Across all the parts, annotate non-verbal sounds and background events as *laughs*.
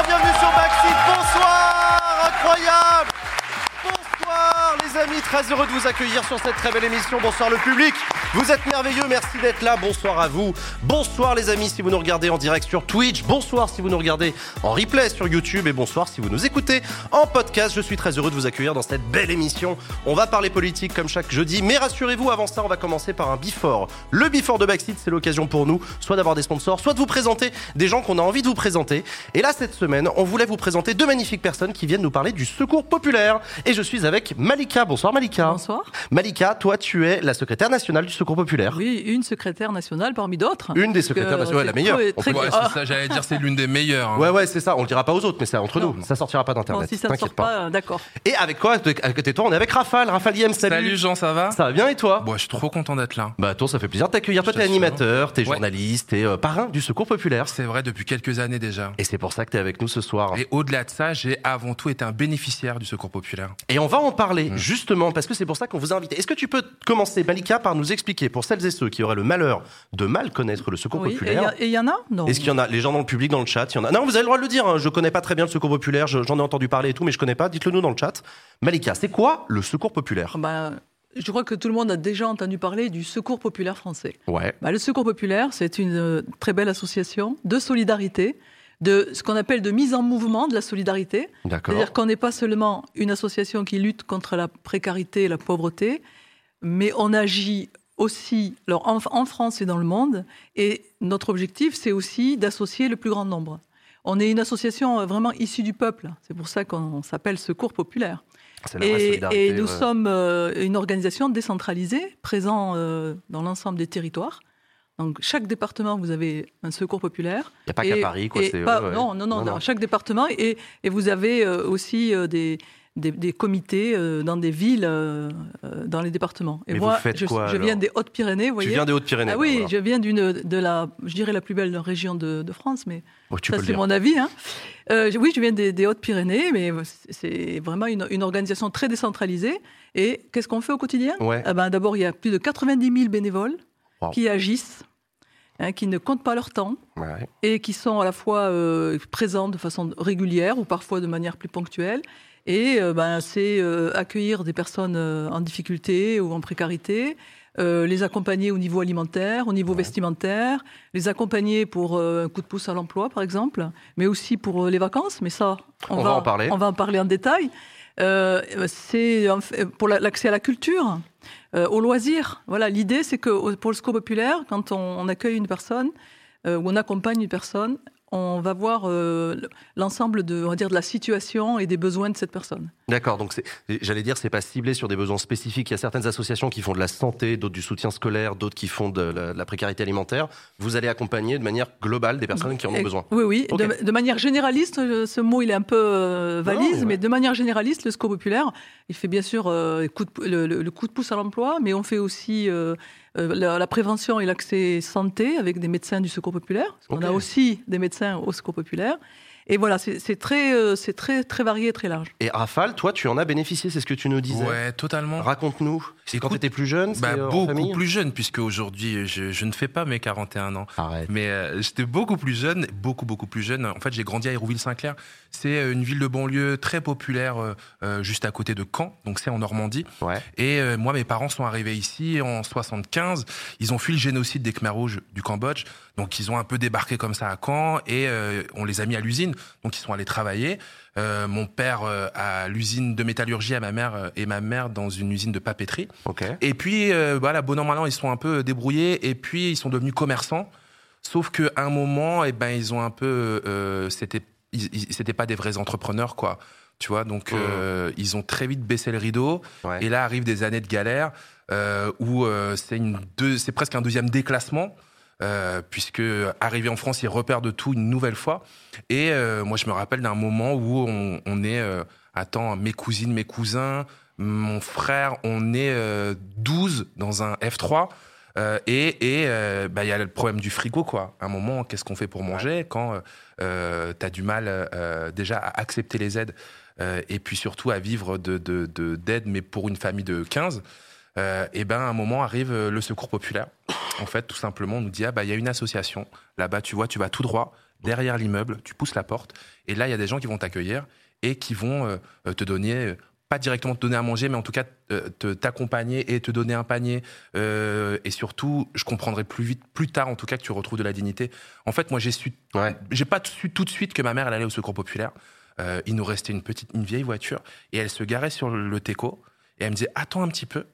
bonsoir, bienvenue sur Maxit, bonsoir, incroyable. Bonsoir les amis, très heureux de vous accueillir sur cette très belle émission, bonsoir le public vous êtes merveilleux, merci d'être là. Bonsoir à vous. Bonsoir les amis si vous nous regardez en direct sur Twitch. Bonsoir si vous nous regardez en replay sur YouTube. Et bonsoir si vous nous écoutez en podcast. Je suis très heureux de vous accueillir dans cette belle émission. On va parler politique comme chaque jeudi. Mais rassurez-vous, avant ça, on va commencer par un before. Le before de Backseat, c'est l'occasion pour nous soit d'avoir des sponsors, soit de vous présenter des gens qu'on a envie de vous présenter. Et là, cette semaine, on voulait vous présenter deux magnifiques personnes qui viennent nous parler du secours populaire. Et je suis avec Malika. Bonsoir Malika. Bonsoir. Malika, toi, tu es la secrétaire nationale du Secours populaire. Oui, une secrétaire nationale parmi d'autres. Une des secrétaires nationales, la meilleure. Très, ouais, c'est *laughs* ça, j'allais dire, c'est l'une des meilleures. Hein. Ouais, ouais, c'est ça. On le dira pas aux autres, mais c'est entre nous. Ça sortira pas d'internet. si ça ne sort pas, d'accord. Et avec quoi À côté de toi, on est avec Rafale. Rafale Yem, salut. Salut Jean, ça va? Ça va bien et toi? Bon, je suis trop content d'être là. Bah, toi, ça fait plaisir de t'accueillir. Toi, t'es animateur, t'es journaliste, t'es euh, parrain du Secours populaire. C'est vrai, depuis quelques années déjà. Et c'est pour ça que t'es avec nous ce soir. Et au-delà de ça, j'ai avant tout été un bénéficiaire du Secours populaire. Et on va en parler, mmh. justement, parce que c'est pour ça qu'on vous a invité. Est-ce que tu peux commencer, Malika, par nous expliquer, pour celles et ceux qui auraient le malheur de mal connaître le secours populaire. Et il y, en a Non. Est-ce qu'il y en a Les gens dans le public, dans le chat, il y en a? Non, vous avez le droit de le dire. Hein. Je connais pas très bien le secours populaire. J'en ai entendu parler et tout, mais je connais pas. Dites-le nous dans le chat. Malika, c'est quoi le secours populaire? Bah, je crois que tout le monde a déjà entendu parler du Secours populaire français. Ouais. Bah, le Secours populaire, c'est une euh, très belle association de solidarité, de ce qu'on appelle de mise en mouvement de la solidarité. C'est-à-dire qu'on n'est pas seulement une association qui lutte contre la précarité et la pauvreté, mais on agit aussi alors en, France et dans le monde. Et notre objectif, c'est aussi d'associer le plus grand nombre. On est une association euh, vraiment issue du peuple. C'est pour ça qu'on s'appelle Secours populaire. Et, et, nous sommes euh, une organisation décentralisée, présente euh, dans l'ensemble des territoires. Donc, chaque département, vous avez un secours populaire. Il n'y a pas qu'à Paris, quoi. non, non, non, dans chaque département. Et, et vous avez aussi des, des, comités euh, dans des villes, euh, euh, dans les départements. Et moi, je, je, viens des Hautes-Pyrénées, vous voyez. Tu viens des Hautes-Pyrénées. Ah oui, je viens d'une de la, je dirais la plus belle région de, France, mais ça c'est mon avis. Hein. oui, je viens des, Hautes-Pyrénées, mais c'est vraiment une, une, organisation très décentralisée. Et qu'est-ce qu'on fait au quotidien? Ouais. eh ben, D'abord, il y a plus de 90 000 bénévoles qui agissent. Hein, qui ne comptent pas leur temps et qui sont à la fois présents de façon régulière ou parfois de manière plus ponctuelle et euh, ben, c'est euh, accueillir des personnes euh, en difficulté ou en précarité, les accompagner au niveau alimentaire, au niveau vestimentaire, les accompagner pour un coup de pouce à l'emploi, par exemple, mais aussi pour les vacances. Mais ça, on, va, en parler. On va en parler en détail. c'est pour l'accès à la culture, aux loisirs. Voilà, l'idée, c'est que pour le SCO populaire, quand on, accueille une personne ou on accompagne une personne, on va voir euh, l'ensemble de, on va dire, de la situation et des besoins de cette personne. D'accord, donc j'allais dire, c'est pas ciblé sur des besoins spécifiques. Il y a certaines associations qui font de la santé, d'autres du soutien scolaire, d'autres qui font de la, précarité alimentaire. Vous allez accompagner de manière globale des personnes qui en ont besoin. Oui, oui, de, manière généraliste, euh, ce mot il est un peu euh, valise, mais de manière généraliste, le SCO populaire, il fait bien sûr le, coup de pouce à l'emploi, mais on fait aussi euh, la, prévention et l'accès santé avec des médecins du Secours populaire. On a aussi des médecins au Secours populaire. Et voilà, c'est très, euh, c'est très, très varié et très large. Et Rafale, toi, tu en as bénéficié, c'est ce que tu nous disais. Ouais, totalement. Raconte-nous. C'est quand tu étais plus jeune bah, Beaucoup plus jeune, puisque aujourd'hui, je, ne fais pas mes 41 ans. Arrête. Mais euh, j'étais beaucoup plus jeune, beaucoup, beaucoup plus jeune. En fait, j'ai grandi à Hérouville-Saint-Clair. C'est euh, une ville de banlieue très populaire, juste à côté de Caen. Donc, c'est en Normandie. Ouais. Et moi, mes parents sont arrivés ici en 75. Ils ont fui le génocide des Khmer Rouges du Cambodge. Donc ils ont un peu débarqué comme ça à Caen et euh, on les a mis à l'usine. Donc ils sont allés travailler. Euh, mon père euh, à l'usine de métallurgie à ma mère et ma mère dans une usine de papeterie. Et puis voilà, bon an mal ils sont un peu débrouillés et puis ils sont devenus commerçants. Sauf qu'à un moment, et eh ben ils ont un peu, c'était, c'était pas des vrais entrepreneurs quoi. Tu vois, donc ils ont très vite baissé le rideau. Et là arrivent des années de galère où c'est une c'est presque un deuxième déclassement. Euh, puisque arrivé en France, il repère de tout une nouvelle fois. Et euh, moi, je me rappelle d'un moment où on, on est, euh, attends, mes cousines, mes cousins, mon frère, on est 12 dans un F3. et il bah, y a le problème du frigo, quoi. À un moment, qu'est-ce qu'on fait pour manger quand tu as du mal déjà à accepter les aides et puis surtout à vivre d'aide, de, de, mais pour une famille de 15 euh, et ben à un moment arrive euh, le secours populaire. En fait, tout simplement, on nous dit ah bah il y a une association là-bas, tu vois, tu vas tout droit derrière l'immeuble, tu pousses la porte, et là, il y a des gens qui vont t'accueillir et qui vont te donner pas directement te donner à manger, mais en tout cas t'accompagner et te donner un panier. et surtout, je comprendrai plus vite, plus tard en tout cas, que tu retrouves de la dignité. En fait, moi, j'ai su, j'ai pas su tout de suite que ma mère elle allait au Secours populaire. il nous restait une petite, une vieille voiture et elle se garait sur le Teco et elle me disait attends un petit peu,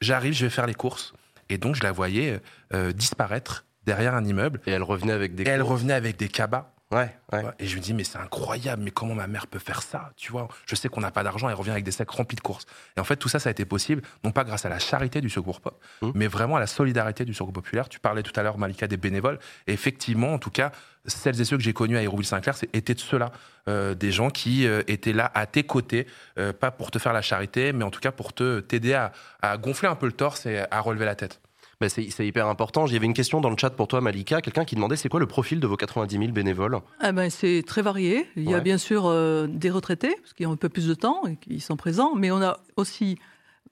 j'arrive, je vais faire les courses. Et donc, je la voyais euh, disparaître derrière un immeuble. Et elle revenait avec des. Et elle revenait avec des cabas. Ouais, ouais. Et je me dis, mais c'est incroyable, mais comment ma mère peut faire ça Tu vois, je sais qu'on n'a pas d'argent, elle revient avec des sacs remplis de courses. Et en fait, tout ça, ça a été possible, non pas grâce à la charité du Secours Pop, mmh. mais vraiment à la solidarité du Secours Populaire. Tu parlais tout à l'heure, Malika, des bénévoles. Et effectivement, en tout cas, celles et ceux que j'ai connus à Hérouville-Saint-Clair étaient de ceux-là, euh, des gens qui euh, étaient là à tes côtés, euh, pas pour te faire la charité, mais en tout cas pour te t'aider à, à, gonfler un peu le torse et à relever la tête. Ben c'est hyper important. Il y avait une question dans le chat pour toi, Malika. Quelqu'un qui demandait c'est quoi le profil de vos 90 000 bénévoles? Ah ben, C'est très varié. Il y a bien sûr des retraités, parce qu'ils ont un peu plus de temps et qui sont présents, mais on a aussi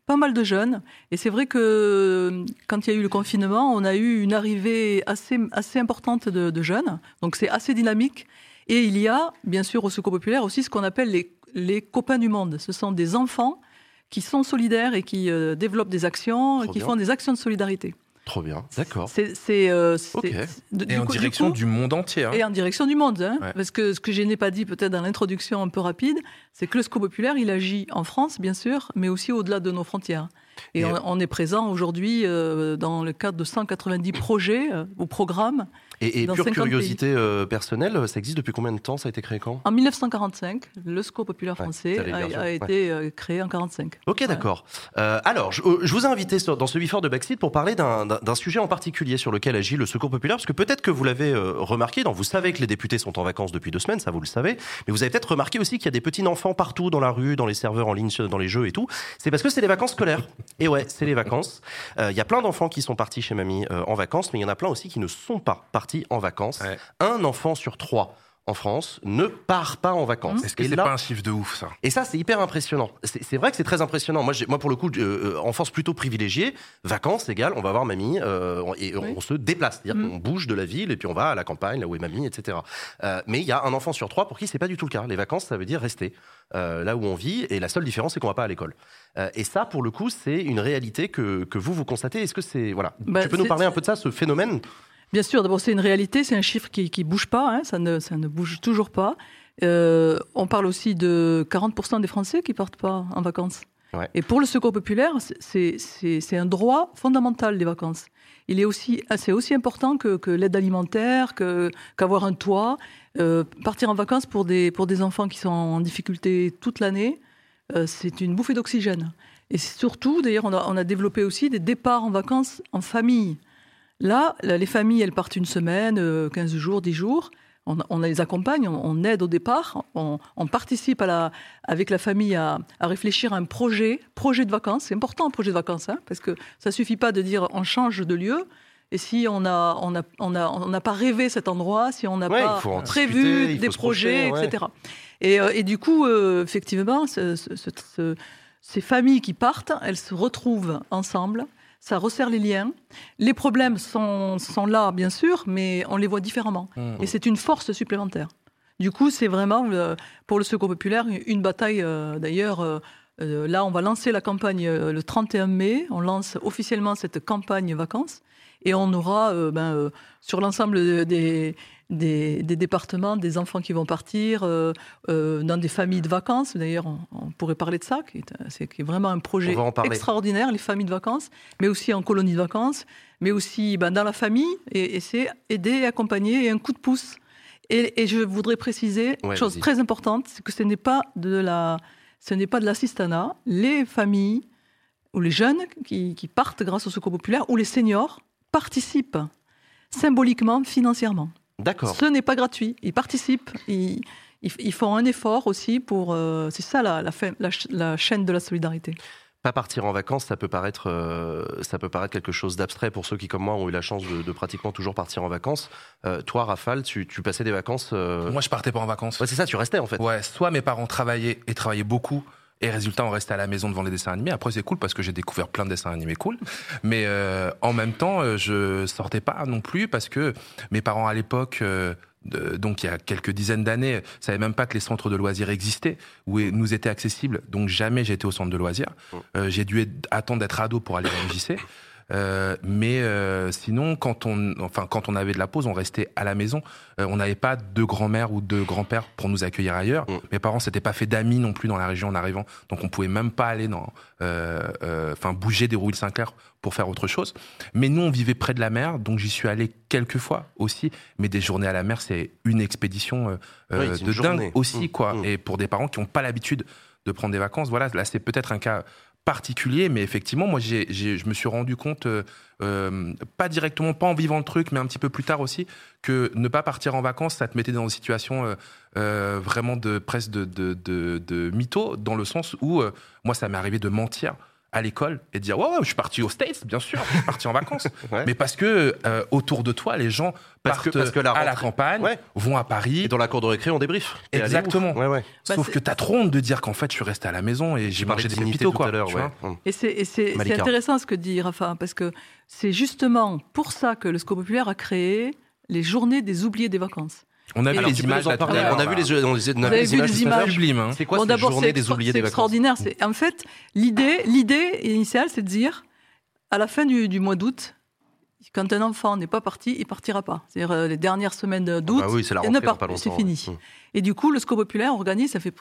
pas mal de jeunes. Et c'est vrai que quand il y a eu le confinement, on a eu une arrivée assez, assez importante de, jeunes. Donc c'est assez dynamique. Et il y a, bien sûr, au Secours populaire aussi ce qu'on appelle les, les, copains du monde. Ce sont des enfants qui sont solidaires et qui euh, développent des actions, qui font des actions de solidarité. Trop bien, d'accord. C'est, euh, et en direction du monde entier. Hein. Et en direction du monde. Hein. Parce que ce que je n'ai pas dit peut-être dans l'introduction un peu rapide, c'est que le SCO populaire, il agit en France, bien sûr, mais aussi au-delà de nos frontières. Et, on, est présent aujourd'hui euh, dans le cadre de 190 projets ou programmes et, pure curiosité euh, personnelle, ça existe depuis combien de temps Ça a été créé quand? En 1945. Le Secours populaire français a, été euh, créé en 45. Ok, d'accord. Euh, alors, je, vous ai invité dans ce Before de Backseat pour parler d'un sujet en particulier sur lequel agit le Secours populaire, parce que peut-être que vous l'avez remarqué, donc vous savez que les députés sont en vacances depuis deux semaines, ça vous le savez, mais vous avez peut-être remarqué aussi qu'il y a des petits enfants partout dans la rue, dans les serveurs en ligne, dans les jeux et tout. C'est parce que c'est les vacances scolaires. Et ouais, c'est les vacances. Il y a plein d'enfants qui sont partis chez mamie en vacances, mais il y en a plein aussi qui ne sont pas partis en vacances. Un enfant sur trois en France ne part pas en vacances. Est-ce que c'est pas un chiffre de ouf ça? Et ça c'est hyper impressionnant. C'est vrai que c'est très impressionnant. Moi, moi pour le coup, euh, euh, enfance plutôt privilégiée, vacances égale, on va voir mamie euh, et on se déplace, c'est-à-dire mm. qu'on bouge de la ville et puis on va à la campagne là où est mamie, etc. mais il y a un enfant sur trois pour qui c'est pas du tout le cas. Les vacances, ça veut dire rester là où on vit et la seule différence c'est qu'on va pas à l'école. et ça, pour le coup, c'est une réalité que, que vous vous constatez. Est-ce que c'est voilà bah, Tu peux nous parler un peu de ça, ce phénomène? Bien sûr, d'abord c'est une réalité, c'est un chiffre qui ne bouge pas, hein, ça, ne, ça ne bouge toujours pas. Euh, on parle aussi de 40% des Français qui partent pas en vacances. Et pour le Secours populaire, c'est un droit fondamental les vacances. Il est aussi, c'est aussi important que, que l'aide alimentaire, qu'avoir un toit. Euh, partir en vacances pour des, pour des enfants qui sont en difficulté toute l'année, euh, c'est une bouffée d'oxygène. Et surtout, d'ailleurs, on a, on a développé aussi des départs en vacances en famille. Là, les familles, elles partent une semaine, 15 euh, jours, 10 jours. On, les accompagne, on, aide au départ, on, participe avec la famille à, réfléchir à un projet, projet de vacances. C'est important un projet de vacances, hein, parce que ça suffit pas de dire on change de lieu. Et si on n'a on a, pas rêvé cet endroit, si on n'a pas prévu des projets, etc. Euh, et, du coup, euh, effectivement, ces familles qui partent, elles se retrouvent ensemble ça resserre les liens. Les problèmes sont, sont là, bien sûr, mais on les voit différemment. Mmh. Et c'est une force supplémentaire. Du coup, c'est vraiment, pour le Secours populaire, une bataille. Euh, d'ailleurs, euh, euh, là, on va lancer la campagne le 31 mai. On lance officiellement cette campagne vacances. Et on aura, ben, sur l'ensemble des, des, départements, des enfants qui vont partir euh, euh, dans des familles de vacances. D'ailleurs, on, pourrait parler de ça, qui est, vraiment un projet extraordinaire, les familles de vacances, mais aussi en colonie de vacances, mais aussi ben, dans la famille, et, c'est aider, accompagner et un coup de pouce. Et, je voudrais préciser, une chose très importante, c'est que ce n'est pas de la, ce n'est pas de l'assistanat. Les familles ou les jeunes qui, qui partent grâce au secours populaire ou les seniors participent symboliquement, financièrement. D'accord. Ce n'est pas gratuit. Ils participent. Ils, font un effort aussi pour. Euh, c'est ça la, la, chaîne de la solidarité. Pas partir en vacances, ça peut paraître, euh, ça peut paraître quelque chose d'abstrait pour ceux qui, comme moi, ont eu la chance de, pratiquement toujours partir en vacances. Euh, toi, Rafale, tu, passais des vacances Moi, je partais pas en vacances. Ouais, c'est ça, tu restais en fait. Ouais, soit mes parents travaillaient et travaillaient beaucoup. Et résultat, on restait à la maison devant les dessins animés. Après, c'est cool parce que j'ai découvert plein de dessins animés cool. Mais euh, en même temps, euh, je sortais pas non plus parce que mes parents à l'époque euh, donc il y a quelques dizaines d'années, je savais même pas que les centres de loisirs existaient ou nous étaient accessibles. Donc jamais j'ai été au centre de loisirs. Mmh. j'ai dû attendre d'être ado pour aller à MJC. Euh, mais euh, sinon, quand on, enfin, quand on avait de la pause, on restait à la maison. Euh, on n'avait pas de grand-mère ou de grand-père pour nous accueillir ailleurs. Mm. Mes parents s'étaient pas fait d'amis non plus dans la région en arrivant, donc on pouvait même pas aller dans, enfin, bouger des rouilles Saint-Clair pour faire autre chose. Mais nous, on vivait près de la mer, donc j'y suis allé quelques fois aussi. Mais des journées à la mer, c'est une expédition de dingue aussi, mm. quoi. Mm. Et pour des parents qui n'ont pas l'habitude de prendre des vacances, voilà, là c'est peut-être un cas particulier, mais effectivement, moi, je me suis rendu compte, euh, euh, pas directement, pas en vivant le truc, mais un petit peu plus tard aussi, que ne pas partir en vacances, ça te mettait dans une situation euh, vraiment de presque de, de, de, de, mytho, dans le sens où moi, ça m'est arrivé de mentir à l'école et dire ouais, ouais je suis parti aux States bien sûr je suis parti en vacances. *laughs* Mais parce que euh, autour de toi les gens partent parce que la à la campagne vont à Paris. Et dans la cour de récré on débrief. Exactement. Ouais, ouais. Bah, sauf que t'as trop honte de dire qu'en fait je suis resté à la maison et j'ai mangé des pépitos quoi hum. et c'est intéressant ce que dit Rafa parce que c'est justement pour ça que le Scope populaire a créé les journées des oubliés des vacances on a vu les images. On a vu les, on a vu les images. Hein. C'est quoi cette journée des oubliés des vacances extraordinaire. C'est en fait l'idée, l'idée initiale, c'est de dire à la fin du, mois d'août, quand un enfant n'est pas parti, il partira pas. C'est-à-dire euh, les dernières semaines d'août, ah bah c'est fini. Hum. Et du coup, le SCO populaire organise, ça fait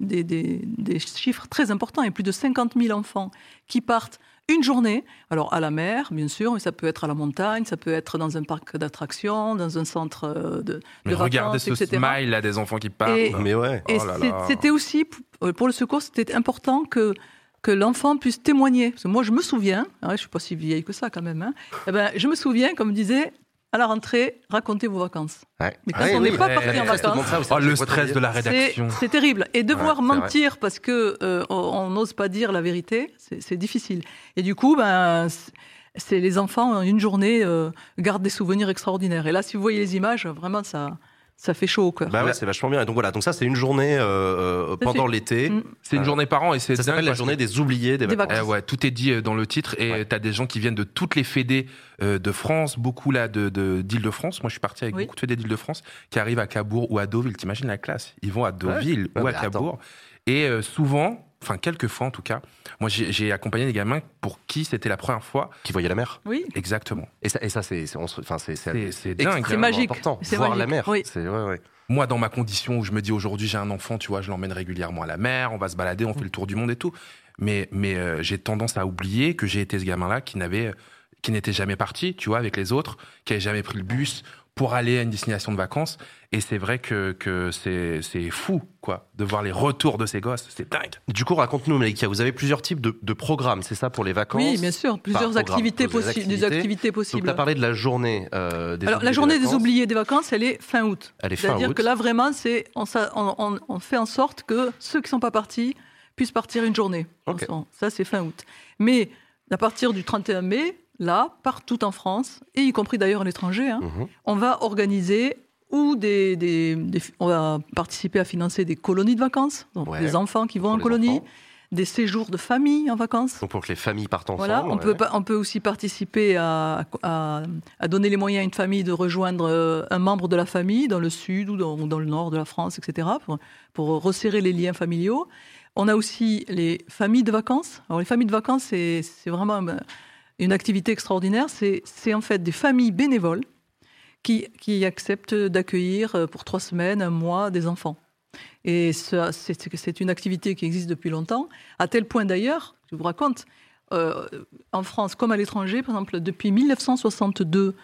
des, des, chiffres très importants. Il y a plus de 50 000 enfants qui partent une journée, alors à la mer, bien sûr, mais ça peut être à la montagne, ça peut être dans un parc d'attractions, dans un centre euh, de, mais regardez ce smile là des enfants qui partent. mais ouais. Et oh c'était aussi euh, pour le secours, c'était important que que l'enfant puisse témoigner. Parce que moi, je me souviens, hein, je ne suis pas si vieille que ça quand même, hein, eh ben, je me souviens, comme disait à la rentrée, racontez vos vacances. Mais quand on n'est pas parti en vacances, oh, le stress de la rédaction, c'est terrible. Et devoir mentir parce que euh, on n'ose pas dire la vérité, c'est difficile. Et du coup, ben c'est les enfants une journée euh, gardent des souvenirs extraordinaires. Et là, si vous voyez les images, vraiment ça ça fait chaud au cœur. Bah ouais, c'est vachement bien. Et donc voilà, donc ça c'est une journée euh, euh pendant l'été. C'est une journée par an et c'est ça s'appelle la journée des oubliés des, vacances. Eh ouais, tout est dit euh, dans le titre et ouais. t'as des gens qui viennent de toutes les fédés de France, beaucoup là de d'Île-de-France. Moi je suis parti avec beaucoup de fédés d'Île-de-France qui arrivent à Cabourg ou à Deauville. T'imagines la classe? Ils vont à Deauville ou à Cabourg et souvent enfin quelques fois en tout cas. Moi, j'ai accompagné des gamins pour qui c'était la première fois qui voyaient la mer. Oui, exactement. Et ça, et ça c'est, enfin, c'est, c'est dingue, c'est magique, important. Voir la mer. Oui. Ouais, ouais. Moi, dans ma condition où je me dis aujourd'hui j'ai un enfant, tu vois, je l'emmène régulièrement à la mer, on va se balader, on fait le tour du monde et tout. Mais, mais euh, j'ai tendance à oublier que j'ai été ce gamin-là qui n'avait, qui n'était jamais parti, tu vois, avec les autres, qui avait jamais pris le bus pour aller à une destination de vacances. Et c'est vrai que, que c'est, c'est fou, quoi, de voir les retours de ces gosses. C'est dingue. Du coup, raconte-nous, Malika, vous avez plusieurs types de, de programmes, c'est ça, pour les vacances? Oui, bien sûr, plusieurs activités, possibles, des activités possibles. tu as parlé de la journée euh, des Alors, la journée des, oubliés des vacances, elle est fin août. Elle est fin C'est-à-dire que là, vraiment, c'est, on, on, on, fait en sorte que ceux qui ne sont pas partis puissent partir une journée. Ça, c'est fin août. Mais à partir du 31 mai, là, partout en France, et y compris d'ailleurs à l'étranger, hein, mhm. on va organiser ou des, on va participer à financer des colonies de vacances, donc des enfants qui vont en colonie, des séjours de famille en vacances. Donc pour que les familles partent ensemble. Voilà, on, peut, on peut aussi participer à, à, donner les moyens à une famille de rejoindre euh, un membre de la famille dans le sud ou dans, dans le nord de la France, etc., pour, pour resserrer les liens familiaux. On a aussi les familles de vacances. Alors les familles de vacances, c'est vraiment une activité extraordinaire. C'est en fait des familles bénévoles qui, acceptent d'accueillir euh, pour trois semaines, un mois, des enfants. Et c'est une activité qui existe depuis longtemps, à tel point d'ailleurs, je vous raconte, euh, en France comme à l'étranger, par exemple, depuis 1962,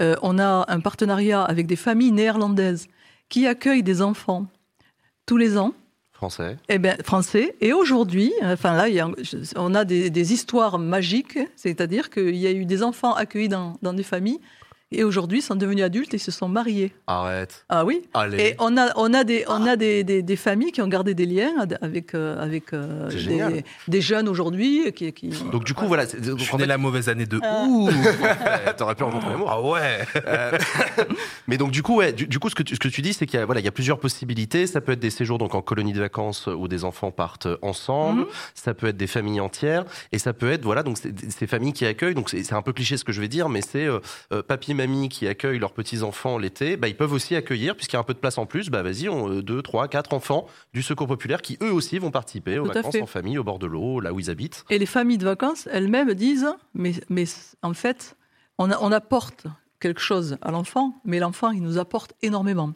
euh, on a un partenariat avec des familles néerlandaises qui accueillent des enfants tous les ans Français. Eh bien, français. Et aujourd'hui, enfin là, on a des, histoires magiques, c'est-à-dire qu'il y a eu des enfants accueillis dans, dans des familles et aujourd'hui sont devenus adultes et se sont mariés. Arrête. Ah oui? Allez. Et on a, on a, des, on a des, des, familles qui ont gardé des liens avec, euh, avec euh, des, des, jeunes aujourd'hui. Qui, qui, Donc du coup, voilà. Je suis la mauvaise année de ah. Ouh *laughs* T'aurais pu rencontrer l'amour. Ah ouais euh, Mais donc du coup, ouais, du, coup, ce que tu, ce que tu dis, c'est qu'il y, a, voilà, il y a plusieurs possibilités. Ça peut être des séjours donc en colonie de vacances où des enfants partent ensemble. Mhm. Ça peut être des familles entières. Et ça peut être, voilà, donc ces familles qui accueillent. Donc c'est un peu cliché ce que je vais dire, mais c'est papy, mamies qui accueillent leurs petits-enfants l'été, bah, ils peuvent aussi accueillir, puisqu'il y a un peu de place en plus, bah, vas-y, on, euh, deux, trois, quatre enfants du Secours populaire qui eux aussi vont participer aux vacances en famille, au bord de l'eau, là où ils habitent. Et les familles de vacances elles-mêmes disent, mais, mais en fait, on, on apporte quelque chose à l'enfant, mais l'enfant, il nous apporte énormément.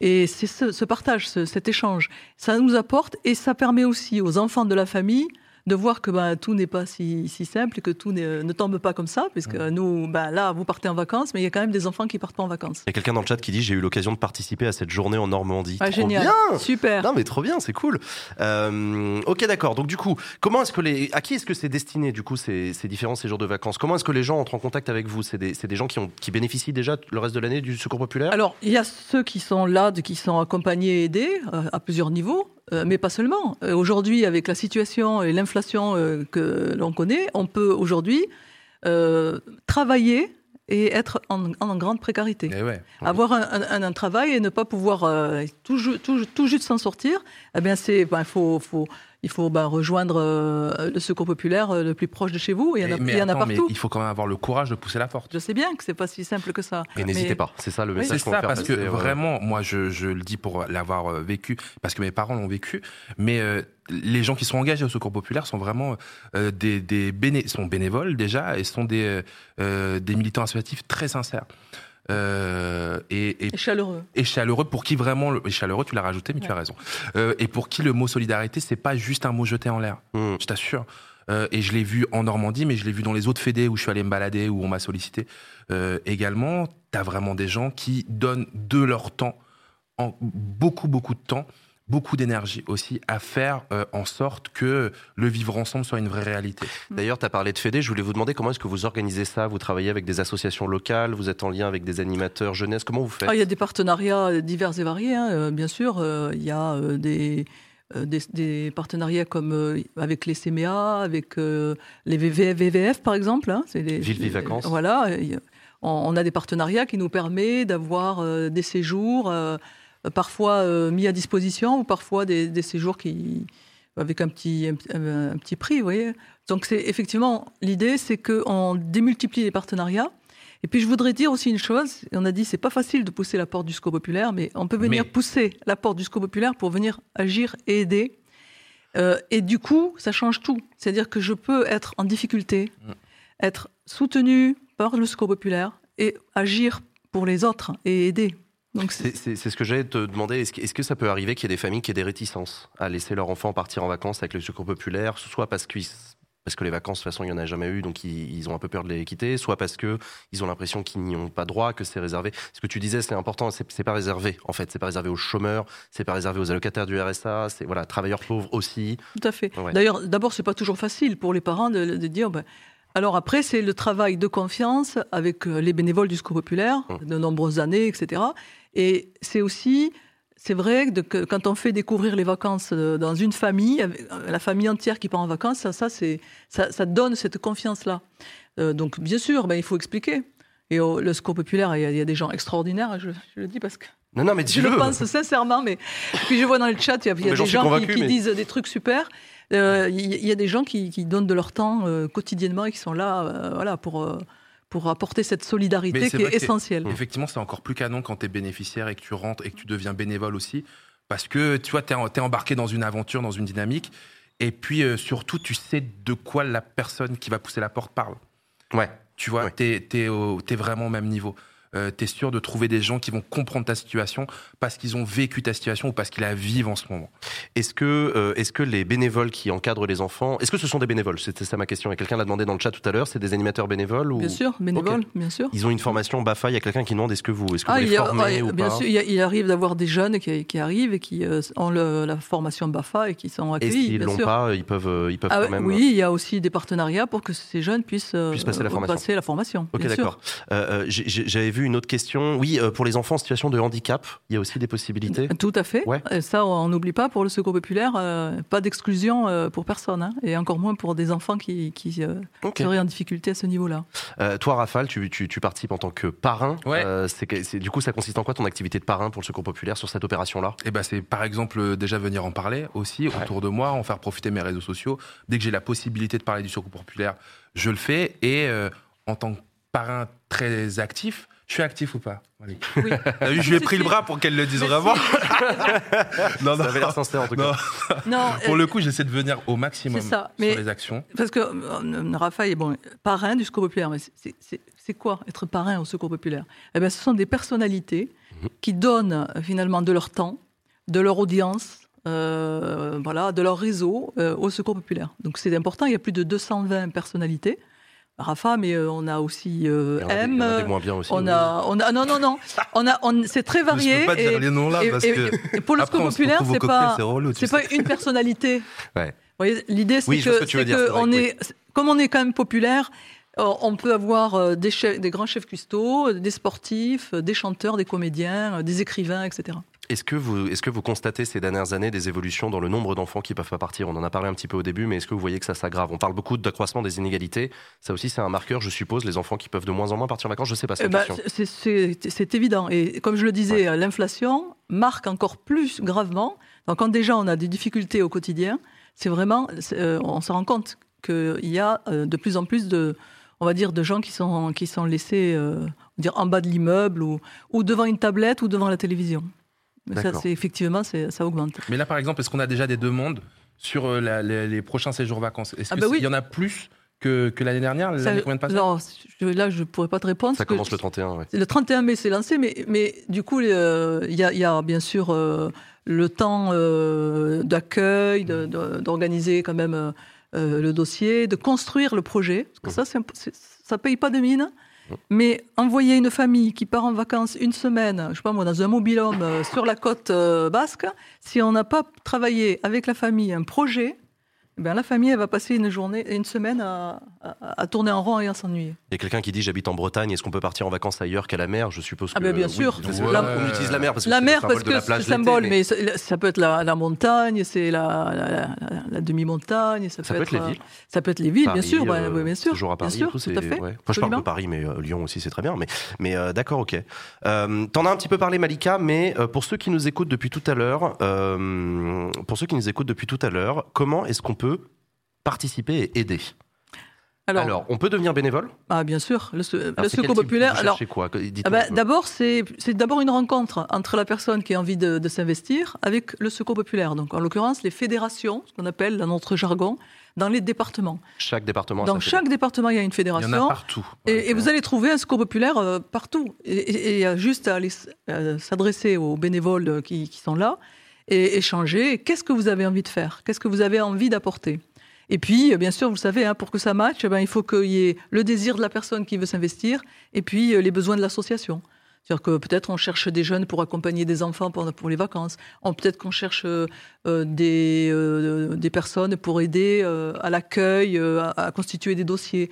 Et c'est ce, partage, cet échange, ça nous apporte et ça permet aussi aux enfants de la famille de voir que ben, tout n'est pas si, si, simple, que tout ne tombe pas comme ça, puisque mm. nous, ben, là, vous partez en vacances, mais il y a quand même des enfants qui partent pas en vacances. Il y a quelqu'un dans le chat qui dit j'ai eu l'occasion de participer à cette journée en Normandie. Ah, génial, bien super. Non mais trop bien, c'est cool. Euh, ok d'accord. Donc du coup, comment est-ce que les, à qui est-ce que c'est destiné du coup ces, ces, différents séjours de vacances? Comment est-ce que les gens entrent en contact avec vous? C'est des, des, gens qui, ont, qui bénéficient déjà le reste de l'année du Secours populaire? Alors il y a ceux qui sont là, qui sont accompagnés et aidés euh, à plusieurs niveaux. Euh, mais pas seulement. Euh, aujourd'hui, avec la situation et l'inflation euh, que l'on connaît, on peut aujourd'hui travailler et être en, grande précarité. Eh Avoir un, travail et ne pas pouvoir tout, tout, juste s'en sortir, eh bien c'est, ben, faut, faut, il faut ben, rejoindre le secours populaire le plus proche de chez vous. Il y en a, il y en a partout. il faut quand même avoir le courage de pousser la porte. Je sais bien que c'est pas si simple que ça. Et n'hésitez pas, c'est ça le message. c'est ça, parce que vraiment, moi je, je, le dis pour l'avoir vécu, parce que mes parents l'ont vécu, mais les gens qui sont engagés au Secours populaire sont vraiment euh, des, des béné sont bénévoles déjà et sont des, euh, des militants associatifs très sincères. Euh, et, et, chaleureux. Et chaleureux pour qui vraiment le, et chaleureux tu l'as rajouté mais tu as raison. Euh, et pour qui le mot solidarité c'est pas juste un mot jeté en l'air. Mmh. je t'assure. Euh, et je l'ai vu en Normandie mais je l'ai vu dans les autres fédés où je suis allé me balader où on m'a sollicité. Euh, également t'as vraiment des gens qui donnent de leur temps en beaucoup beaucoup de temps beaucoup d'énergie aussi à faire euh, en sorte que le vivre ensemble soit une vraie réalité. Mm. D'ailleurs, tu as parlé de Fédé, je voulais vous demander comment est-ce que vous organisez ça? Vous travaillez avec des associations locales, vous êtes en lien avec des animateurs jeunesse, comment vous faites? Ah, Il y a des partenariats divers et variés, hein, euh, bien sûr. Euh, il y a des, des, partenariats comme avec les CMA, avec les VVF par exemple. Hein, c'est les, Ville Vacances. Voilà, on, a des partenariats qui nous permettent d'avoir des séjours parfois euh, mis à disposition ou parfois des, séjours qui avec un petit, un, petit prix, vous voyez. Donc c'est effectivement l'idée, c'est qu'on démultiplie les partenariats. Et puis je voudrais dire aussi une chose, on a dit c'est pas facile de pousser la porte du SCO populaire, mais on peut venir pousser la porte du SCO populaire pour venir agir et aider. Euh, et du coup, ça change tout. C'est-à-dire que je peux être en difficulté, mm. être soutenu par le SCO populaire et agir pour les autres et aider. C'est ce que j'allais te demander. Est-ce que, ça peut arriver qu'il y ait des familles qui aient des réticences à laisser leur enfant partir en vacances avec le secours populaire, soit parce que parce que les vacances, de toute façon, il n'y en a jamais eu, donc ils, ont un peu peur de les quitter, soit parce qu'ils ont l'impression qu'ils n'y ont pas droit, que c'est réservé. Ce que tu disais, c'est important, c'est pas réservé, en fait. C'est pas réservé aux chômeurs, c'est pas réservé aux allocataires du RSA, c'est voilà, travailleurs pauvres aussi. Tout à fait. D'ailleurs, d'abord, c'est pas toujours facile pour les parents de, dire, ben, alors après, c'est le travail de confiance avec euh, les bénévoles du Secours populaire, mmh. de nombreuses années, etc. Et c'est aussi, c'est vrai que quand on fait découvrir les vacances euh, dans une famille, euh, la famille entière qui part en vacances, ça, ça, ça, donne cette confiance-là. Euh, donc bien sûr, ben, il faut expliquer. Et au, le Secours populaire, il y, a, des gens extraordinaires, je, le dis parce que... Non, non, mais je le pense sincèrement, mais puis je vois dans le chat, il y a, des gens qui, disent des trucs super. Il y, a des gens qui, donnent de leur temps quotidiennement et qui sont là, voilà, pour pour apporter cette solidarité qui est, essentielle. Effectivement, c'est encore plus canon quand tu es bénéficiaire et que tu rentres et que tu deviens bénévole aussi. Parce que tu vois, tu es, embarqué dans une aventure, dans une dynamique. Et puis euh, surtout, tu sais de quoi la personne qui va pousser la porte parle. Ouais. Tu vois, tu es, es, vraiment au même niveau. Euh, tu es sûr de trouver des gens qui vont comprendre ta situation parce qu'ils ont vécu ta situation ou parce qu'ils la vivent en ce moment? Est-ce que, euh, est-ce que les bénévoles qui encadrent les enfants, est-ce que ce sont des bénévoles? C'était ça ma question. Et quelqu'un l'a demandé dans le chat tout à l'heure. C'est des animateurs bénévoles ou Bien sûr, bénévoles, bien sûr. Ils ont une formation BAFA. Il y a quelqu'un qui demande est-ce que vous, est-ce que ah, vous les formez ou Bien sûr, il, arrive d'avoir des jeunes qui, arrivent et qui euh, ont la formation BAFA et qui sont accueillis. Et s'ils l'ont pas, ils peuvent, ils peuvent ah, quand même. Oui, il y a aussi des partenariats pour que ces jeunes puissent, passer la formation. Passer la formation ok, d'accord. J'avais vu une autre question oui, euh, pour les enfants en situation de handicap, il y a aussi des possibilités. Tout à fait. Euh, ça, on n'oublie pas pour le secours populaire, euh, pas d'exclusion pour personne, hein, et encore moins pour des enfants qui, seraient en difficulté à ce niveau-là. toi, Rafale, tu, participes en tant que parrain. c'est, du coup, ça consiste en quoi ton activité de parrain pour le secours populaire sur cette opération-là? Eh ben, c'est par exemple déjà venir en parler aussi autour de moi, en faire profiter mes réseaux sociaux. Dès que j'ai la possibilité de parler du secours populaire, je le fais. Et en tant que parrain très actif, Je suis actif ou pas *laughs* oui. Je lui ai pris le bras pour qu'elle le dise vraiment. *laughs* non, non, ça avait l'air sincère en tout cas. Non, *laughs* pour le coup, j'essaie de venir au maximum sur les actions. Parce que euh, Raphaël est bon, parrain du Secours populaire. Mais c'est quoi être parrain au Secours populaire? Eh bien, Ce sont des personnalités mhm. qui donnent finalement de leur temps, de leur audience, euh, voilà, de leur réseau euh, au Secours populaire. Donc c'est important, il y a plus de 220 personnalités. Rafa, mais euh, on a aussi M. On a des moins bien aussi. On a, on a, non, non, non. *laughs* On a, on, c'est très varié. Je peux pas et, dire les noms là parce que. Et pour le populaire, c'est pas, c'est pas une personnalité. *laughs* ouais. L'idée, c'est que, que, que on est, comme on est quand même populaire, on peut avoir des, chefs, des grands chefs cuistots, des sportifs, des chanteurs, des comédiens, des écrivains, etc. Est-ce que, vous, est que vous constatez ces dernières années des évolutions dans le nombre d'enfants qui peuvent pas partir? On en a parlé un petit peu au début, mais est-ce que vous voyez que ça s'aggrave? On parle beaucoup d'accroissement des inégalités. Ça aussi, c'est un marqueur, je suppose, les enfants qui peuvent de moins en moins partir en vacances. Je sais pas. Eh ben, c'est évident. Et comme je le disais, l'inflation marque encore plus gravement. Donc, quand déjà on a des difficultés au quotidien, c'est vraiment, euh, on se rend compte qu'il y a euh, de plus en plus de, on va dire, de gens qui sont, qui sont laissés euh, dire, en bas de l'immeuble ou, ou devant une tablette ou devant la télévision. Ça, effectivement, ça augmente. Mais là, par exemple, est-ce qu'on a déjà des demandes sur euh, les, prochains séjours vacances? Est-ce ah qu'il bah y en a plus que, que l'année dernière L'année combien de Non, là, je ne pourrais pas te répondre. Ça commence le 31, ouais. Le 31 mai, c'est lancé, mais, mais du coup, euh, il y, a, bien sûr euh, le temps d'accueil, d'organiser quand même le dossier, de construire le projet. Parce que ça, ça ne paye pas de mine. Mais envoyer une famille qui part en vacances une semaine, je sais pas moi, dans un mobilhome euh, sur la côte euh, basque, si on n'a pas travaillé avec la famille un projet, ben, la famille, elle va passer une journée, une semaine à, tourner en rond et à s'ennuyer. Il y a quelqu'un qui dit j'habite en Bretagne, est-ce qu'on peut partir en vacances ailleurs qu'à la mer? Je suppose ah, que. Ah ben bien sûr. on utilise la mer parce que la mer parce que c'est symbole, mais, ça, peut être la, montagne, c'est la, demi-montagne, ça, peut, être, les villes. Ça peut être les villes, bien sûr, euh, bien sûr. Toujours à Paris, bien sûr, tout, à fait. je parle de Paris, mais euh, Lyon aussi, c'est très bien. Mais, mais euh, d'accord, ok. T'en as un petit peu parlé, Malika, mais pour ceux qui nous écoutent depuis tout à l'heure, pour ceux qui nous écoutent depuis tout à l'heure, comment est-ce qu'on peut participer et aider alors, on peut devenir bénévole? Ah, Bien sûr. Le, secours populaire. Alors, quoi ah bah, D'abord, c'est d'abord une rencontre entre la personne qui a envie de, s'investir avec le secours populaire. Donc, en l'occurrence, les fédérations, ce qu'on appelle dans notre jargon, dans les départements. Chaque département. Dans chaque département, il y a une fédération. Il y en a partout. Et, vous allez trouver un secours populaire euh, partout. Et il y a juste à s'adresser aux bénévoles qui, qui sont là et échanger. Qu'est-ce que vous avez envie de faire? Qu'est-ce que vous avez envie d'apporter? Et puis, bien sûr, vous savez, hein, pour que ça matche, eh ben, il faut qu'il y ait le désir de la personne qui veut s'investir et puis euh, les besoins de l'association. C'est-à-dire que peut-être on cherche des jeunes pour accompagner des enfants pour, les vacances. Peut-être qu'on cherche euh, euh, des, des personnes pour aider à l'accueil, à, constituer des dossiers.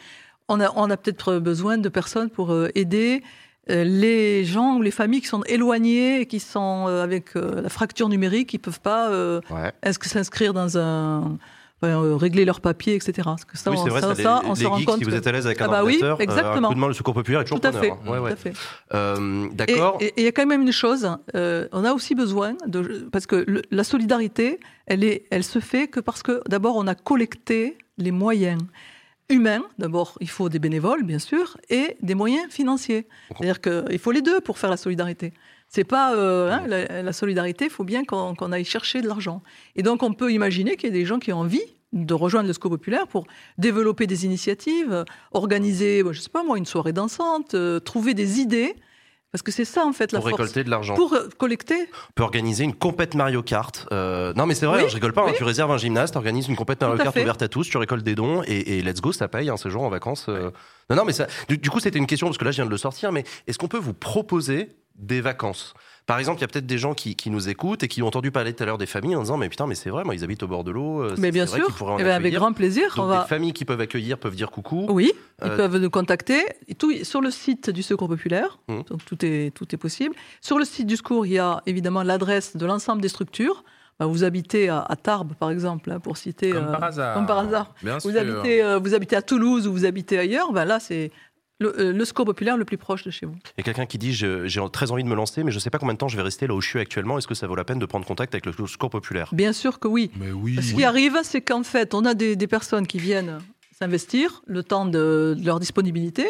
On a, on a peut-être besoin de personnes pour aider les gens ou les familles qui sont éloignées, qui sont avec la fracture numérique, qui ne peuvent pas est-ce que s'inscrire dans un euh, régler leurs papiers, etc. que ça, oui, c'est vrai, ça, ça, les, on se rend compte. Si vous êtes à l'aise avec un ah bah oui, exactement. Euh, un coup de main, le secours populaire est toujours tout à fait, ouais, ouais. fait. Euh, D'accord. Et il y a quand même une chose, euh, on a aussi besoin de, parce que le, la solidarité, elle est, elle se fait que parce que d'abord on a collecté les moyens humains. D'abord, il faut des bénévoles, bien sûr, et des moyens financiers. C'est-à-dire qu'il faut les deux pour faire la solidarité. C'est pas euh, hein, la, solidarité, il faut bien qu'on aille chercher de l'argent. Et donc on peut imaginer qu'il y a des gens qui ont envie de rejoindre le SCO populaire pour développer des initiatives, organiser, je sais pas moi, une soirée dansante, euh, trouver des idées. Parce que c'est ça en fait la pour récolter de l'argent. Pour euh, collecter. On peut organiser une compète Mario Kart. non mais c'est vrai, hein, je rigole pas. Hein, tu réserves un gymnase, tu organises une compète Mario Kart ouverte à tous, tu récoltes des dons et, let's go, ça paye un séjour en vacances. Non non mais ça. Du, du coup c'était une question parce que là je viens de le sortir, mais est-ce qu'on peut vous proposer des vacances? Par exemple, il y a peut-être des gens qui, nous écoutent et qui ont entendu parler tout à l'heure des familles en disant mais putain mais c'est vrai moi ils habitent au bord de l'eau. Euh, mais bien sûr, eh ben, avec grand plaisir. Donc, Des familles qui peuvent accueillir peuvent dire coucou. Oui, ils euh, peuvent nous contacter. tout sur le site du Secours populaire, mmh. donc tout est tout est possible. Sur le site du Secours, il y a évidemment l'adresse de l'ensemble des structures. Bah, vous habitez à, Tarbes, par exemple, hein, pour citer. Comme par hasard. Comme par hasard. vous, Habitez, vous habitez à Toulouse ou vous habitez ailleurs, ben là, c'est le, euh, score populaire le plus proche de chez vous. Il y a quelqu'un qui dit j'ai très envie de me lancer, mais je ne sais pas combien de temps je vais rester là où je suis actuellement. Est-ce que ça vaut la peine de prendre contact avec le score populaire? Bien sûr que oui. Mais oui. Ce qui arrive, c'est qu'en fait, on a des, personnes qui viennent s'investir le temps de, leur disponibilité.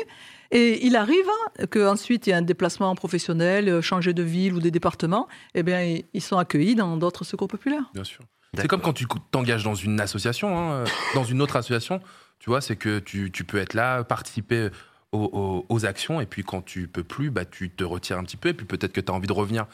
Et il arrive qu'ensuite il y a un déplacement professionnel, euh, changer de ville ou des départements, eh bien, ils sont accueillis dans d'autres secours populaires. Bien sûr. C'est comme quand tu t'engages dans une association, hein, euh, dans une autre association, tu vois, c'est que tu, tu, peux être là, participer aux, aux, actions, et puis quand tu peux plus, bah, tu te retires un petit peu, et puis peut-être que tu as envie de revenir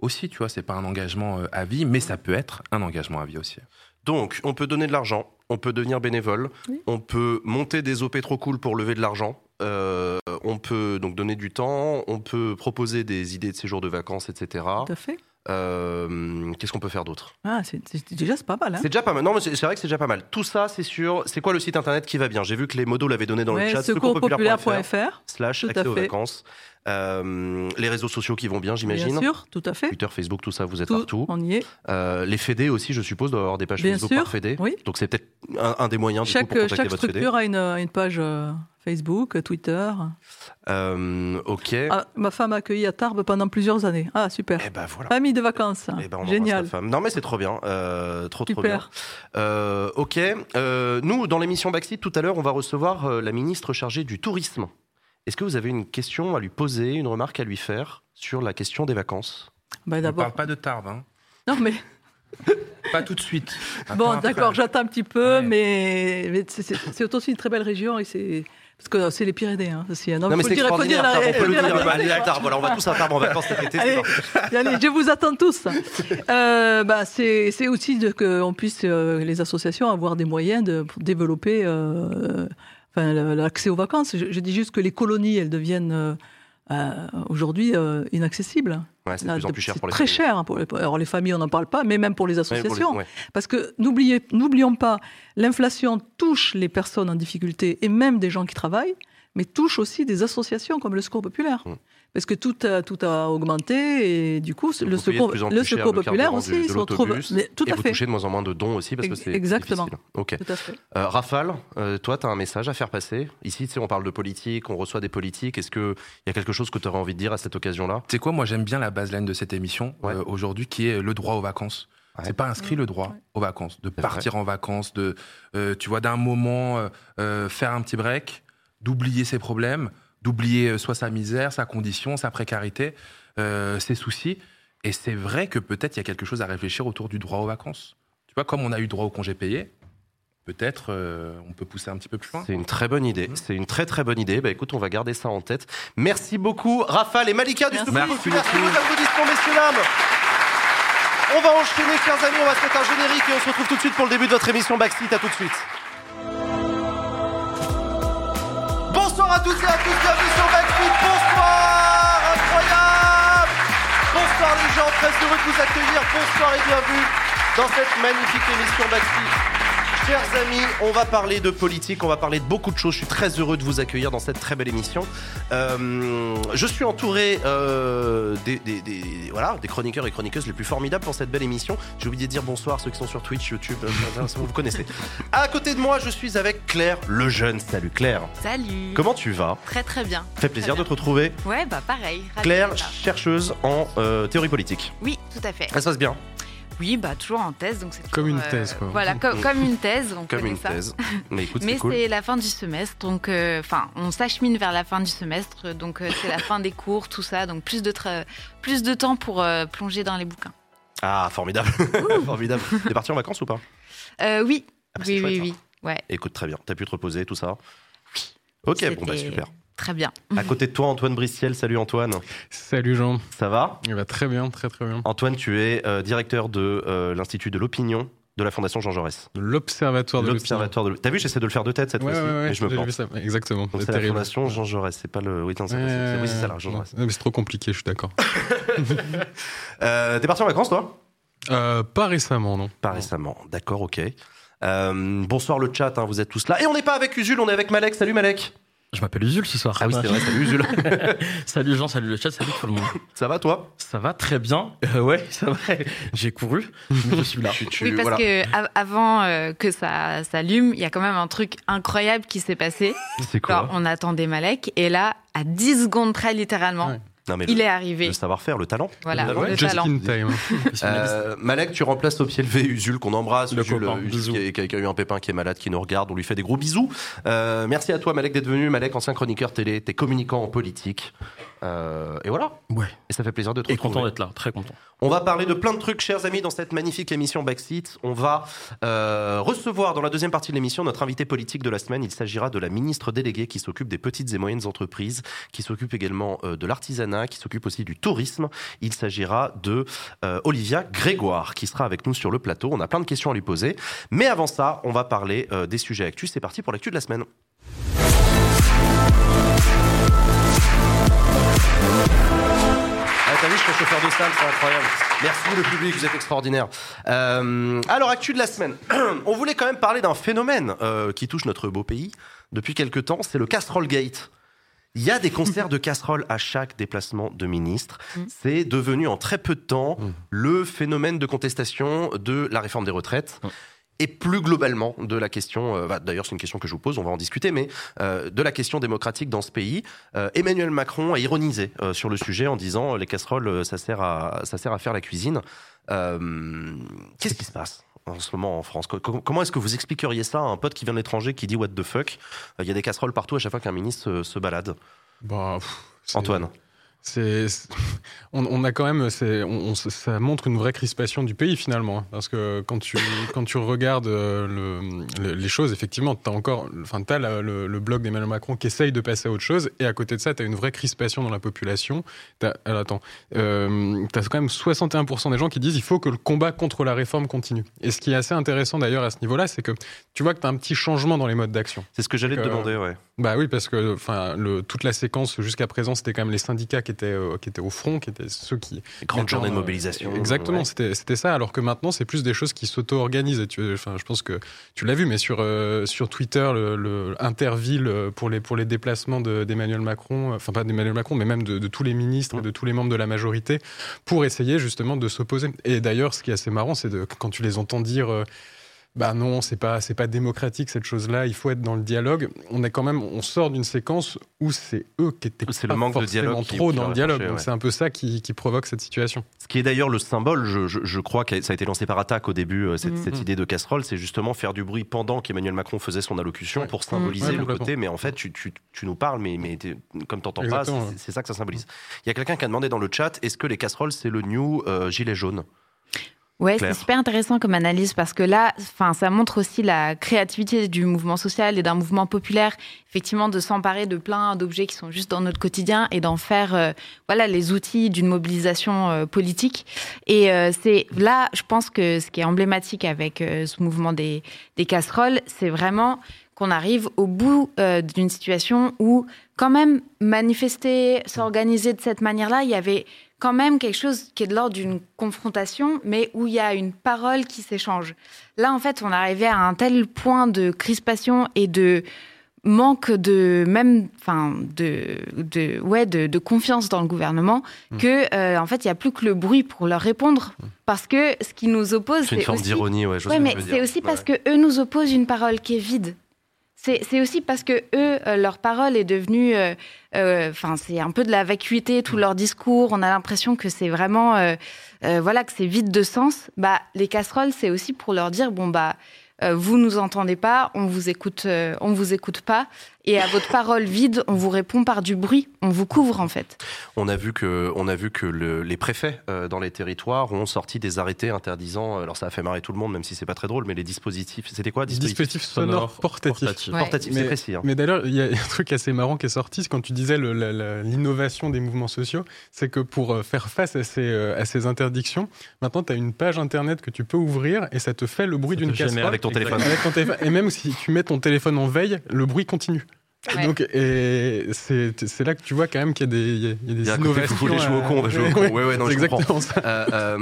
aussi, tu vois, c'est pas un engagement euh, à vie, mais ça peut être un engagement à vie aussi. Donc, on peut donner de l'argent, on peut devenir bénévole, on peut monter des OP trop cool pour lever de l'argent, euh, on peut donc donner du temps, on peut proposer des idées de séjour de vacances, etc. Tout à fait. Euh, qu'est-ce qu'on peut faire d'autre? Ah, c'est déjà c'est pas mal. Hein. c'est déjà pas mal. Non, mais c'est vrai que c'est déjà pas mal. Tout ça, c'est sûr. C'est quoi le site internet qui va bien? J'ai vu que les modos l'avaient donné dans le chat. Secourspopulaire.fr slash accès aux vacances. Euh, les réseaux sociaux qui vont bien, j'imagine. Bien sûr, tout à fait. Twitter, Facebook, tout ça, vous êtes partout. On y est. Euh, les fédés aussi, je suppose, doivent avoir des pages Facebook par fédé. Oui. Donc c'est peut-être un, des moyens chaque, du coup, pour chaque structure a une, une page euh, Facebook, Twitter. Euh, ok. Ah, ma femme a accueilli à Tarbes pendant plusieurs années. Ah, super. Eh ben, voilà. Famille de vacances. Eh ben, Génial. Non, mais c'est trop bien. Euh, trop, trop bien. Euh, ok. nous, dans l'émission Backseat, tout à l'heure, on va recevoir la ministre chargée du tourisme. Est-ce que vous avez une question à lui poser, une remarque à lui faire sur la question des vacances? Bah, On ne parle pas de Tarbes. Hein. Non, mais *laughs* pas tout de suite. bon, d'accord, j'attends un petit peu, mais, c'est aussi une très belle région et c'est. Parce que c'est les Pyrénées hein, aussi. Hein. Non, mais c'est extraordinaire, on peut le dire. Allez, voilà, on va tous à Tarbes en vacances cet été. Allez, *laughs* allez, je vous attends tous. Euh, bah, c'est aussi qu'on puisse, euh, les associations, avoir des moyens de, pour développer euh, l'accès aux vacances. Je, dis juste que les colonies, elles deviennent euh, euh, aujourd'hui euh, inaccessibles. c'est plus en plus cher pour les très familles. cher. Hein, pour les, alors les familles, on n'en parle pas, mais même pour les associations. Parce que n'oublions pas, l'inflation touche les personnes en difficulté et même des gens qui travaillent, mais touche aussi des associations comme le Secours Populaire. Mmh parce que tout a, tout a augmenté et du coup le secours, le secours populaire aussi se retrouve. tout et à vous fait. touchez de moins en moins de dons aussi parce que c'est exactement. Difficile. Ok. Tout à fait. Euh, Rafale, euh, toi, tu as un message à faire passer. Ici, tu sais, on parle de politique, on reçoit des politiques. Est-ce qu'il y a quelque chose que tu aurais envie de dire à cette occasion-là? C'est quoi? Moi, j'aime bien la baseline de cette émission euh, aujourd'hui, qui est le droit aux vacances. C'est pas inscrit le droit aux vacances, de partir en vacances, de, tu vois, d'un moment faire un petit break, d'oublier ses problèmes d'oublier euh, soit sa misère, sa condition, sa précarité, euh, ses soucis. Et c'est vrai que peut-être il y a quelque chose à réfléchir autour du droit aux vacances. Tu vois, comme on a eu droit au congé payé, peut-être euh, on peut pousser un petit peu plus loin. C'est une très bonne idée. C'est une très très bonne idée. Bah écoute, on va garder ça en tête. Merci beaucoup, Rafale et Malika du. Merci, Merci messieurs dames. On va enchaîner, chers amis, on va se mettre un générique et on se retrouve tout de suite pour le début de votre émission Backseat. À tout de suite. À toutes et à tous, bienvenue sur Backflip, bonsoir, incroyable. Bonsoir les gens, très heureux de vous accueillir, bonsoir et bienvenue dans cette magnifique émission Backflip. Chers amis, on va parler de politique, on va parler de beaucoup de choses. Je suis très heureux de vous accueillir dans cette très belle émission. Euh, je suis entouré euh, des, voilà, des chroniqueurs et chroniqueuses les plus formidables pour cette belle émission. J'ai oublié de dire bonsoir à ceux qui sont sur Twitch, YouTube, euh, *laughs* vous connaissez. À côté de moi, je suis avec Claire Lejeune. Salut Claire. Salut. Comment tu vas? Très très bien. Fait plaisir de te retrouver. Ouais, bah pareil. Claire, chercheuse en théorie politique. Oui, tout à fait. Ça se passe bien? Oui, bah toujours en thèse, donc c'est comme une euh, thèse, quoi. Voilà, comme une thèse, on comme une ça. thèse. Mais écoute, *laughs* Mais c'est la fin du semestre, donc euh, enfin, on s'achemine vers la fin du semestre, donc euh, c'est la fin des cours, tout ça, donc plus de plus de temps pour plonger dans les bouquins. Ah, formidable, *laughs* formidable. T'es parti en vacances ou pas? Oui, ah, bah, oui, oui, oui, ouais. Écoute, très bien. T'as pu te reposer, tout ça? Ok, bon bah super. Très bien. À côté de toi, Antoine Bristiel. Salut Antoine. Salut Jean. Ça va? Il va très bien, très très bien. Antoine, tu es euh, directeur de euh, l'Institut de l'opinion de la Fondation Jean Jaurès. L'Observatoire de l'Observatoire de T'as vu, j'essaie de le faire de tête cette fois-ci, mais je me plante. Ça. Exactement. c'est la Fondation Jean Jaurès, c'est pas le. Oui, c'est ça là, Jean Jaurès. c'est trop compliqué, je suis d'accord. *laughs* *laughs* euh, T'es parti en vacances, toi? Euh, Pas récemment, non. Pas récemment, d'accord, ok. bonsoir le chat, hein, vous êtes tous là. Et on n'est pas avec Usul, on est avec Malek. Salut Malek. Je m'appelle Usul ce soir. Ah oui, c'est vrai, salut Usul. *laughs* salut Jean, salut le chat, salut tout le monde. Ça va toi? Ça va très bien. Euh, ouais, c'est vrai. J'ai couru, mais je suis là. oui, parce que avant euh, que ça s'allume, il y a quand même un truc incroyable qui s'est passé. C'est quoi? On attendait Malek et là, à 10 secondes près littéralement, il est arrivé. Le savoir-faire, le talent. Voilà, le, le talent. *laughs* euh, Malek, tu remplaces au pied levé Usul qu'on embrasse. Usul, Usul qui, a, qui, a, eu un pépin qui est malade, qui nous regarde. On lui fait des gros bisous. Euh, merci à toi, Malek, d'être venu. Malek, ancien chroniqueur télé, t'es communicant en politique. Euh, et voilà. Ouais. Et ça fait plaisir de te Et content d'être là, très content. On va parler de plein de trucs, chers amis, dans cette magnifique émission Backseat. On va euh, recevoir dans la deuxième partie de l'émission notre invité politique de la semaine. Il s'agira de la ministre déléguée qui s'occupe des petites et moyennes entreprises, qui s'occupe également euh, de l'artisanat, qui s'occupe aussi du tourisme. Il s'agira de euh, Olivia Grégoire, qui sera avec nous sur le plateau. On a plein de questions à lui poser. Mais avant ça, on va parler euh, des sujets actus. C'est parti pour l'actu de la semaine. Ah, t'as vu, je suis chauffeur de salle, c'est incroyable. Merci le public, vous êtes extraordinaire. Euh, alors, actu de la semaine. *clears throat* On voulait quand même parler d'un phénomène euh, qui touche notre beau pays depuis quelques temps, c'est le casserole gate. Il y a des concerts de casseroles à chaque déplacement de ministre. Mm. C'est devenu en très peu de temps mm. le phénomène de contestation de la réforme des retraites. Et plus globalement de la question, euh, bah, d'ailleurs c'est une question que je vous pose, on va en discuter, mais euh, de la question démocratique dans ce pays. Euh, Emmanuel Macron a ironisé sur le sujet en disant les casseroles, ça sert à, ça sert à faire la cuisine. Qu'est-ce qui se passe en ce moment en France? Comment est-ce que vous expliqueriez ça à un pote qui vient de l'étranger qui dit what the fuck? Il y a des casseroles partout à chaque fois qu'un ministre se, balade. Bah, Antoine c'est, on, on, a quand même, on, ça montre une vraie crispation du pays finalement, hein, parce que quand tu quand tu regardes euh, le, les choses, effectivement, t'as encore, enfin t'as le, le blog d'Emmanuel Macron qui essaye de passer à autre chose, et à côté de ça, t'as une vraie crispation dans la population. Alors attends, euh, t'as quand même 61% des gens qui disent il faut que le combat contre la réforme continue. Et ce qui est assez intéressant d'ailleurs à ce niveau-là, c'est que tu vois que t'as un petit changement dans les modes d'action. C'est ce que j'allais te demander, ouais. Bah oui, parce que enfin toute la séquence jusqu'à présent, c'était quand même les syndicats qui étaient, euh, qui étaient au front, qui étaient ceux qui. Grande journée de mobilisation. exactement, c'était, c'était ça. Alors que maintenant, c'est plus des choses qui s'auto-organisent. Enfin, je pense que tu l'as vu, mais sur, euh, sur Twitter, le, le, Interville euh, pour les, pour les déplacements d'Emmanuel Macron, enfin pas d'Emmanuel Macron, mais même de, de, tous les ministres et de tous les membres de la majorité, pour essayer justement de s'opposer. Et d'ailleurs, ce qui est assez marrant, c'est quand tu les entends dire bah non, c'est pas c'est pas démocratique cette chose-là. Il faut être dans le dialogue. On est quand même, on sort d'une séquence où c'est eux qui étaient c'est le manque de dialogue trop dans le dialogue. Donc c'est un peu ça qui, qui, provoque cette situation. Ce qui est d'ailleurs le symbole, je, je, je, crois que ça a été lancé par attaque au début euh, cette, mm-hmm. cette, idée de casserole, c'est justement faire du bruit pendant qu'Emmanuel Macron faisait son allocution pour symboliser mm-hmm. le côté. Mais en fait, tu, tu, tu nous parles, mais, mais comme t'entends pas, c'est ça que ça symbolise. Il y a quelqu'un qui a demandé dans le chat, est-ce que les casseroles c'est le new euh, gilet jaune? Ouais, c'est super intéressant comme analyse parce que là, enfin, ça montre aussi la créativité du mouvement social et d'un mouvement populaire, effectivement, de s'emparer de plein d'objets qui sont juste dans notre quotidien et d'en faire, euh, voilà, les outils d'une mobilisation euh, politique. Et euh, c'est là, je pense que ce qui est emblématique avec ce mouvement des, des casseroles, c'est vraiment qu'on arrive au bout d'une situation où, quand même, manifester, s'organiser de cette manière-là, il y avait quand même quelque chose qui est de l'ordre d'une confrontation, mais où il y a une parole qui s'échange. Là, en fait, on arrivait à un tel point de crispation et de manque de même enfin de de ouais de, de confiance dans le gouvernement mmh. que euh, en fait il y a plus que le bruit pour leur répondre mmh. parce que ce qui nous oppose c'est une forme d'ironie ouais, ouais mais c'est aussi parce que eux nous opposent une parole qui est vide c'est aussi parce que eux, euh, leur parole est devenue, euh, euh, enfin, c'est un peu de la vacuité, tout leur discours. On a l'impression que c'est vraiment, voilà, que c'est vide de sens. Bah, les casseroles, c'est aussi pour leur dire, bon bah, vous nous entendez pas, on vous écoute, on vous écoute pas. Et à votre parole vide, on vous répond par du bruit, on vous couvre en fait. On a vu que, on a vu que le, les préfets euh, dans les territoires ont sorti des arrêtés interdisant, euh, alors ça a fait marrer tout le monde, même si c'est pas très drôle, mais les dispositifs, c'était quoi Dispositifs sonores portatifs. Portatifs, c'est précis. Hein. Mais d'ailleurs, il y a un truc assez marrant qui est sorti, c'est quand tu disais l'innovation des mouvements sociaux, c'est que pour euh, faire face à ces, à ces interdictions, maintenant tu as une page internet que tu peux ouvrir et ça te fait le bruit d'une casserole. Avec ton téléphone. Avec ton téléphone. Et même si tu mets ton téléphone en veille, le bruit continue. Ouais. Donc, et c'est là que tu vois quand même qu'il y a des, il y a, des il y a innovations. Faut les jouer au con, on va jouer au con. Ouais, ouais, non, je exactement ça. Euh, euh,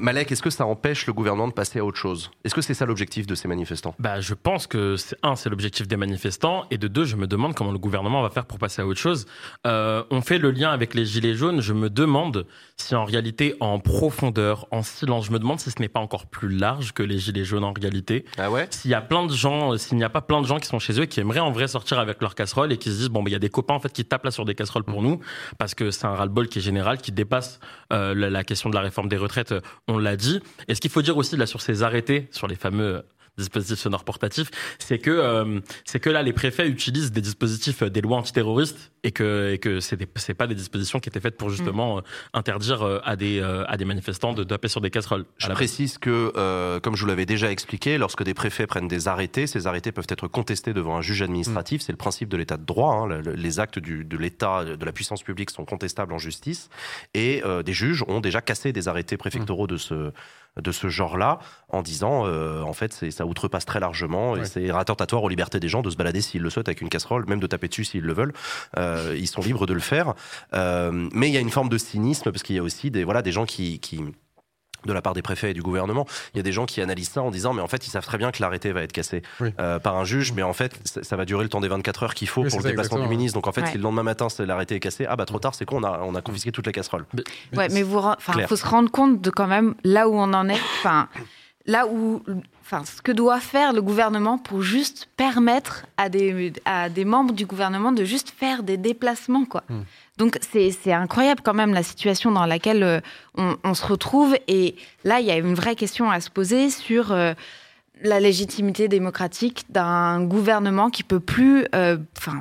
Malek, est-ce que ça empêche le gouvernement de passer à autre chose? Est-ce que c'est ça l'objectif de ces manifestants? Bah, je pense que c'est un, c'est l'objectif des manifestants, et de deux, je me demande comment le gouvernement va faire pour passer à autre chose. Euh, on fait le lien avec les gilets jaunes. Je me demande si en réalité, en profondeur, en silence, je me demande si ce n'est pas encore plus large que les gilets jaunes en réalité. Ah ouais? S'il y a plein de gens, s'il n'y a pas plein de gens qui sont chez eux et qui aimeraient en vrai sortir avec leur casque casseroles et qui se disent bon, il y a des copains en fait qui tapent là sur des casseroles pour nous parce que c'est un ras-le-bol qui est général, qui dépasse la, la, question de la réforme des retraites. On l'a dit. Et ce qu'il faut dire aussi là sur ces arrêtés, sur les fameux dispositifs sonores portatifs, c'est que euh, c'est que là les préfets utilisent des dispositifs euh, des lois antiterroristes et que et que c'est c'est pas des dispositions qui étaient faites pour justement mm. euh, interdire à des à des manifestants de taper sur des casseroles. Je précise que comme je vous l'avais déjà expliqué, lorsque des préfets prennent des arrêtés, ces arrêtés peuvent être contestés devant un juge administratif. Mm. C'est le principe de l'état de droit. Hein. Les actes du, de l'État, de la puissance publique sont contestables en justice et des juges ont déjà cassé des arrêtés préfectoraux mm. de ce de ce genre-là en disant euh, en fait ça outrepasse très largement et c'est attentatoire aux libertés des gens de se balader s'ils le souhaitent avec une casserole, même de taper dessus s'ils le veulent. Euh, ils sont libres de le faire. Euh, mais il y a une forme de cynisme parce qu'il y a aussi des voilà des gens qui, qui de la part des préfets et du gouvernement. Il y a des gens qui analysent ça en disant mais en fait ils savent très bien que l'arrêté va être cassé euh, par un juge, mais en fait ça, va durer le temps des 24 heures qu'il faut pour le déplacement du ministre. Donc en fait si le lendemain matin l'arrêté est cassé, ah bah trop tard, c'est quoi on a, on a confisqué toutes les casseroles. ouais, mais vous, il faut se rendre compte de quand même là où on en est. Enfin, là où, enfin, ce que doit faire le gouvernement pour juste permettre à des, à des membres du gouvernement de juste faire des déplacements, quoi. Hmm. Donc c'est incroyable quand même la situation dans laquelle euh, on, se retrouve. Et là, il y a une vraie question à se poser sur euh, la légitimité démocratique d'un gouvernement qui peut plus euh,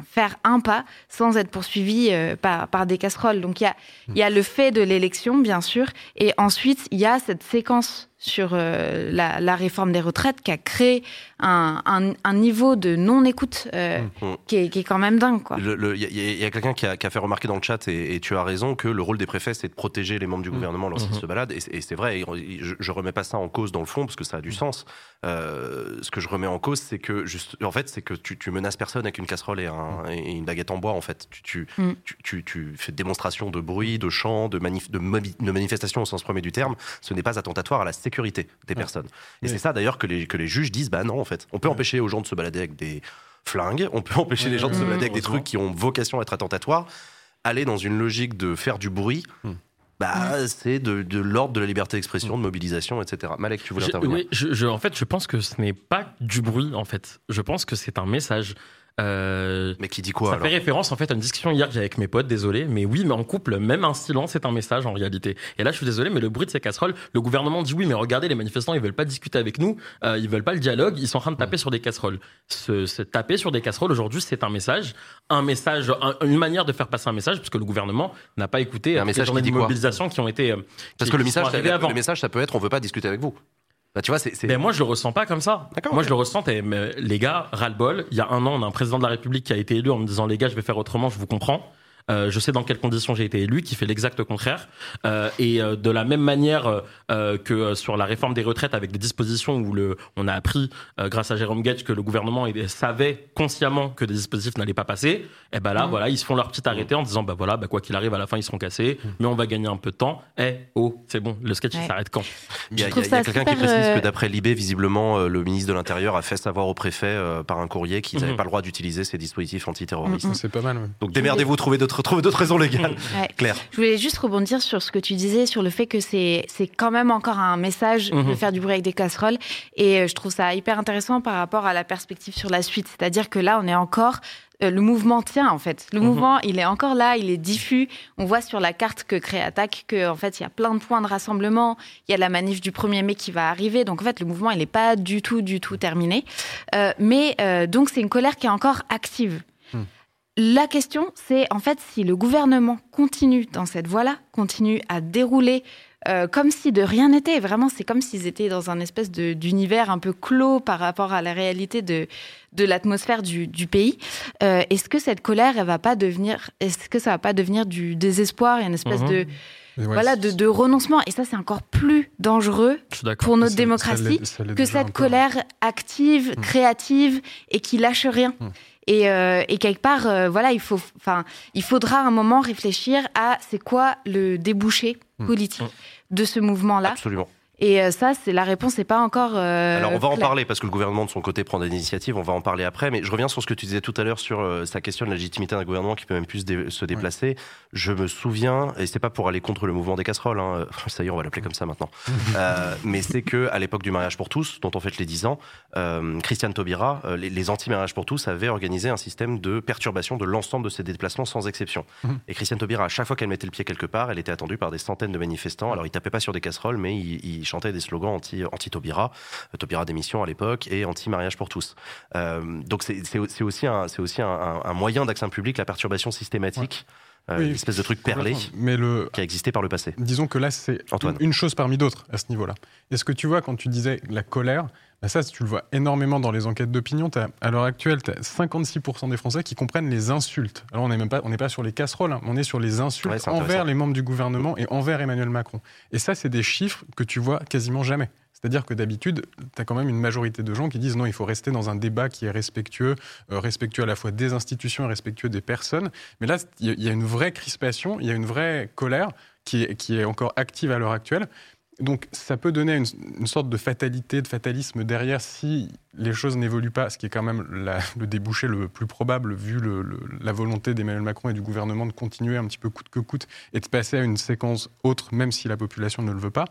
faire un pas sans être poursuivi par, par, des casseroles. Donc il y a, y a le fait de l'élection, bien sûr, et ensuite il y a cette séquence sur euh, la, réforme des retraites qui a créé un, niveau de non-écoute euh, mm. Mm. qui, est, quand même dingue. Il y a, quelqu'un qui, a, fait remarquer dans le chat, et, tu as raison, que le rôle des préfets, c'est de protéger les membres du mm. gouvernement lorsqu'ils se baladent. Et, c'est vrai, je ne remets pas ça en cause dans le fond, parce que ça a du sens. Euh, ce que je remets en cause, c'est que, juste, en fait, c'est que tu, menaces personne avec une casserole et, une baguette en bois. En fait. Tu, tu, tu, fais démonstration de bruit, de chant, de, manif, de, de manifestation au sens premier du terme. Ce n'est pas attentatoire à la sécurité sécurité des personnes. Et c'est ça d'ailleurs que les, que les juges disent, bah non, en fait, on peut empêcher aux gens de se balader avec des flingues, on peut *laughs* empêcher les gens de se balader avec des trucs qui ont vocation à être attentatoires. Aller dans une logique de faire du bruit, hmm. bah, c'est de, de l'ordre de la liberté d'expression, de mobilisation, etc. Malek, tu voulais intervenir Oui, je, en fait, je pense que ce n'est pas du bruit, en fait. Je pense que c'est un message. Euh, mais qui dit quoi Ça fait référence en fait à une discussion hier que j'ai avec mes potes, désolé, mais oui, mais en couple, même un silence est un message en réalité. Et là, je suis désolé, mais le bruit de ces casseroles, le gouvernement dit oui, mais regardez, les manifestants, ils veulent pas discuter avec nous, euh, ils veulent pas le dialogue, ils sont en train de taper sur des casseroles. Se, taper sur des casseroles aujourd'hui, c'est un message, un message, une manière de faire passer un message, puisque le gouvernement n'a pas écouté un euh, message les mobilisations qui ont été. Euh, Parce que le message, le message, ça peut être, on veut pas discuter avec vous. Bah, tu vois, c'est, Mais moi, je le ressens pas comme ça. Moi, je le ressens. les gars, ras-le-bol. Il y a un an, on a un président de la République qui a été élu en me disant, les gars, je vais faire autrement, je vous comprends. Euh, je sais dans quelles conditions j'ai été élu, qui fait l'exact contraire. Euh, et euh, de la même manière euh, que sur la réforme des retraites, avec des dispositions où le, on a appris, grâce à Jérôme Gage, que le gouvernement savait consciemment que des dispositifs n'allaient pas passer. Et eh ben là, mmh. voilà, ils se font leur petit arrêté en disant, bah voilà, bah quoi qu'il arrive, à la fin, ils seront cassés, mmh. mais on va gagner un peu de temps. Eh oh, c'est bon, le sketch il s'arrête quand? Il y a, quelqu'un qui précise que d'après Libé, visiblement, le ministre de l'Intérieur a fait savoir au préfet par un courrier qu'ils n'avaient mmh. pas le droit d'utiliser ces dispositifs antiterroristes. C'est pas mal. Donc démerdez-vous, trouvez d'autres trouver d'autres raisons légales. *laughs* Claire. Je voulais juste rebondir sur ce que tu disais, sur le fait que c'est quand même encore un message de mhm. faire du bruit avec des casseroles. Et euh, je trouve ça hyper intéressant par rapport à la perspective sur la suite. C'est-à-dire que là, on est encore euh, le mouvement tient en fait. Le mhm. mouvement, il est encore là, il est diffus. On voit sur la carte que crée Attaque que en fait, il y a plein de points de rassemblement. Il y a la manif du 1er mai qui va arriver. Donc en fait, le mouvement, il n'est pas du tout, du tout terminé. Euh, mais donc c'est une colère qui est encore active. La question, c'est en fait si le gouvernement continue dans cette voie-là, continue à dérouler euh, comme si de rien n'était. Vraiment, c'est comme s'ils étaient dans un espèce d'univers un peu clos par rapport à la réalité de, de l'atmosphère du, pays. Euh, est-ce que cette colère, elle va pas devenir, est-ce que ça va pas devenir du désespoir et une espèce mhm. de voilà, de, renoncement? Et ça, c'est encore plus dangereux pour notre démocratie que cette colère active, mhm. créative et qui lâche rien. Euh, et, quelque part, euh, voilà, il faut, enfin, il faudra un moment réfléchir à c'est quoi le débouché hmm. politique de ce mouvement-là. Absolument. Et euh, ça, c'est la réponse n'est pas encore. Euh, Alors on va en parler parce que le gouvernement de son côté prend des initiatives. On va en parler après. Mais je reviens sur ce que tu disais tout à l'heure sur euh, sa question de la légitimité d'un gouvernement qui peut même plus se, déplacer. Je me souviens, et c'est pas pour aller contre le mouvement des casseroles. Hein, *laughs* ça y est, on va l'appeler comme ça maintenant. *laughs* mais c'est que à l'époque du mariage pour tous, dont on fête les 10 ans, Christiane Taubira, les, anti-mariage pour tous avaient organisé un système de perturbation de l'ensemble de ces déplacements sans exception. Mmh. Et Christiane Taubira, à chaque fois qu'elle mettait le pied quelque part, elle était attendue par des centaines de manifestants. Alors ils tapaient pas sur des casseroles, mais ils il chantait des slogans anti, anti Taubira, euh, Taubira démission à l'époque, et anti mariage pour tous. Euh, donc c'est aussi, un, aussi un, moyen d'accès public, la perturbation systématique. Euh, une espèce de truc perlé mais le... qui a existé par le passé. Disons que là, c'est une chose parmi d'autres à ce niveau-là. Et ce que tu vois quand tu disais la colère, bah ça, tu le vois énormément dans les enquêtes d'opinion. À l'heure actuelle, tu as 56% des Français qui comprennent les insultes. Alors, on n'est même pas, on pas sur les casseroles, hein. on est sur les insultes envers les membres du gouvernement et envers Emmanuel Macron. Et ça, c'est des chiffres que tu vois quasiment jamais. C'est-à-dire que d'habitude, tu as quand même une majorité de gens qui disent non, il faut rester dans un débat qui est respectueux, euh, respectueux à la fois des institutions et respectueux des personnes. Mais là, il y, a une vraie crispation, il y a une vraie colère qui est, qui est encore active à l'heure actuelle. Donc ça peut donner une, sorte de fatalité, de fatalisme derrière si les choses n'évoluent pas, ce qui est quand même le débouché le plus probable vu la volonté d'Emmanuel Macron et du gouvernement de continuer un petit peu coûte que coûte et de passer à une séquence autre, même si la population ne le veut pas.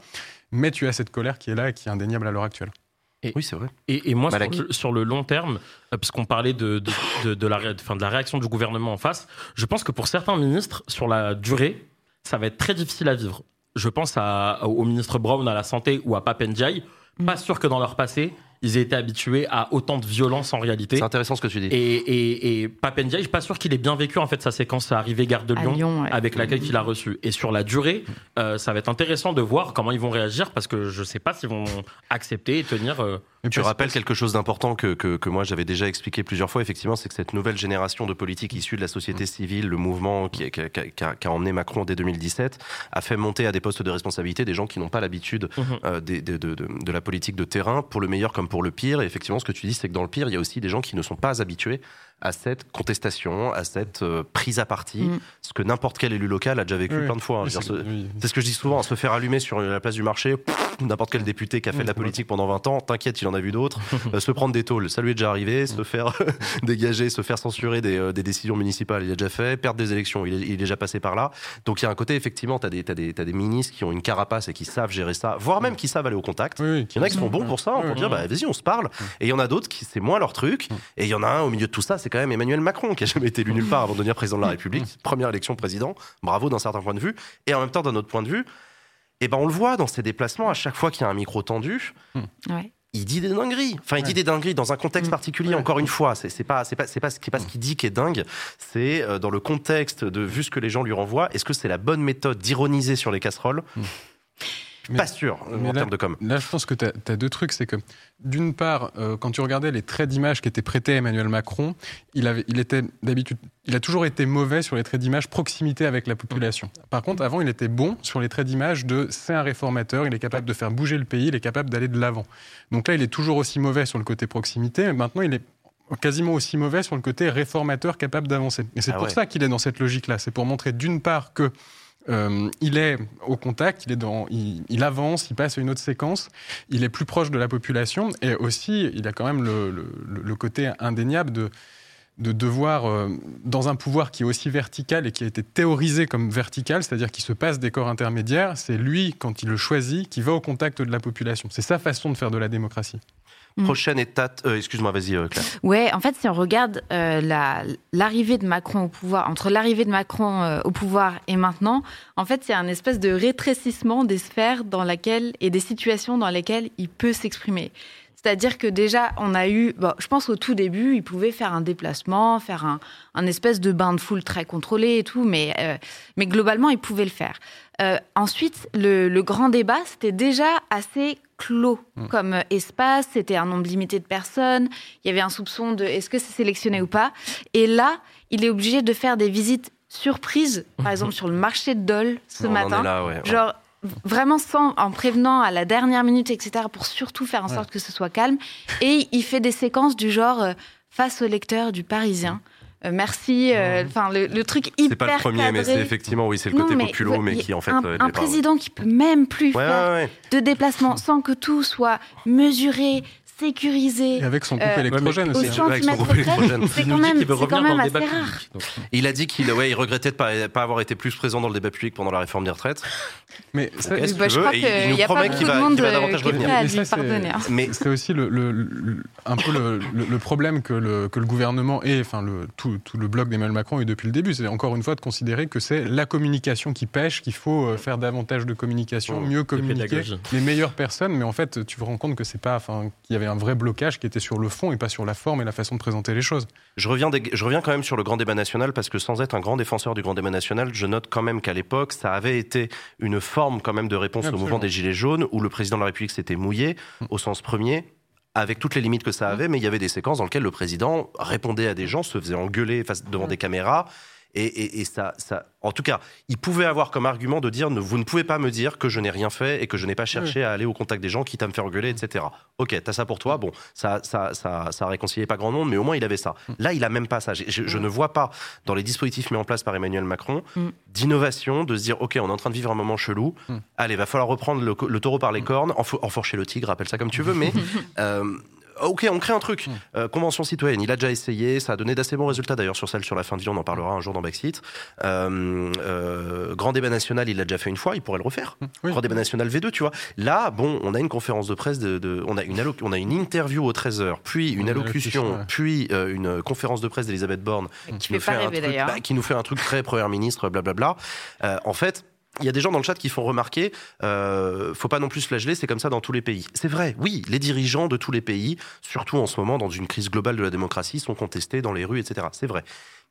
Mais tu as cette colère qui est là et qui est indéniable à l'heure actuelle. oui, c'est vrai. Et, moi, sur le, long terme, euh, puisqu'on parlait de, de, la, de la réaction du gouvernement en face, je pense que pour certains ministres, sur la durée, ça va être très difficile à vivre je pense au ministre Brown à la santé ou à Papendiaï, pas sûr que dans leur passé, ils aient été habitués à autant de violence en réalité. C'est intéressant ce que tu dis. Et, et, et Papendiaï, je suis pas sûr qu'il ait bien vécu en fait sa séquence à arrivée gare de Lyon, avec laquelle il a reçu. Et sur la durée, euh, ça va être intéressant de voir comment ils vont réagir parce que je sais pas s'ils vont accepter et tenir. Euh, tu rappelles quelque chose d'important que, que, que, moi j'avais déjà expliqué plusieurs fois, effectivement, c'est que cette nouvelle génération de politiques issus de la société civile, le mouvement qui, qui, qui, a, emmené Macron dès 2017, a fait monter à des postes de responsabilité des gens qui n'ont pas l'habitude mhm. euh, de, de, de, de, la politique de terrain, pour le meilleur comme pour le pire. Effectivement, ce que tu dis, c'est que dans le pire, il y a aussi des gens qui ne sont pas habitués à cette contestation, à cette euh, prise à partie, mm. ce que n'importe quel élu local a déjà vécu plein de fois. Hein. c'est ce que je dis souvent, se faire allumer sur la place du marché, n'importe quel député qui a fait de la politique pendant 20 ans, t'inquiète, il en a vu d'autres, *laughs* euh, se prendre des tôles, ça lui est déjà arrivé, se faire *laughs* dégager, se faire censurer euh, des, décisions municipales, il a déjà fait, perdre des élections, il est, déjà passé par là. Donc il y a un côté, effectivement, t'as des, as des, as des ministres qui ont une carapace et qui savent gérer ça, voire même qui savent aller au contact. il y en a qui sont bons pour ça, pour dire, bah, vas-y, on se parle. Et il y en a d'autres qui, c'est moins leur truc. Et il y en a un au milieu de tout ça, c'est quand même Emmanuel Macron qui a jamais été élu nulle part avant de devenir président de la République. Première élection président, bravo d'un certain point de vue. Et en même temps, d'un autre point de vue, eh ben on le voit dans ses déplacements, à chaque fois qu'il y a un micro tendu. il dit des dingueries. Enfin, il dit des dingueries dans un contexte particulier. Encore une fois, c'est pas c'est pas c'est pas, pas ce qu'il dit qui est dingue. C'est euh, dans le contexte de vu ce que les gens lui renvoient. Est-ce que c'est la bonne méthode d'ironiser sur les casseroles? Pas sûr en termes de com. Là, je pense que tu as, deux trucs. C'est que, d'une part, euh, quand tu regardais les traits d'image qui étaient prêtés à Emmanuel Macron, il, avait, il était d'habitude, il a toujours été mauvais sur les traits d'image proximité avec la population. Par contre, avant, il était bon sur les traits d'image de c'est un réformateur, il est capable de faire bouger le pays, il est capable d'aller de l'avant. Donc là, il est toujours aussi mauvais sur le côté proximité. Maintenant, il est quasiment aussi mauvais sur le côté réformateur capable d'avancer. Et c'est ah pour ça qu'il est dans cette logique-là. C'est pour montrer d'une part que euh, il est au contact, il, est dans, il, avance, il passe à une autre séquence, il est plus proche de la population et aussi il a quand même le, côté indéniable de, de devoir, euh, dans un pouvoir qui est aussi vertical et qui a été théorisé comme vertical, c'est-à-dire qui se passe des corps intermédiaires, c'est lui, quand il le choisit, qui va au contact de la population. C'est sa façon de faire de la démocratie. Mm. Prochaine étape, euh, excuse-moi, vas-y euh, Claire. Ouais, en fait, si on regarde euh, l'arrivée de Macron au pouvoir, entre l'arrivée de Macron au pouvoir et maintenant, en fait, il y a un espèce de rétrécissement des sphères dans laquelle et des situations dans lesquelles il peut s'exprimer. C'est-à-dire que déjà, on a eu, bon, je pense au tout début, il pouvait faire un déplacement, faire un, un espèce de bain de foule très contrôlé et tout, mais, mais globalement, il pouvait le faire. ensuite, le, le grand débat, c'était déjà assez clos hmm. comme espace, c'était un nombre limité de personnes, il y avait un soupçon de est-ce que c'est sélectionné ou pas. Et là, il est obligé de faire des visites surprises, par *laughs* exemple sur le marché de Dole ce matin. Genre, vraiment sans, en prévenant à la dernière minute, etc., pour surtout faire en sorte que ce soit calme. Et il fait des séquences du genre euh, face au lecteur du Parisien. Merci. Enfin, le, truc hyper. C'est pas le premier, mais c'est effectivement, oui, c'est le côté populo, mais, qui en fait. Un, président qui peut même plus faire de déplacement sans que tout soit mesuré, sécurisé. Et avec son couple électrogène aussi. Avec son couple électrogène. C'est quand même, quand même assez rare. Il a dit qu'il ouais, il regrettait de ne pas, pas avoir été plus présent dans le débat public pendant la réforme des retraites. Mais ça, bah, je crois qu'il n'y a pas beaucoup de monde qui est prêt à lui pardonner. Hein. Mais c'est aussi le, le, un peu le, problème que le, que le gouvernement et enfin le, tout, tout le bloc d'Emmanuel Macron est depuis le début. C'est encore une fois de considérer que c'est la communication qui pêche, qu'il faut euh, faire davantage de communication, mmh. mieux communiquer, les meilleures personnes. Mais en fait, tu te rends compte que c'est pas, enfin, qu'il y avait un vrai blocage qui était sur le fond et pas sur la forme et la façon de présenter les choses. Je reviens, je reviens quand même sur le grand débat national parce que sans être un grand défenseur du grand débat national, je note quand même qu'à l'époque, ça avait été une forme quand même de réponse au mouvement des Gilets jaunes où le président de la République s'était mouillé mm. au sens premier avec toutes les limites que ça avait, mm. mais il y avait des séquences dans lesquelles le président répondait à des gens, se faisait engueuler face, devant mm. des caméras, et, ça, ça, en tout cas, il pouvait avoir comme argument de dire vous ne pouvez pas me dire que je n'ai rien fait et que je n'ai pas cherché à aller au contact des gens, quitte à me faire engueuler, etc. Ok, t'as ça pour toi. Bon, ça, ça, ça, ça réconciliait pas grand monde, mais au moins il avait ça. Là, il a même pas ça. Je, ne vois pas dans les dispositifs mis en place par Emmanuel Macron mm. d'innovation, de se dire ok, on est en train de vivre un moment chelou. Mm. Allez, va falloir reprendre le, taureau par les mm. cornes, enfourcher le tigre, appelle ça comme tu veux, mais *laughs* euh, ok, on crée un truc. Hmm. Euh, convention citoyenne, il a déjà essayé, ça a donné d'assez bons résultats d'ailleurs sur celle sur la fin de vie, on en parlera un jour dans Backseat. Euh, euh, grand débat national, il l'a déjà fait une fois, il pourrait le refaire. Hmm. Grand débat national V2, tu vois. Là, bon, on a une conférence de presse, de, on, a une on a une interview aux 13h, puis une allocution, puis une conférence de presse d'Elisabeth Borne qui, nous fait un truc, bah, qui nous fait un truc très Premier ministre, blablabla. en fait, il y a des gens dans le chat qui font remarquer, euh, faut pas non plus flageller, c'est comme ça dans tous les pays. C'est vrai, oui, les dirigeants de tous les pays, surtout en ce moment dans une crise globale de la démocratie, sont contestés dans les rues, etc. C'est vrai.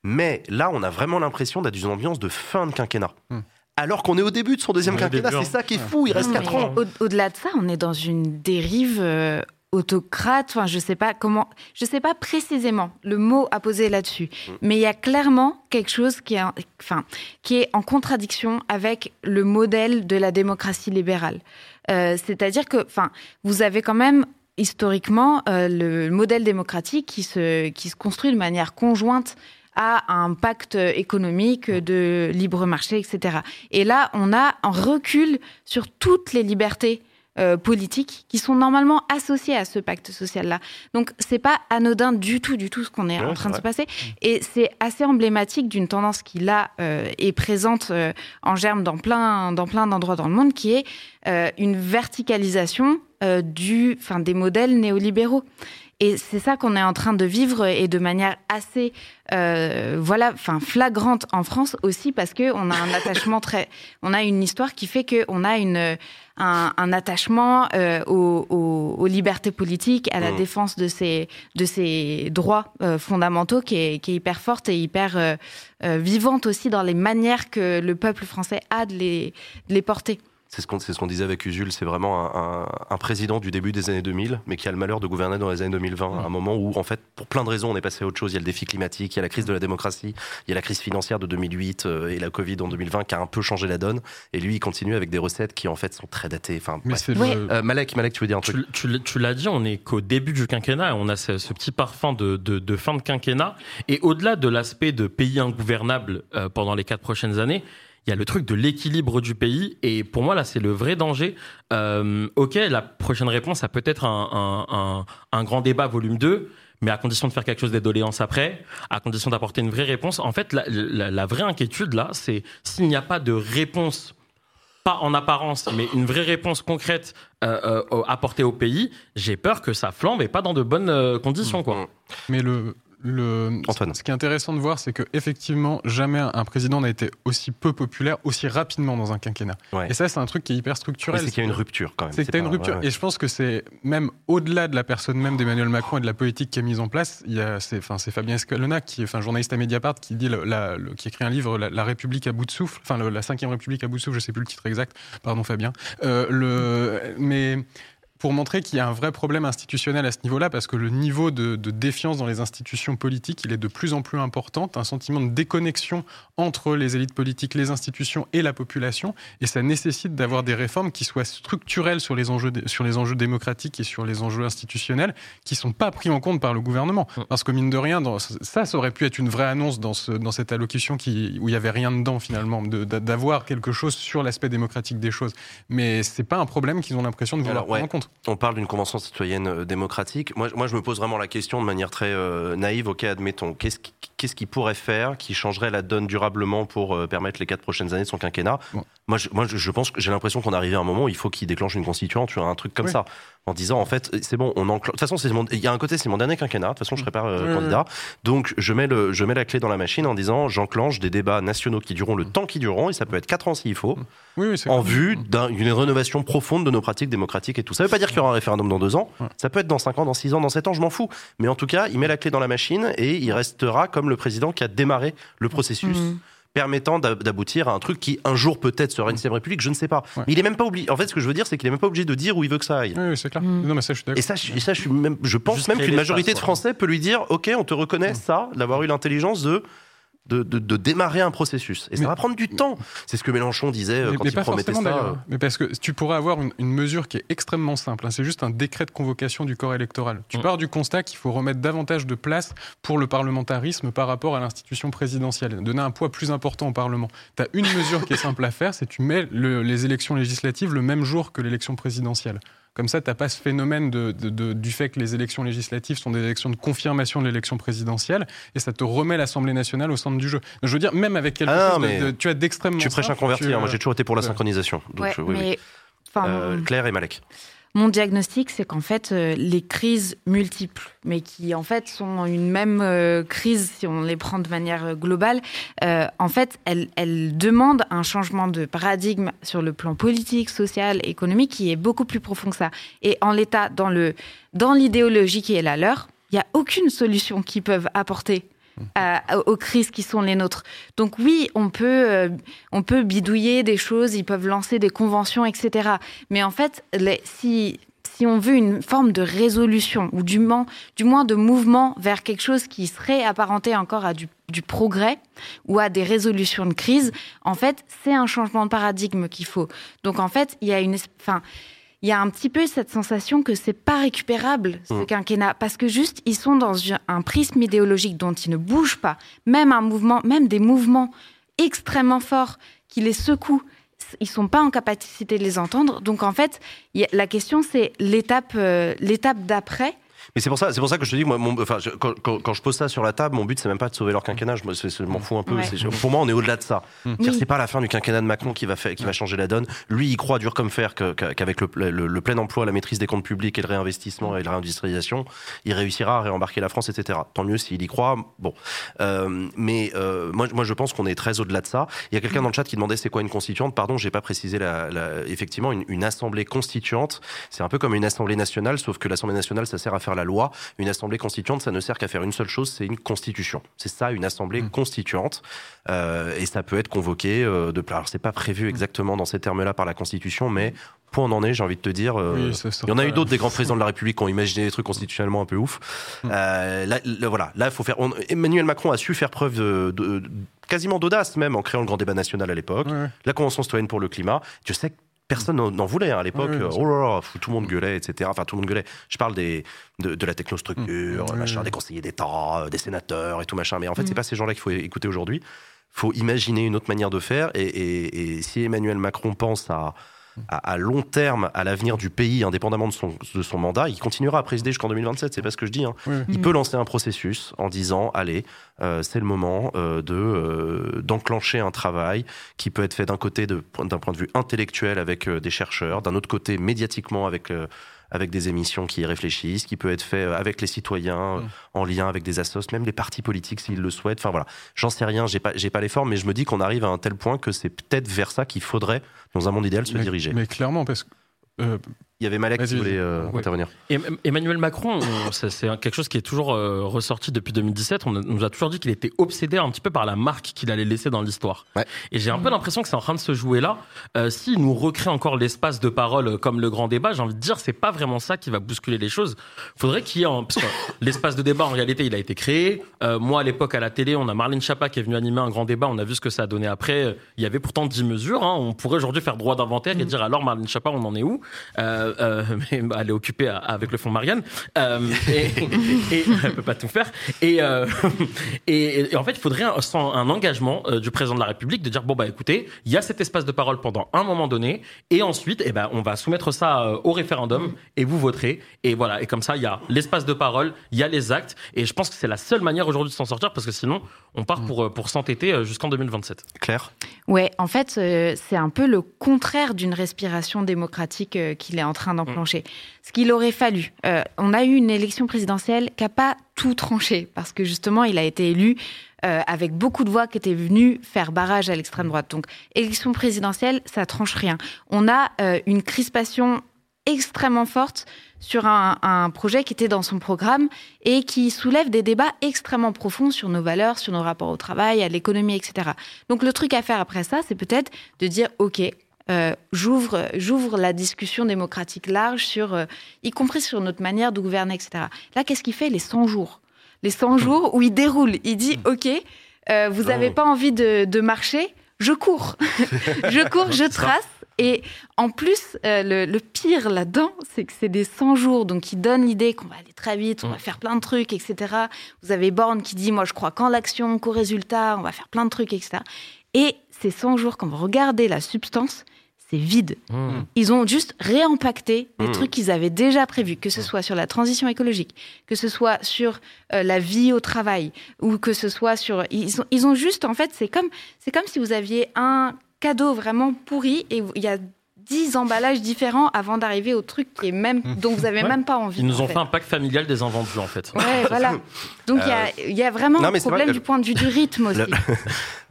Mais là, on a vraiment l'impression d'être dans une ambiance de fin de quinquennat. Hmm. Alors qu'on est au début de son deuxième quinquennat, c'est ça qui est fou, il reste 4 ans. Au-delà de ça, on est dans une dérive euh, autocrate. Enfin, je sais pas comment, je sais pas précisément le mot à poser là-dessus, mm. mais il y a clairement quelque chose qui est, enfin, qui est en contradiction avec le modèle de la démocratie libérale. Euh, c'est-à-dire que, enfin, vous avez quand même historiquement euh, le modèle démocratique qui se qui se construit de manière conjointe à un pacte économique de libre marché, etc. Et là, on a un recul sur toutes les libertés euh, politiques qui sont normalement associés à ce pacte social-là. Donc c'est pas anodin du tout, du tout ce qu'on est en train de se passer. Et c'est assez emblématique d'une tendance qui là euh, est présente euh, en germe dans plein, dans plein d'endroits dans le monde, qui est une verticalisation du, enfin des modèles néolibéraux. Et c'est ça qu'on est en train de vivre et de manière assez, euh, voilà, enfin flagrante en France aussi parce que on a un attachement très, on a une histoire qui fait que on a une un, attachement euh, aux, libertés politiques, à la mmh. défense de ces de ces droits euh, fondamentaux qui est, qui est hyper forte et hyper vivante aussi dans les manières que le peuple français a de les, de les porter. C'est ce qu'on ce qu'on disait avec Usul, c'est vraiment un, un, président du début des années 2000, mais qui a le malheur de gouverner dans les années 2020, à un moment où, en fait, pour plein de raisons, on est passé à autre chose. Il y a le défi climatique, il y a la crise de la démocratie, il y a la crise financière de 2008 euh, et la Covid en 2020 qui a un peu changé la donne. Et lui, il continue avec des recettes qui, en fait, sont très datées. Enfin, euh, Malek, Malek, tu veux dire un truc Tu, tu, l'as dit, on est qu'au début du quinquennat, on a ce, petit parfum de, de, de, fin de quinquennat. Et au-delà de l'aspect de pays ingouvernable euh, pendant les quatre prochaines années, il y a le truc de l'équilibre du pays. Et pour moi, là, c'est le vrai danger. Euh, ok, la prochaine réponse, ça peut être un, grand débat volume 2 mais à condition de faire quelque chose d'édoléance après, à condition d'apporter une vraie réponse. En fait, la, vraie inquiétude, là, c'est s'il n'y a pas de réponse, pas en apparence, mais une vraie réponse concrète euh, euh, apportée au pays, j'ai peur que ça flambe et pas dans de bonnes conditions. Quoi. Mais le, le, Ce qui est intéressant de voir, c'est que effectivement, jamais un président n'a été aussi peu populaire aussi rapidement dans un quinquennat. Et ça, c'est un truc qui est hyper structurel. c'est qu'il y a une rupture quand même. C'est qu'il y a une rupture. Et je pense que c'est même au-delà de la personne même d'Emmanuel Macron et de la politique qui est mise en place. Il y a, c'est, enfin, c'est Fabien Escalona, qui est, enfin, journaliste à Mediapart, qui dit, la, qui écrit un livre, la, République à bout de souffle, enfin, la cinquième République à bout de souffle, je sais plus le titre exact. Pardon, Fabien. Euh, le, mais pour montrer qu'il y a un vrai problème institutionnel à ce niveau-là, parce que le niveau de, défiance dans les institutions politiques, il est de plus en plus important, un sentiment de déconnexion entre les élites politiques, les institutions et la population, et ça nécessite d'avoir des réformes qui soient structurelles sur les enjeux, sur les enjeux démocratiques et sur les enjeux institutionnels, qui sont pas pris en compte par le gouvernement. Mm. Parce que mine de rien, dans, ça, ça aurait pu être une vraie annonce dans, ce, dans cette allocution qui, où il y avait rien dedans finalement, d'avoir quelque chose sur l'aspect démocratique des choses. Mais c'est pas un problème qu'ils ont l'impression de vouloir prendre en compte. On parle d'une convention citoyenne euh, démocratique. Moi, moi, je me pose vraiment la question de manière très euh, naïve. Ok, admettons. Qu'est-ce qui, qu'est-ce pourrait faire qui changerait la donne durablement pour euh, permettre les quatre prochaines années de son quinquennat? Moi, je, moi, je pense que j'ai l'impression qu'on est arrivé à un moment où il faut qu'il déclenche une constituante, tu vois, un truc comme ça, en disant en fait, c'est bon, on De toute façon, il y a un côté, c'est mon dernier quinquennat. De toute façon, je serai pas euh, candidat, donc je mets le, je mets la clé dans la machine en disant, j'enclenche des débats nationaux qui dureront le temps qui dureront, et ça peut être quatre ans s'il faut, en vue d'une rénovation profonde de nos pratiques démocratiques et tout. Ça veut pas dire qu'il y aura un référendum dans deux ans. Ça peut être dans cinq ans, dans six ans, dans sept ans, je m'en fous. Mais en tout cas, il met la clé dans la machine et il restera comme le président qui a démarré le processus. Permettant d'aboutir à un truc qui un jour peut-être sera une sixième république, je ne sais pas. Mais il est même pas obligé. En fait, ce que je veux dire, c'est qu'il est même pas obligé de dire où il veut que ça aille. Oui, c'est clair. Mmh. Non, mais ça, je suis et ça, je, ça, je suis même, je pense même qu'une majorité de Français peut lui dire, ok, on te reconnaît mmh. ça, d'avoir eu l'intelligence de de, de, démarrer un processus. Et ça va prendre du temps. C'est ce que Mélenchon disait euh, quand il promettait ça. Euh. Mais parce que tu pourrais avoir une, mesure qui est extrêmement simple. Hein. C'est juste un décret de convocation du corps électoral. Tu mm. pars du constat qu'il faut remettre davantage de place pour le parlementarisme par rapport à l'institution présidentielle. Donner un poids plus important au Parlement. Tu as une mesure qui est simple à faire, c'est tu mets les élections législatives le même jour que l'élection présidentielle. Comme ça, tu n'as pas ce phénomène de, du fait que les élections législatives sont des élections de confirmation de l'élection présidentielle, et ça te remet l'Assemblée nationale au centre du jeu. Je veux dire, même avec quelque ah chose tu as d'extrêmement. Tu prêches un converti, hein. moi j'ai toujours été pour la synchronisation. Donc, oui, euh, Claire et Malek. Mon diagnostic, c'est qu'en fait, euh, les crises multiples, mais qui en fait sont une même euh, crise si on les prend de manière euh, globale, en fait, elles, demandent un changement de paradigme sur le plan politique, social, économique, qui est beaucoup plus profond que ça. Et en l'état, dans dans l'idéologie qui est la leur, il n'y a aucune solution qu'ils peuvent apporter aux crises qui sont les nôtres. Donc oui, on peut, euh, on peut bidouiller des choses, ils peuvent lancer des conventions, etc. Mais en fait, si, si on veut une forme de résolution ou du, moins, du moins de mouvement vers quelque chose qui serait apparenté encore à du, du progrès ou à des résolutions de crise, en fait, c'est un changement de paradigme qu'il faut. Donc en fait, il y a une... il y a un petit peu cette sensation que c'est pas récupérable ce mm. quinquennat parce que juste ils sont dans un prisme idéologique dont ils ne bougent pas. Même un mouvement, même des mouvements extrêmement forts qui les secouent, ils sont pas en capacité de les entendre. Donc en fait, la question c'est l'étape, euh, l'étape d'après mais c'est pour ça, c'est pour ça que je te dis, moi, enfin, quand, quand, je pose ça sur la table, mon but c'est même pas de sauver leur quinquennat. Je, m'en fous un peu. Pour moi, on est au-delà de ça. Mm. C'est pas la fin du quinquennat de Macron qui va qui va changer la donne. Lui, il croit dur comme fer qu'avec le, le, plein emploi, la maîtrise des comptes publics et le réinvestissement et la réindustrialisation, il réussira à réembarquer la France, etc. Tant mieux s'il y croit. Bon, euh, mais euh, moi, moi, je pense qu'on est très au-delà de ça. Il y a quelqu'un dans le chat qui demandait c'est quoi une constituante. Pardon, j'ai pas précisé la, effectivement une, une assemblée constituante. C'est un peu comme une assemblée nationale, sauf que l'assemblée nationale, ça sert à faire la loi. Une assemblée constituante, ça ne sert qu'à faire une seule chose, c'est une constitution. C'est ça, une assemblée mmh. constituante. Euh, et ça peut être convoqué euh, de. Alors, c'est pas prévu exactement dans ces termes-là par la Constitution, mais point on en est, j'ai envie de te dire. Euh, il y en a eu d'autres des grands présidents de la République qui ont imaginé des trucs constitutionnellement un peu ouf. Mmh. là, voilà, là, il faut faire. Emmanuel Macron a su faire preuve de, quasiment d'audace même en créant le grand débat national à l'époque. La Convention citoyenne pour le climat. Je sais que personne n'en voulait hein, à l'époque. oh là là, tout le monde gueulait, etc. Enfin, tout le monde gueulait. Je parle des, de, la technostructure, machin, des conseillers d'État, des sénateurs et tout machin. Mais en fait, c'est pas ces gens-là qu'il faut écouter aujourd'hui. Il faut imaginer une autre manière de faire. Et, et si Emmanuel Macron pense à, à, long terme à l'avenir du pays, indépendamment de son, de son mandat, il continuera à présider jusqu'en 2027. C'est pas ce que je dis. Hein. Il peut lancer un processus en disant allez, euh, c'est le moment euh, de euh, d'enclencher un travail qui peut être fait d'un côté d'un point de vue intellectuel avec des chercheurs, d'un autre côté médiatiquement avec avec des émissions qui y réfléchissent, qui peut être fait euh, avec les citoyens, euh, mm. en lien avec des assos, même les partis politiques s'ils le souhaitent. Enfin voilà, j'en sais rien, j'ai pas, j'ai pas l'effort, mais je me dis qu'on arrive à un tel point que c'est peut-être vers ça qu'il faudrait, dans un monde idéal, se diriger. Mais clairement, parce que. Euh, il y avait Malek qui voulait euh, intervenir. Emmanuel Macron, c'est quelque chose qui est toujours euh, ressorti depuis 2017. On, nous a toujours dit qu'il était obsédé un petit peu par la marque qu'il allait laisser dans l'histoire. Et j'ai un peu l'impression que c'est en train de se jouer là. Euh, S'il nous recrée encore l'espace de parole comme le grand débat, j'ai envie de dire, c'est pas vraiment ça qui va bousculer les choses. Faudrait qu'il y ait, parce que *laughs* l'espace de débat en réalité, il a été créé. Euh, moi, à l'époque, à la télé, on a Marlène Chapa qui est venue animer un grand débat. On a vu ce que ça a donné après. Il y avait pourtant 10 mesures. Hein. On pourrait aujourd'hui faire droit d'inventaire et mm. dire alors Marlène Chapa, on en est où? Euh, euh, *laughs* elle est occupée avec le fonds Marianne euh, et, et, elle peut pas tout faire. Et, et, en fait, il faudrait un, un engagement du président de la République de dire bon bah écoutez, il y a cet espace de parole pendant un moment donné, et ensuite, eh ben on va soumettre ça au référendum et vous voterez. Et voilà. Et comme ça, il y a l'espace de parole, il y a les actes, et je pense que c'est la seule manière aujourd'hui de s'en sortir parce que sinon, on part pour pour s'entêter jusqu'en 2027. Claire. Ouais, en fait, c'est un peu le contraire d'une respiration démocratique qu'il est en train d'enclencher. Ce qu'il aurait fallu. Euh, on a eu une élection présidentielle qui n'a pas tout tranché, parce que justement, il a été élu euh, avec beaucoup de voix qui étaient venues faire barrage à l'extrême droite. Donc, élection présidentielle, ça tranche rien. On a euh, une crispation extrêmement forte sur un, un, projet qui était dans son programme et qui soulève des débats extrêmement profonds sur nos valeurs, sur nos rapports au travail, à l'économie, etc. Donc le truc à faire après ça, c'est peut-être de dire, OK, euh, j'ouvre, j'ouvre la discussion démocratique large sur, euh, y compris sur notre manière de gouverner, etc. Là, qu'est-ce qu'il fait? Les 100 jours Les 100 jours où il déroule. Il dit, OK, euh, vous n'avez pas envie de, de, marcher, je cours. *laughs* je cours, je trace. Et en plus, le, le, pire là-dedans, c'est que c'est des 100 jours, donc qui donnent l'idée qu'on va aller très vite, on va faire plein de trucs, etc. Vous avez Borne qui dit, moi je crois qu'en l'action, qu'au résultat, on va faire plein de trucs, etc. Et ces 100 jours, quand vous regardez la substance, c'est vide. Mmh. Ils ont juste réimpacté les mmh. trucs qu'ils avaient déjà prévus, que ce soit sur la transition écologique, que ce soit sur euh, la vie au travail, ou que ce soit sur... Ils ont, ils ont juste, en fait, c'est comme, c'est comme si vous aviez un cadeau vraiment pourri et il y a 10 emballages différents avant d'arriver au truc qui est même, mmh. dont vous n'avez même pas envie. Ils nous ont fait. un pack familial des invendus, en fait. Ouais, *laughs* voilà. Donc il y, a vraiment un problème du point de vue du rythme aussi. *laughs*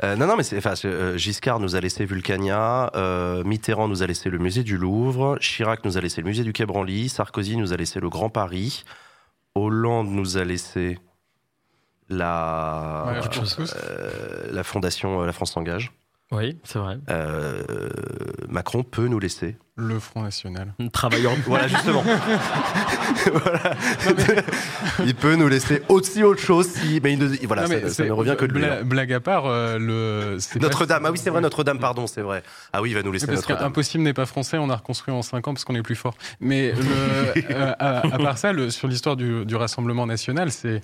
Euh, non, non, mais enfin, euh, Giscard nous a laissé Vulcania, euh, Mitterrand nous a laissé le musée du Louvre, Chirac nous a laissé le musée du Quai Branly, Sarkozy nous a laissé le Grand Paris, Hollande nous a laissé la, la fondation La France s'engage. Oui, c'est vrai. Euh, Macron peut nous laisser. Le Front National. Travaillant. *laughs* voilà, justement. *laughs* *laughs* il peut nous laisser aussi autre chose si. Mais, il, voilà, ça, ne revient que de lui. Hein. Blague à part, euh, le. Notre-Dame. Ah oui, c'est vrai, Notre-Dame, pardon, c'est vrai. Ah oui, il va nous laisser Notre-Dame. Impossible n'est pas français, on a reconstruit en 5 ans parce qu'on est plus fort. Mais euh, à, part ça, sur l'histoire du, du Rassemblement national, c'est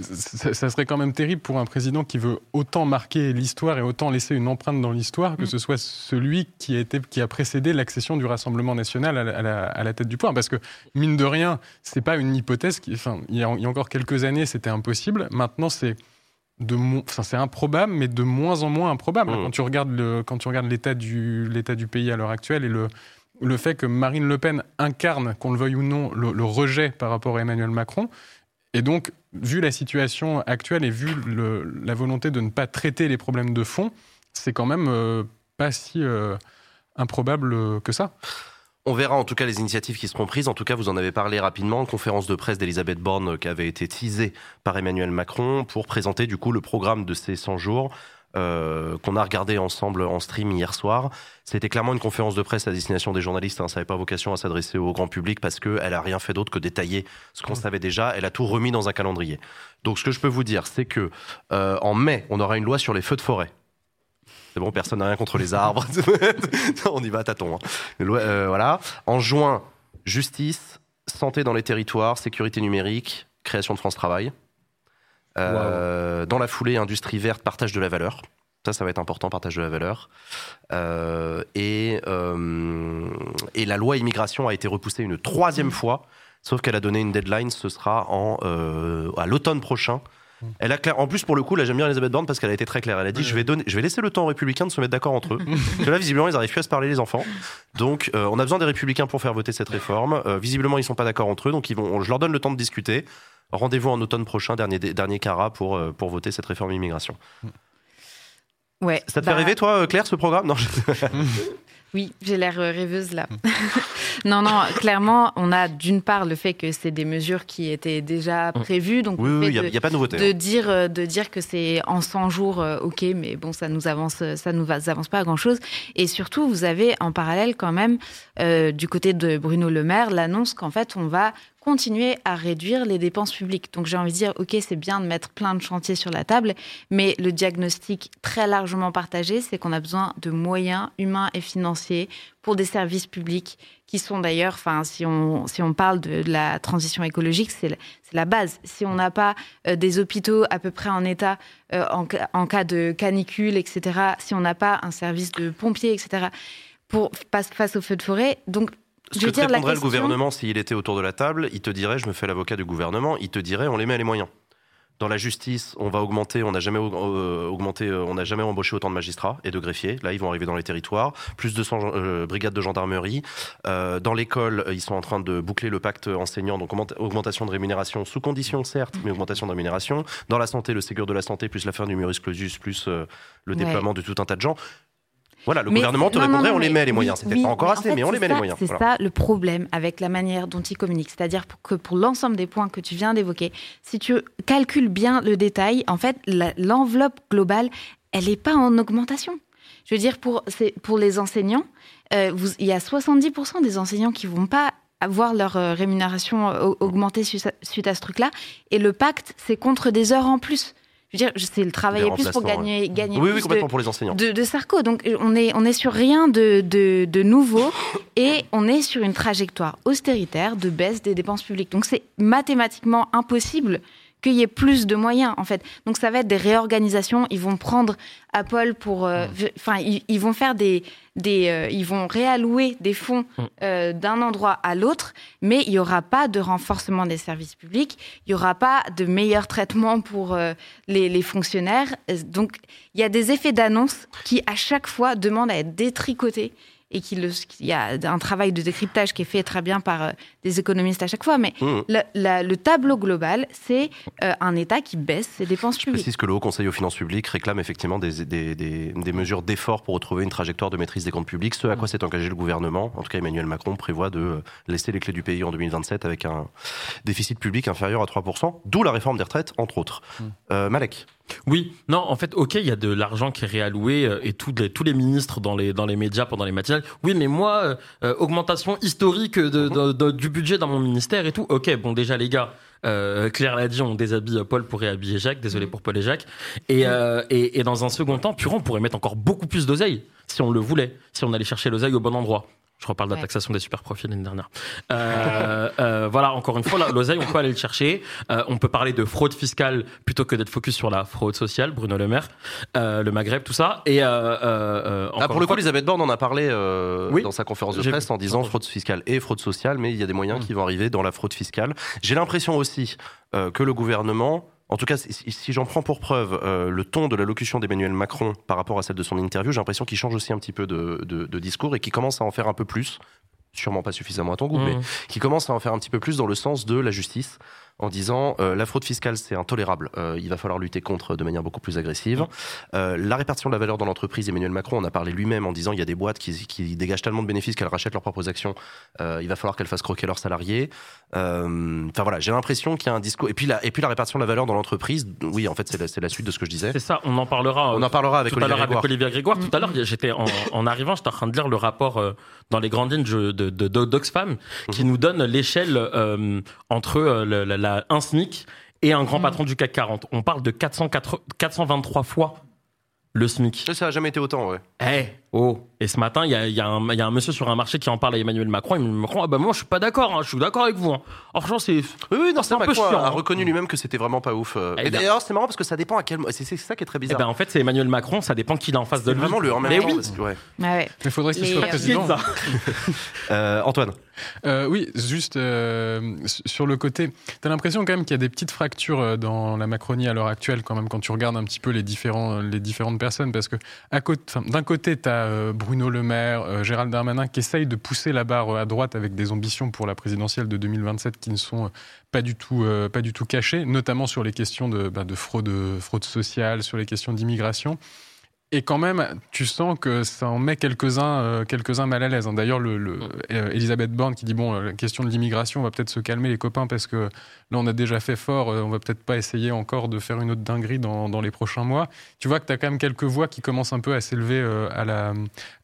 ça, serait quand même terrible pour un président qui veut autant marquer l'histoire et autant laisser une empreinte dans l'histoire que mm. ce soit celui qui a, été, qui a précédé l'accession du Rassemblement national à la, tête du pouvoir. Parce que, mine de rien, c'est pas une hypothèse qui. Enfin, il y a, encore quelques années, c'était impossible. Maintenant, c'est. De enfin, c'est improbable, mais de moins en moins improbable. Mm. Quand tu regardes le, quand tu regardes l'état du, l'état du pays à l'heure actuelle et le, le fait que Marine Le Pen incarne, qu'on le veuille ou non, le rejet par rapport à Emmanuel Macron, et donc, vu la situation actuelle et vu la volonté de ne pas traiter les problèmes de fond, c'est quand même euh, pas si euh, improbable que ça. On verra en tout cas les initiatives qui seront prises. En tout cas, vous en avez parlé rapidement. Conférence de presse d'Elisabeth Borne qui avait été teasée par Emmanuel Macron pour présenter du coup le programme de ces 100 jours. Euh, qu'on a regardé ensemble en stream hier soir. C'était clairement une conférence de presse à destination des journalistes. Hein. Ça n'avait pas vocation à s'adresser au grand public parce qu'elle a rien fait d'autre que détailler ce qu'on mmh. savait déjà. Elle a tout remis dans un calendrier. Donc ce que je peux vous dire, c'est que euh, en mai, on aura une loi sur les feux de forêt. C'est bon, personne n'a rien contre les arbres. *laughs* on y va tâtons. Hein. Euh, voilà. En juin, justice, santé dans les territoires, sécurité numérique, création de France Travail. Euh, dans la foulée, industrie verte, partage de la valeur. Ça, ça va être important, partage de la valeur. Euh, et, euh, et la loi immigration a été repoussée une troisième mmh. fois, sauf qu'elle a donné une deadline, ce sera en, à l'automne prochain. Mmh. Elle a clair... En plus, pour le coup, là, j'aime bien Elisabeth Borne parce qu'elle a été très claire. Elle a dit je, vais donner... je vais laisser le temps aux républicains de se mettre d'accord entre eux. *laughs* parce que là, visiblement, ils n'arrivent plus à se parler, les enfants. Donc, on a besoin des républicains pour faire voter cette réforme. visiblement, ils ne sont pas d'accord entre eux. Donc, ils vont... je leur donne le temps de discuter. Rendez-vous en automne prochain, dernier, dernier CARA, pour, euh, pour voter cette réforme immigration. Ouais, Ça te fait bah rêver, toi, euh, Claire, ce programme? Non, *laughs* Oui, j'ai l'air euh, rêveuse là. *laughs* non, non, clairement, on a d'une part le fait que c'est des mesures qui étaient déjà mm. prévues. Donc, oui, il n'y a, pas de nouveauté. De, hein. dire, de dire que c'est en 100 jours, ok, mais bon, ça nous avance, ça nous avance pas à grand chose. Et surtout, vous avez en parallèle quand même, du côté de Bruno Le Maire, l'annonce qu'en fait, on va continuer à réduire les dépenses publiques. Donc j'ai envie de dire, ok, c'est bien de mettre plein de chantiers sur la table, mais le diagnostic très largement partagé, c'est qu'on a besoin de moyens humains et financiers pour des services publics qui sont d'ailleurs, enfin, si on, si on parle de, la transition écologique, c'est la, base. Si on n'a pas euh, des hôpitaux à peu près en état euh, en, cas de canicule, etc., si on n'a pas un service de pompiers, etc., pour, face, aux feux de forêt, donc ce que te répondrait le gouvernement s'il était autour de la table, il te dirait, je me fais l'avocat du gouvernement, il te dirait, on les met les moyens. Dans la justice, on va augmenter, on n'a jamais euh, augmenté, euh, on n'a jamais embauché autant de magistrats et de greffiers. Là, ils vont arriver dans les territoires, plus de 100 euh, brigades de gendarmerie. dans l'école, ils sont en train de boucler le pacte enseignant, donc augmentation de rémunération sous condition certes, mais augmentation de rémunération. Dans la santé, le Ségur de la santé, plus l'affaire numerus clausus, plus le déploiement de tout un tas de gens. Voilà, le gouvernement te répondrait, on les met les moyens. C'est peut-être pas encore assez, mais on les met les moyens. C'est ça le problème avec la manière dont ils communiquent. C'est-à-dire que pour l'ensemble des points que tu viens d'évoquer, si tu calcules bien le détail, en fait, l'enveloppe globale, elle n'est pas en augmentation. Je veux dire, pour, pour les enseignants, euh, vous, il y a 70% des enseignants qui vont pas avoir leur euh, rémunération euh, augmentée suite à ce truc-là. Et le pacte, c'est contre des heures en plus je veux dire, c'est le travailler plus pour gagner, gagner oui, plus oui, complètement pour les enseignants. De, de, Sarko. Donc, on est, on est sur rien de, de, de nouveau et on est sur une trajectoire austéritaire de baisse des dépenses publiques. Donc, c'est mathématiquement impossible qu'il y ait plus de moyens en fait. Donc ça va être des réorganisations. Ils vont prendre Apple pour, euh, enfin ils, vont faire des, des euh, ils vont réallouer des fonds mmh. euh, d'un endroit à l'autre, mais il y aura pas de renforcement des services publics, il y aura pas de meilleur traitement pour les, les, fonctionnaires. Donc il y a des effets d'annonce qui à chaque fois demandent à être détricotés et qu'il y a un travail de décryptage qui est fait très bien par euh, des économistes à chaque fois. Mais mmh. le, tableau global, c'est euh, un État qui baisse ses dépenses publiques. Je précise que le Haut Conseil aux finances publiques réclame effectivement des, des, des, mesures d'effort pour retrouver une trajectoire de maîtrise des comptes publics, ce à quoi mmh. s'est engagé le gouvernement. En tout cas, Emmanuel Macron prévoit de laisser les clés du pays en 2027 avec un déficit public inférieur à 3%, d'où la réforme des retraites, entre autres. Mmh. Euh, Malek oui, non, en fait, ok, il y a de l'argent qui est réalloué euh, et tous les, tous les ministres dans les, dans les médias pendant les matinales. Oui, mais moi, euh, euh, augmentation historique de, du budget dans mon ministère et tout. Ok, bon, déjà, les gars, Claire l'a dit, on déshabille Paul pour réhabiller Jacques. Désolé pour Paul et Jacques. Et, et, et, dans un second temps, Puron pourrait mettre encore beaucoup plus d'oseille si on le voulait, si on allait chercher l'oseille au bon endroit. Je reparle de la taxation des super profits l'année dernière. *laughs* Euh, euh, voilà, encore une fois, l'oseille, on peut aller le chercher. Euh, on peut parler de fraude fiscale plutôt que d'être focus sur la fraude sociale. Bruno Le Maire, le Maghreb, tout ça. Et ah, pour le coup, Elisabeth Borne en a parlé dans sa conférence de presse en disant fraude fiscale et fraude sociale, mais il y a des moyens mmh. qui vont arriver dans la fraude fiscale. J'ai l'impression aussi que le gouvernement en tout cas, si, j'en prends pour preuve euh, le ton de l'allocution d'Emmanuel Macron par rapport à celle de son interview, j'ai l'impression qu'il change aussi un petit peu de, discours et qu'il commence à en faire un peu plus, sûrement pas suffisamment à ton goût, mmh. mais qui commence à en faire un petit peu plus dans le sens de la justice en disant euh, la fraude fiscale c'est intolérable, euh, il va falloir lutter contre de manière beaucoup plus agressive. Euh, la répartition de la valeur dans l'entreprise, Emmanuel Macron en a parlé lui-même en disant il y a des boîtes qui, qui dégagent tellement de bénéfices qu'elles rachètent leurs propres actions, il va falloir qu'elles fassent croquer leurs salariés. Enfin voilà, j'ai l'impression qu'il y a un discours. Et puis, la, et puis la répartition de la valeur dans l'entreprise, oui en fait c'est la, la, suite de ce que je disais. C'est ça, on en parlera. On en parlera avec, tout Olivier, à l'heure avec Olivier Grégoire. Tout à l'heure j'étais en, en, arrivant, j'étais en train de lire le rapport dans les grandes lignes de, de, de d'Oxfam qui mhm. nous donne l'échelle entre la, la, un SMIC et un grand mm. patron du CAC 40. On parle de 423 fois le SMIC. Ça n'a jamais été autant, ouais. Eh, oh. Et ce matin, il y a, y, a un monsieur sur un marché qui en parle à Emmanuel Macron. Emmanuel Macron, ah bah moi je suis pas d'accord, hein, je suis d'accord avec vous. Hein. franchement, c'est. Oui, oui, non, c'est un peu chiant. a hein. reconnu lui-même que c'était vraiment pas ouf. Eh et ben. d'ailleurs, c'est marrant parce que ça dépend à quel. C'est ça qui est très bizarre. Eh ben, en fait, c'est Emmanuel Macron, ça dépend qui est en face de lui. vraiment le en même Mais oui. ouais. Mais il faudrait qu'il soit président. *laughs* euh, Antoine. Euh, oui, juste euh, sur le côté, tu as l'impression quand même qu'il y a des petites fractures euh, dans la Macronie à l'heure actuelle, quand même, quand tu regardes un petit peu les, différents, les différentes personnes, parce que d'un côté, tu as Bruno Le Maire, Gérald Darmanin, qui essayent de pousser la barre à droite avec des ambitions pour la présidentielle de 2027 qui ne sont pas du tout, pas du tout cachées, notamment sur les questions de, bah, de fraude, fraude sociale, sur les questions d'immigration. Et quand même, tu sens que ça en met quelques-uns euh, quelques-uns mal à l'aise. Hein. D'ailleurs, le, le euh, Elisabeth Borne qui dit bon, la question de l'immigration, on va peut-être se calmer les copains parce que là, on a déjà fait fort, on va peut-être pas essayer encore de faire une autre dinguerie dans, dans les prochains mois. Tu vois que tu as quand même quelques voix qui commencent un peu à s'élever à, la,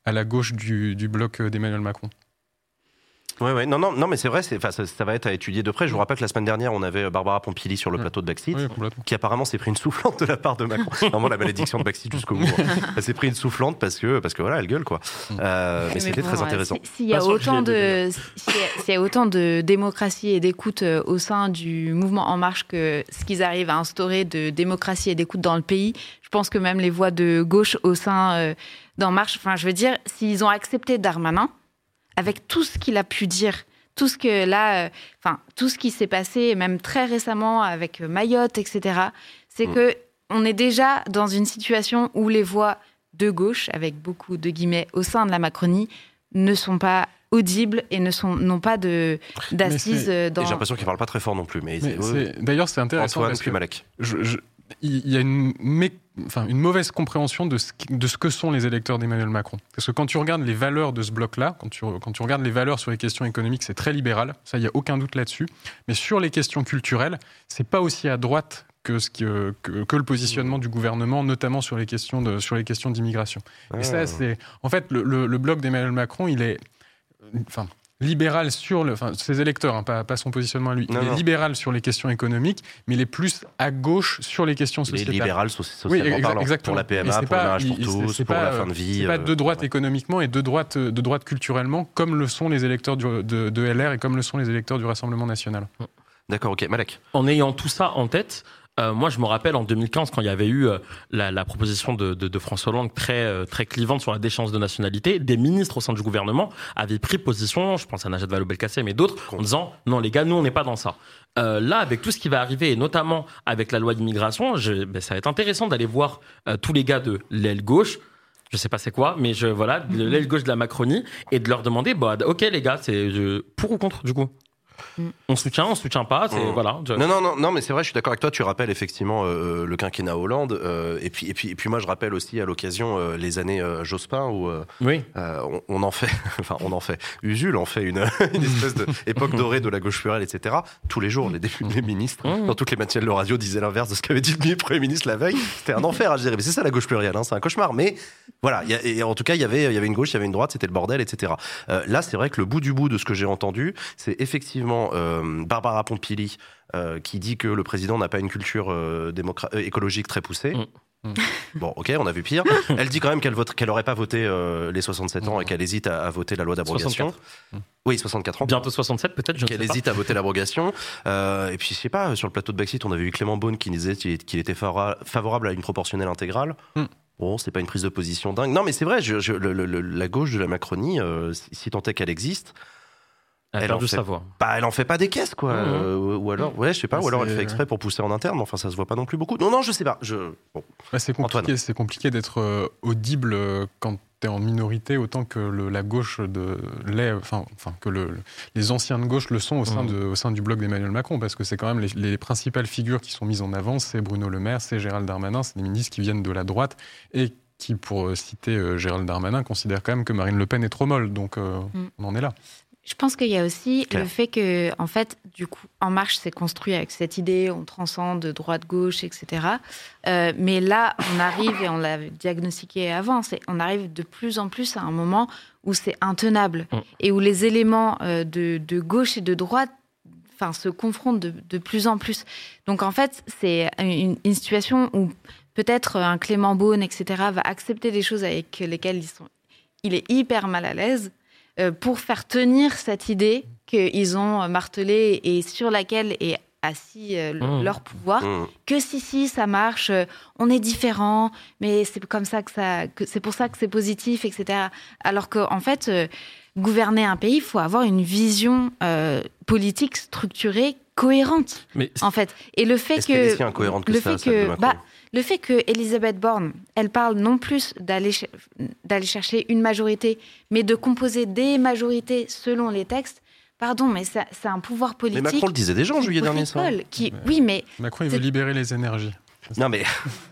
à la gauche du, du bloc d'Emmanuel Macron. Ouais, ouais. Non, non, non, mais c'est vrai, ça, ça, va être à étudier de près. Je vous rappelle que la semaine dernière, on avait Barbara Pompili sur le plateau de Backseat, qui apparemment s'est pris une soufflante de la part de Macron. *laughs* Vraiment la malédiction de Backseat jusqu'au bout. *laughs* Elle s'est pris une soufflante parce que, parce que voilà, elle gueule, quoi. Euh, mais, c'était très intéressant. S'il y, a autant de, s'il y a autant de démocratie et d'écoute euh, au sein du mouvement En Marche que ce qu'ils arrivent à instaurer de démocratie et d'écoute dans le pays, je pense que même les voix de gauche au sein euh, d'En Marche, enfin, je veux dire, s'ils ont accepté Darmanin, avec tout ce qu'il a pu dire, tout ce que là, euh, enfin, tout ce qui s'est passé, même très récemment avec euh, Mayotte, etc., c'est mm. que on est déjà dans une situation où les voix de gauche, avec beaucoup de guillemets, au sein de la Macronie, ne sont pas audibles et ne sont n'ont pas de d'assises dans. J'ai l'impression qu'ils parlent pas très fort non plus, mais, d'ailleurs c'est intéressant. Antoine puis Malek. je, il y a une, enfin, une mauvaise compréhension de ce, de ce, que sont les électeurs d'Emmanuel Macron. Parce que quand tu regardes les valeurs de ce bloc-là, quand tu, quand tu regardes les valeurs sur les questions économiques, c'est très libéral, ça, il n'y a aucun doute là-dessus. Mais sur les questions culturelles, c'est pas aussi à droite que, ce que, que, le positionnement du gouvernement, notamment sur les questions de, sur les questions d'immigration. Et ça, ah. c'est en fait le, le, le bloc d'Emmanuel Macron, il est, enfin, libéral sur le, enfin, ses électeurs, hein, pas, pas, son positionnement à lui. il est libéral sur les questions économiques, mais il est plus à gauche sur les questions sociétales. Il est libéral socialement oui, parlant, exactement. pour la PMA, pour le mariage pour tous, pour la fin de vie. C'est pas de droite économiquement et de droite, de droite culturellement, comme le sont les électeurs de, de LR et comme le sont les électeurs du Rassemblement national. D'accord, ok. Malek. En ayant tout ça en tête, euh, moi, je me rappelle en 2015 quand il y avait eu euh, la, la, proposition de, de, de, François Hollande très euh, très clivante sur la déchéance de nationalité, des ministres au sein du gouvernement avaient pris position, je pense à Najat Vallaud-Belkacem et d'autres, en disant non les gars, nous on n'est pas dans ça. là, avec tout ce qui va arriver, et notamment avec la loi d'immigration, ben, ça va être intéressant d'aller voir tous les gars de l'aile gauche je sais pas c'est quoi, mais je voilà, de l'aile gauche de la Macronie, et de leur demander, bah ok les gars, c'est pour ou contre du coup? On soutient, on soutient pas, c'est mm. voilà. Non, non, non, non, mais c'est vrai, je suis d'accord avec toi. Tu rappelles effectivement euh, le quinquennat Hollande, euh, et puis et puis et puis moi je rappelle aussi à l'occasion euh, les années Jospin où oui. On, en fait, *laughs* enfin on en fait. Usul en fait une, *laughs* une espèce d'époque *laughs* dorée de la gauche plurielle, etc. Tous les jours, les, les ministres mm. dans toutes les matières de radio disaient l'inverse de ce qu'avait dit le premier ministre la veille. C'était un enfer à gérer. Mais c'est ça la gauche plurielle, hein, c'est un cauchemar. Mais voilà, y a, et en tout cas il y avait il y avait une gauche, il y avait une droite, c'était le bordel, etc. là, c'est vrai que le bout du bout de ce que j'ai entendu, c'est effectivement euh, Barbara Pompili euh, qui dit que le président n'a pas une culture euh, écologique très poussée. Mm. Mm. *laughs* Bon, ok, on a vu pire. *laughs* Elle dit quand même qu'elle vote, qu'elle aurait pas voté les 67 ans et qu'elle hésite à, voter la loi d'abrogation. Oui, 64 ans. Bientôt 67 peut-être. Qu'elle hésite à voter *laughs* l'abrogation. et puis je sais pas, sur le plateau de Brexit, on avait eu Clément Beaune qui disait qu'il était favorable à une proportionnelle intégrale. Mm. Bon, c'est pas une prise de position dingue. Non, mais c'est vrai. Je, la gauche de la Macronie, si tant est qu'elle existe, elle, en fait, savoir. Bah, elle en fait pas des caisses, quoi. Mmh. Euh, ou alors, ouais, je sais pas, ou alors elle fait exprès pour pousser en interne, mais enfin, ça se voit pas non plus beaucoup. Non, non, je sais pas. Je... Bon. c'est compliqué, c'est compliqué d'être euh, audible euh, quand tu es en minorité autant que la gauche de l'est, enfin, enfin que le, les anciens de gauche le sont au sein, mmh. de, au sein du bloc d'Emmanuel Macron, parce que c'est quand même les, les, principales figures qui sont mises en avant, c'est Bruno Le Maire, c'est Gérald Darmanin, c'est des ministres qui viennent de la droite et qui, pour citer Gérald Darmanin, considèrent quand même que Marine Le Pen est trop molle. Donc, mmh. on en est là. Je pense qu'il y a aussi le fait que, en fait, du coup, En Marche s'est construit avec cette idée, on transcende de droite-gauche, etc. Euh, mais là, on arrive, et on l'a diagnostiqué avant, on arrive de plus en plus à un moment où c'est intenable mm. et où les éléments euh, de, gauche et de droite enfin, se confrontent de, plus en plus. Donc, en fait, c'est une, une, situation où peut-être un Clément Beaune, etc., va accepter des choses avec lesquelles ils sont, il est hyper mal à l'aise pour faire tenir cette idée qu'ils ont martelée et sur laquelle est assis euh, mmh. leur pouvoir, mmh. que si si ça marche, euh, on est différent, mais c'est comme ça que ça, c'est pour ça que c'est positif, etc. Alors qu'en en fait, gouverner un pays, il faut avoir une vision politique structurée cohérente. Mais en fait, et le fait que, le fait que, le fait que Elisabeth Borne, elle parle non plus d'aller d'aller chercher une majorité, mais de composer des majorités selon les textes. Pardon, mais c'est un pouvoir politique. Mais Macron le disait déjà en juillet dernier, ça. Qui, oui, mais Macron, il veut libérer les énergies. Non, mais *laughs*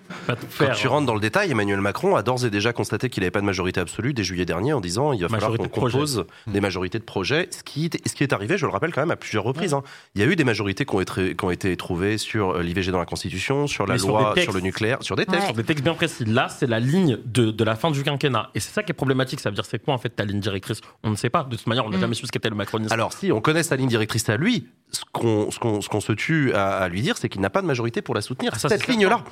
Quand tu rentres dans le détail, Emmanuel Macron a d'ores et déjà constaté qu'il n'avait pas de majorité absolue dès juillet dernier en disant il va falloir qu'on compose des majorités de projets. Ce qui, ce qui est arrivé, je le rappelle quand même à plusieurs reprises. Hein. Il y a eu des majorités qui ont été, qui ont été trouvées sur euh, l'IVG dans la Constitution, sur la loi sur, le nucléaire, sur des textes. Sur des textes bien précis. Là, c'est la ligne de, de, la fin du quinquennat. Et c'est ça qui est problématique. Ça veut dire c'est quoi en fait ta ligne directrice? On ne sait pas. De toute manière, on n'a mm. jamais su ce qu'était le macronisme. Alors si, on connaît sa ligne directrice à lui. Ce qu'on se tue à, lui dire, c'est qu'il n'a pas de majorité pour la soutenir. Ah, cette ligne-là.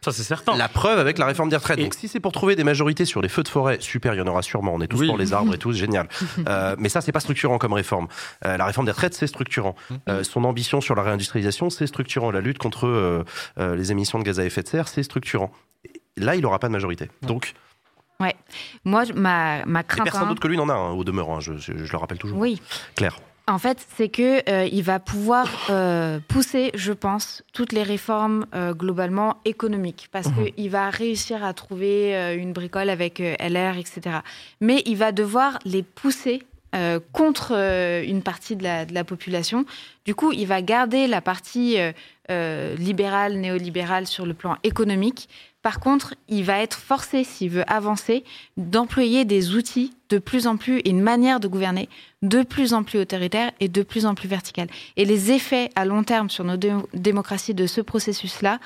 Ça, c'est certain. La preuve avec la réforme des retraites. Donc, si c'est pour trouver des majorités sur les feux de forêt, super, il y en aura sûrement. On est tous pour les arbres et tout, génial. *laughs* Euh, mais ça, c'est pas structurant comme réforme. Euh, la réforme des retraites, c'est structurant. Euh, son ambition sur la réindustrialisation, c'est structurant. La lutte contre les émissions de gaz à effet de serre, c'est structurant. Là, il n'aura pas de majorité. Donc. Ouais. Moi, ma, ma crainte. Et personne d'autre que lui n'en a, hein, au demeurant. Hein, je, je, le rappelle toujours. Oui. Claire. En fait, c'est que euh, il va pouvoir euh, pousser, je pense, toutes les réformes euh, globalement économiques, parce mhm. qu'il va réussir à trouver une bricole avec LR, etc. Mais il va devoir les pousser contre une partie de la, de la, population. Du coup, il va garder la partie libérale, néolibérale sur le plan économique, par contre, il va être forcé, s'il veut avancer, d'employer des outils de plus en plus et une manière de gouverner de plus en plus autoritaire et de plus en plus verticale. Et les effets à long terme sur nos démocraties de ce processus-là,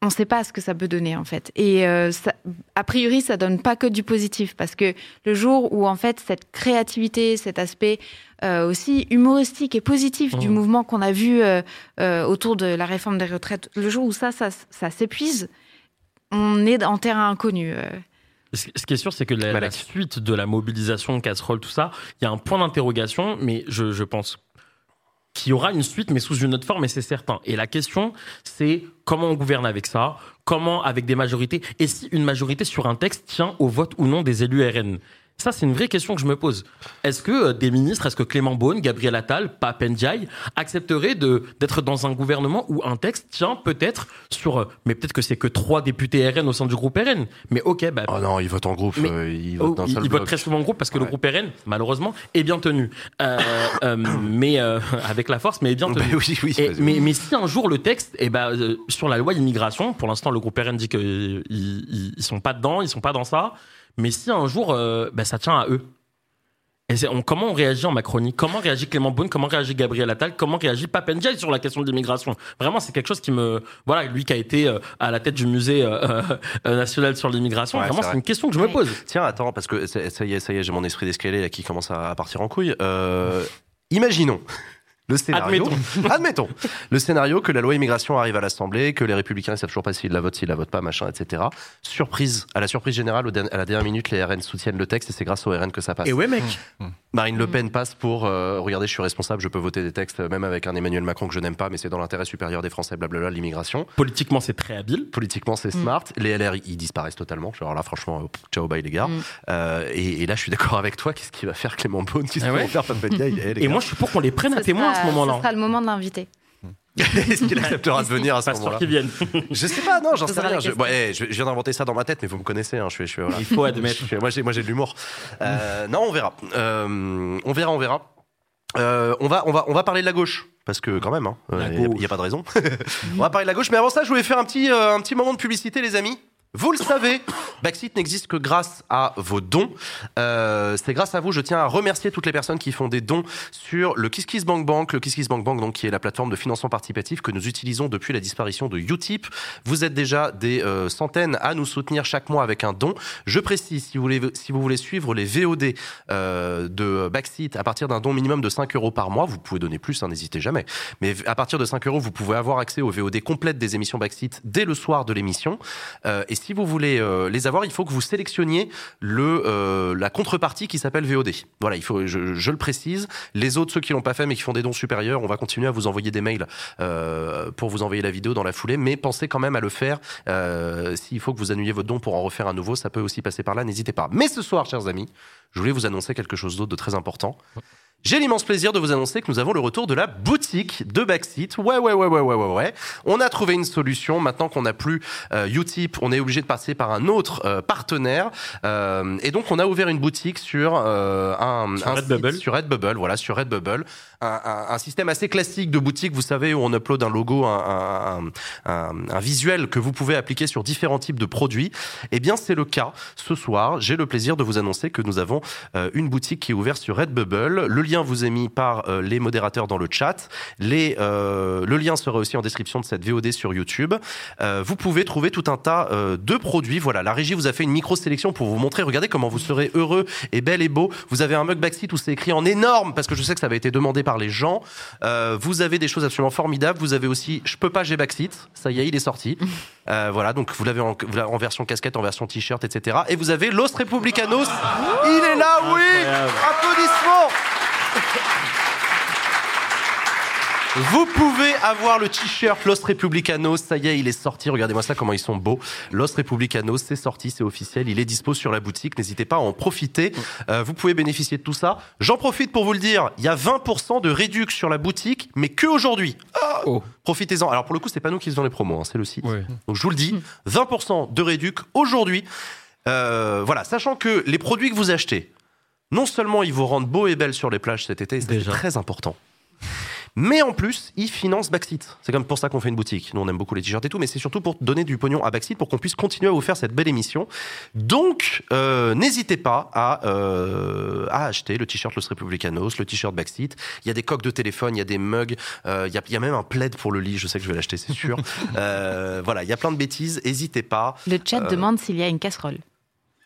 on ne sait pas ce que ça peut donner en fait. Et euh, a priori, ça donne pas que du positif parce que le jour où en fait cette créativité, cet aspect euh, aussi humoristique et positif du mmh. mouvement qu'on a vu euh, autour de la réforme des retraites, le jour où ça, ça, ça s'épuise, on est en terrain inconnu. Euh. Ce qui est sûr, c'est que la, suite de la mobilisation, casserole, tout ça, il y a un point d'interrogation, mais je, pense qu'il y aura une suite, mais sous une autre forme, et c'est certain. Et la question, c'est comment on gouverne avec ça, comment avec des majorités, et si une majorité sur un texte tient au vote ou non des élus RN. Ça, c'est une vraie question que je me pose. Est-ce que euh, des ministres, est-ce que Clément Beaune, Gabriel Attal, Pape Ndiaye accepteraient d'être dans un gouvernement où un texte tient peut-être sur, euh, mais peut-être que c'est que trois députés RN au sein du groupe RN. Mais ok, bah. Oh non, ils votent en groupe, euh, ils votent oh, très souvent en groupe parce que le groupe RN, malheureusement, est bien tenu. *coughs* mais avec la force, mais est bien tenu. oui, oui, mais, mais, si un jour le texte, eh bah, sur la loi immigration, pour l'instant, le groupe RN dit qu'ils ils, ils sont pas dedans, ils sont pas dans ça. Mais si un jour, euh, ben, ça tient à eux. Et comment on réagit en Macronie? Comment réagit Clément Beaune? Comment réagit Gabriel Attal? Comment réagit Papendiaï sur la question de l'immigration? Vraiment, c'est quelque chose qui me... Voilà, lui qui a été euh, à la tête du musée euh, national sur l'immigration, vraiment, c'est une question que je me pose. Tiens, attends, parce que ça y est, ça y est, j'ai mon esprit d'escalier qui commence à partir en couille. imaginons le scénario. *laughs* Admettons. Le scénario que la loi immigration arrive à l'Assemblée, que les Républicains ne savent toujours pas s'ils la votent, s'ils la votent pas, machin, etc. Surprise, à la surprise générale, à la dernière minute, les RN soutiennent le texte et c'est grâce aux RN que ça passe. Et ouais, mec. Mmh. Mmh. Marine Le Pen passe pour euh, regardez, je suis responsable, je peux voter des textes, même avec un Emmanuel Macron que je n'aime pas, mais c'est dans l'intérêt supérieur des Français, blablabla, l'immigration. Politiquement, c'est très habile. Politiquement, c'est mmh. smart. Les LR, ils disparaissent totalement. Alors là, franchement, euh, ciao, bye les gars. Euh, et, là, je suis d'accord avec toi. Qu'est-ce qu'il va faire Clément Beaune? Qu'est-ce ah qu'il va faire Et, et moi, je suis pour qu'on les prenne à témoin à ce moment-là de l'inviter. *laughs* Est-ce qu'il acceptera de venir à ce moment-là vienne. *laughs* Je sais pas, non, j'en sais rien. Je, eh, je, viens d'inventer ça dans ma tête, mais vous me connaissez. Hein, je, je, Il faut admettre. moi, j'ai, moi, j'ai de l'humour. Euh, non, on verra. Euh, on verra, on verra. Euh, on va, on va, on va parler de la gauche parce que quand même, il hein, n'y a, a, pas de raison. *laughs* on va parler de la gauche, mais avant ça, je voulais faire un petit, un petit moment de publicité, les amis. Vous le savez, Backseat n'existe que grâce à vos dons. Euh, c'est grâce à vous, je tiens à remercier toutes les personnes qui font des dons sur le KissKissBankBank, Bank le KissKissBankBank Bank, donc qui est la plateforme de financement participatif que nous utilisons depuis la disparition de Utip. Vous êtes déjà des euh, centaines à nous soutenir chaque mois avec un don. Je précise, si vous voulez, suivre les VOD euh, de Backseat à partir d'un don minimum de 5 euros par mois, vous pouvez donner plus, hein, n'hésitez jamais. Mais à partir de 5 euros, vous pouvez avoir accès aux VOD complètes des émissions Backseat dès le soir de l'émission. Si vous voulez euh, les avoir, il faut que vous sélectionniez le, euh, la contrepartie qui s'appelle VOD. Voilà, il faut, je, le précise. Les autres, ceux qui l'ont pas fait mais qui font des dons supérieurs, on va continuer à vous envoyer des mails euh, pour vous envoyer la vidéo dans la foulée, mais pensez quand même à le faire. S'il faut que vous annuliez votre don pour en refaire un nouveau, ça peut aussi passer par là, n'hésitez pas. Mais ce soir, chers amis, je voulais vous annoncer quelque chose d'autre de très important. J'ai l'immense plaisir de vous annoncer que nous avons le retour de la boutique de Backseat. Ouais, ouais, ouais, ouais, ouais, ouais, ouais. On a trouvé une solution. Maintenant qu'on n'a plus euh, Utip, on est obligé de passer par un autre euh, partenaire. Euh, et donc, on a ouvert une boutique sur euh, un, sur Redbubble. Sur Redbubble, voilà, sur Redbubble. Un, un, un, système assez classique de boutique, vous savez, où on upload un logo, un, un, visuel que vous pouvez appliquer sur différents types de produits. Eh bien, c'est le cas. Ce soir, j'ai le plaisir de vous annoncer que nous avons euh, une boutique qui est ouverte sur Redbubble. Le lien vous est mis par euh, les modérateurs dans le chat. Les, euh, le lien sera aussi en description de cette VOD sur YouTube. Euh, vous pouvez trouver tout un tas de produits. Voilà, la régie vous a fait une micro-sélection pour vous montrer. Regardez comment vous serez heureux et bel et beau. Vous avez un mug backseat où c'est écrit en énorme, parce que je sais que ça avait été demandé par les gens. vous avez des choses absolument formidables. Vous avez aussi Je peux pas, j'ai backseat. Ça y est, il est sorti. *laughs* voilà, donc vous l'avez en, en, version casquette, en version t-shirt, etc. Et vous avez Los Republicanos. Il est là, oui Applaudissements vous pouvez avoir le t-shirt Los Republicanos, ça y est, il est sorti. Regardez-moi ça, comment ils sont beaux. Los Republicanos, c'est sorti, c'est officiel, il est dispo sur la boutique. N'hésitez pas à en profiter. Euh, vous pouvez bénéficier de tout ça. J'en profite pour vous le dire, il y a 20% de réduction sur la boutique, mais que aujourd'hui. Oh. Profitez-en. Alors pour le coup, c'est pas nous qui faisons les promos, hein, c'est le site. Donc je vous le dis, 20% de réduction aujourd'hui. Euh, voilà, sachant que les produits que vous achetez, non seulement ils vous rendent beaux et belles sur les plages cet été, c'est très important. Mais en plus, ils financent Backseat. C'est comme pour ça qu'on fait une boutique. Nous, on aime beaucoup les t-shirts et tout, mais c'est surtout pour donner du pognon à Backseat pour qu'on puisse continuer à vous faire cette belle émission. Donc, euh, n'hésitez pas à, euh, à acheter le t-shirt Los Republicanos, le t-shirt Backseat. Il y a des coques de téléphone, il y a des mugs, euh, il, y a, il, y a, même un plaid pour le lit. Je sais que je vais l'acheter, c'est sûr. *laughs* Euh, voilà, il y a plein de bêtises. N'hésitez pas. Le chat euh, demande s'il y a une casserole.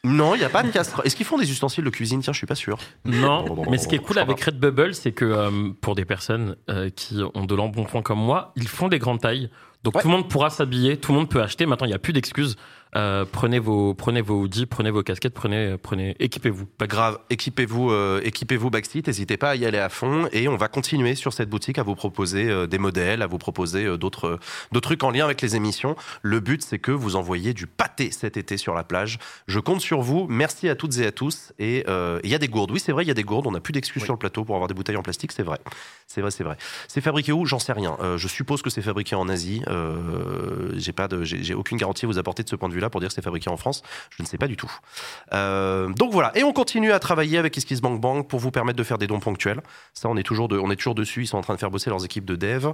Non, il n'y a pas de casserole. Est-ce qu'ils font des ustensiles de cuisine? Tiens, je suis pas sûr. Non, mais ce qui est cool avec Redbubble, c'est que euh, pour des personnes euh, qui ont de l'embonpoint comme moi, ils font des grandes tailles. Donc tout le monde pourra s'habiller, tout le monde peut acheter. Maintenant, il n'y a plus d'excuses. Euh, prenez vos prenez vos hoodies, prenez vos casquettes, prenez prenez équipez-vous. Pas grave, équipez-vous euh, équipez-vous Backseat, n'hésitez pas à y aller à fond et on va continuer sur cette boutique à vous proposer euh, des modèles, à vous proposer euh, d'autres d'autres trucs en lien avec les émissions. Le but c'est que vous envoyez du pâté cet été sur la plage. Je compte sur vous. Merci à toutes et à tous et il y a des gourdes. Oui, c'est vrai, il y a des gourdes, on n'a plus d'excuses sur le plateau pour avoir des bouteilles en plastique, c'est vrai. C'est vrai, c'est vrai. C'est fabriqué où? J'en sais rien. je suppose que c'est fabriqué en Asie. j'ai pas de j'ai aucune garantie à vous apporter de ce point de pour dire c'est fabriqué en France. Je ne sais pas du tout. Euh, donc voilà. Et on continue à travailler avec Bank Bank pour vous permettre de faire des dons ponctuels. Ça, on est toujours, de, on est toujours dessus. Ils sont en train de faire bosser leurs équipes de dev.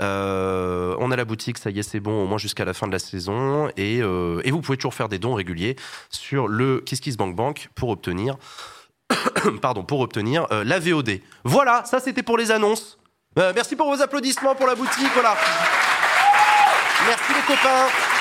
Euh, on a la boutique, ça y est, c'est bon, au moins jusqu'à la fin de la saison. Et, euh, et vous pouvez toujours faire des dons réguliers sur le Bank Bank pour obtenir, *coughs* pardon, pour obtenir la VOD. Voilà, ça c'était pour les annonces. merci pour vos applaudissements pour la boutique. Voilà. Merci les copains.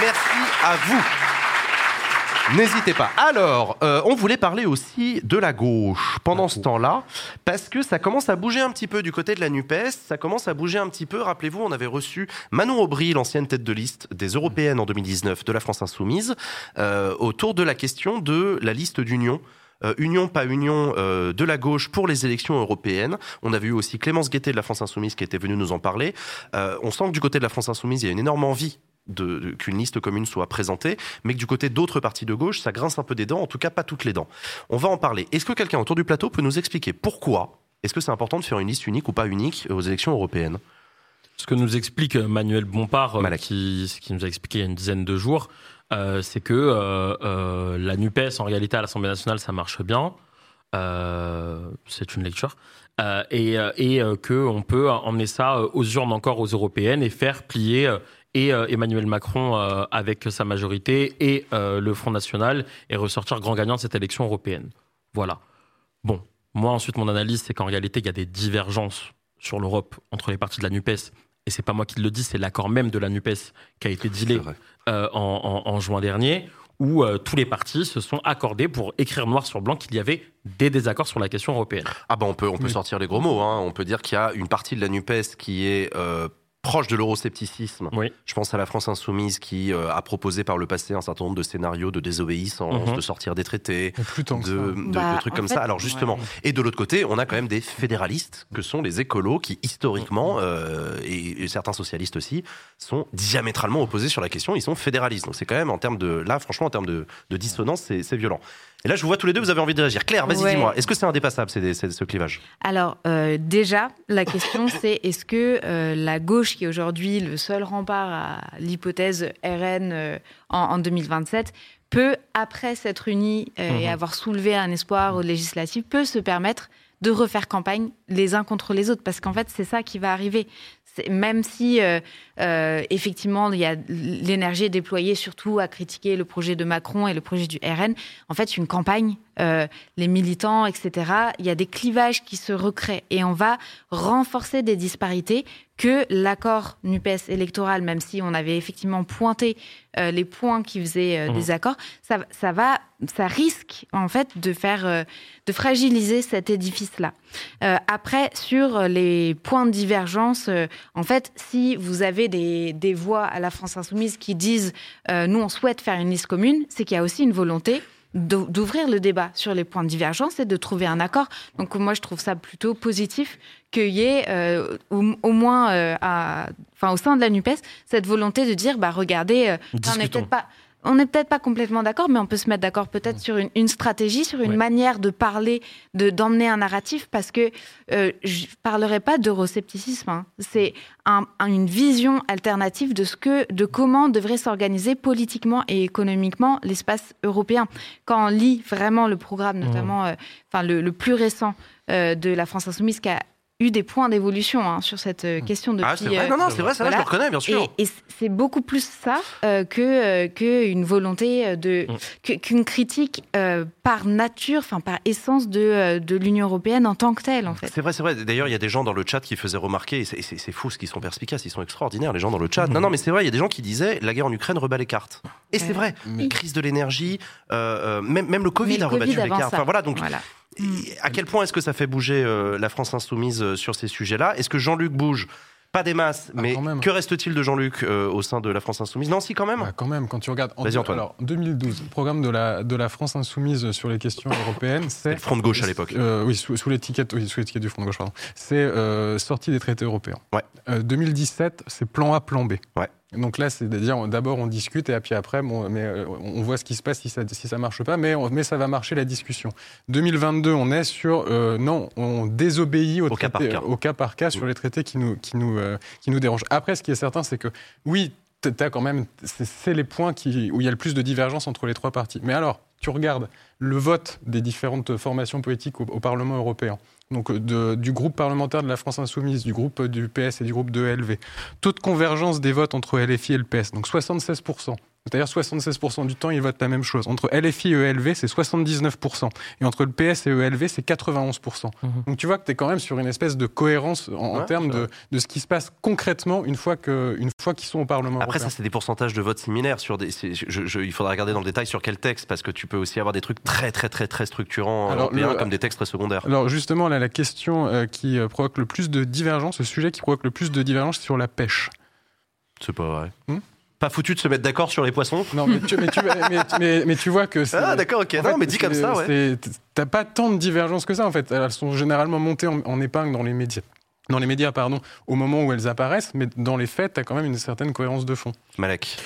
Merci à vous. N'hésitez pas. Alors, euh, on voulait parler aussi de la gauche pendant ce temps-là, parce que ça commence à bouger un petit peu du côté de la NUPES, ça commence à bouger un petit peu. Rappelez-vous, on avait reçu Manon Aubry, l'ancienne tête de liste des européennes en 2019 de la France Insoumise, euh, autour de la question de la liste d'union. Euh, union, pas union, de la gauche pour les élections européennes. On avait eu aussi Clémence Guettet de la France Insoumise qui était venue nous en parler. on sent que du côté de la France Insoumise, il y a une énorme envie qu'une liste commune soit présentée, mais que du côté d'autres partis de gauche, ça grince un peu des dents, en tout cas pas toutes les dents. On va en parler. Est-ce que quelqu'un autour du plateau peut nous expliquer pourquoi est-ce que c'est important de faire une liste unique ou pas unique aux élections européennes? Ce que nous explique Manuel Bompard, euh, qui, qui, nous a expliqué il y a une dizaine de jours, euh, c'est que euh, euh, la NUPES, en réalité, à l'Assemblée nationale, ça marche bien. Euh, c'est une lecture. Euh, et, et qu'on peut emmener ça aux urnes encore aux européennes et faire plier et euh, Emmanuel Macron euh, avec sa majorité et euh, le Front National et ressortir grand gagnant de cette élection européenne. Voilà. Bon, moi ensuite mon analyse c'est qu'en réalité il y a des divergences sur l'Europe entre les partis de la NUPES et c'est pas moi qui le dis, c'est l'accord même de la NUPES qui a été dealé en, juin dernier, où tous les partis se sont accordés pour écrire noir sur blanc qu'il y avait des désaccords sur la question européenne. Ah ben on peut, on peut sortir les gros mots. Hein. On peut dire qu'il y a une partie de la NUPES qui est proche de l'euroscepticisme. Je pense à la France insoumise qui euh, a proposé par le passé un certain nombre de scénarios de désobéissance, mhm. de sortir des traités, de, bah, trucs comme ça. Alors justement, et de l'autre côté, on a quand même des fédéralistes que sont les écolos qui historiquement, mhm. euh, et, certains socialistes aussi, sont diamétralement opposés sur la question. Ils sont fédéralistes. Donc c'est quand même en termes de, là franchement en termes de, dissonance, c'est violent. Et là, je vous vois tous les deux, vous avez envie de réagir. Claire, vas-y, dis-moi, est-ce que c'est indépassable ce clivage? Alors, euh, déjà, la question, *coughs* c'est est-ce que euh, la gauche, qui est aujourd'hui le seul rempart à l'hypothèse RN euh, en, 2027, peut, après s'être unie et mhm. avoir soulevé un espoir au législatif, peut se permettre de refaire campagne les uns contre les autres, parce qu'en fait, c'est ça qui va arriver. Même si euh, euh, effectivement il y a l'énergie déployée surtout à critiquer le projet de Macron et le projet du RN, en fait une campagne, euh, les militants, etc. Il y a des clivages qui se recréent et on va renforcer des disparités que l'accord NUPES électoral, même si on avait effectivement pointé les points qui faisaient mmh. des accords, ça, ça, va, ça risque en fait de faire, de fragiliser cet édifice-là. après, sur les points de divergence, en fait, si vous avez des, voix à la France insoumise qui disent euh, nous, on souhaite faire une liste commune, c'est qu'il y a aussi une volonté d'ouvrir le débat sur les points de divergence et de trouver un accord. Donc moi, je trouve ça plutôt positif qu'il y ait euh, au, moins, euh, enfin, au sein de la NUPES, cette volonté de dire, bah, regardez, on n'est peut-être pas on n'est peut-être pas complètement d'accord, mais on peut se mettre d'accord peut-être sur une, stratégie, sur une manière de parler, de d'emmener un narratif, parce que euh, je parlerai pas d'euroscepticisme. Hein. C'est une vision alternative de ce que, de comment devrait s'organiser politiquement et économiquement l'espace européen. Quand on lit vraiment le programme, notamment, euh, enfin le, plus récent euh, de la France insoumise, qui a eu des points d'évolution hein, sur cette euh, question de. Ah, c'est vrai, euh, non, non, c'est vrai, ça, je le reconnais, bien sûr. Et, c'est beaucoup plus ça euh, que qu'une volonté de mm. qu'une critique par nature, enfin par essence de, de l'Union européenne en tant que telle, en fait. C'est vrai, c'est vrai. D'ailleurs, il y a des gens dans le chat qui faisaient remarquer, et c'est fou ce qu'ils sont perspicaces, ils sont extraordinaires, les gens dans le chat. Non, non, mais c'est vrai, il y a des gens qui disaient la guerre en Ukraine rebat les cartes. Et c'est vrai, crise de l'énergie, même, même le Covid a rebattu les cartes. Enfin voilà, donc. Voilà. À quel point est-ce que ça fait bouger euh, la France insoumise euh, sur ces sujets-là? Est-ce que Jean-Luc bouge pas des masses, ah, mais que reste-t-il de Jean-Luc euh, au sein de la France Insoumise? Non, si, quand même. Bah, quand même, quand tu regardes. En Vas-y, Alors, 2012, le programme de la, de la France Insoumise sur les questions européennes, *laughs* c'est. Le Front de gauche à l'époque. oui, sous, l'étiquette oui, sous du Front de gauche, pardon. C'est sortie des traités européens. Ouais. 2017, c'est plan A, plan B. Ouais. Donc là, c'est à dire d'abord on discute et puis après, bon, mais euh, on voit ce qui se passe si ça si ça marche pas, mais mais ça va marcher la discussion. 2022, on est sur euh, non, on désobéit au, cas par cas. sur les traités qui nous qui nous euh, qui nous dérangent. Après, ce qui est certain, c'est que oui, as quand même, c'est les points qui, où il y a le plus de divergence entre les trois parties. Mais alors, tu regardes le vote des différentes formations politiques au Parlement européen donc de, du groupe parlementaire de la France Insoumise, du groupe du PS et du groupe de LV. Taux convergence des votes entre LFI et le PS, donc 76%. C'est-à-dire 76% du temps, ils votent la même chose. Entre LFI et ELV, c'est 79%. Et entre le PS et ELV, c'est 91%. Mhm. Donc tu vois que tu es quand même sur une espèce de cohérence en, termes de, de, ce qui se passe concrètement une fois qu'ils sont au Parlement Après, ça, c'est des pourcentages de votes similaires. Sur des, je, il faudra regarder dans le détail sur quel texte, parce que tu peux aussi avoir des trucs très, très, très, très structurants européens, comme des textes très secondaires. Alors justement, là, la question euh, qui euh, provoque le plus de divergence, le sujet qui provoque le plus de divergence, c'est sur la pêche. C'est pas vrai. Hmm? Pas foutu de se mettre d'accord sur les poissons. Non, mais tu, mais tu, vois que. Ah, d'accord, ok. Non, mais dit comme ça, ouais. T'as pas tant de divergences que ça, en fait. Elles sont généralement montées en, épingle dans les médias. Dans les médias, pardon, au moment où elles apparaissent, mais dans les faits, tu as quand même une certaine cohérence de fond. Malek.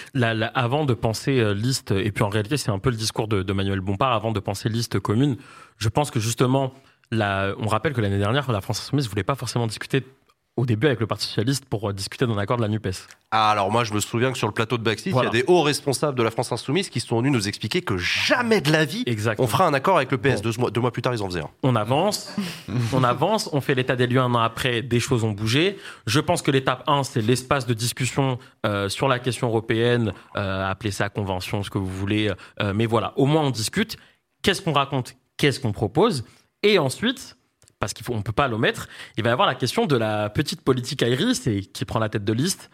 avant de penser euh, liste, et puis en réalité, c'est un peu le discours de, de, Manuel Bompard, avant de penser liste commune, je pense que justement, la, on rappelle que l'année dernière, la France Insoumise ne voulait pas forcément discuter au début avec le Parti Socialiste pour euh, discuter d'un accord de la NUPES. Ah, alors moi je me souviens que sur le plateau de Baxis, il y a des hauts responsables de la France Insoumise qui sont venus nous expliquer que jamais de la vie on fera un accord avec le PS. Deux, mois, plus tard ils en faisaient un. On avance, *laughs* on avance, on fait l'état des lieux un an après, des choses ont bougé. Je pense que l'étape 1 c'est l'espace de discussion euh, sur la question européenne, euh, appelez ça convention, ce que vous voulez, mais voilà, au moins on discute. Qu'est-ce qu'on raconte? Qu'est-ce qu'on propose? Et ensuite, parce qu'on ne peut pas l'omettre, il va y avoir la question de la petite politique Iris et qui prend la tête de liste.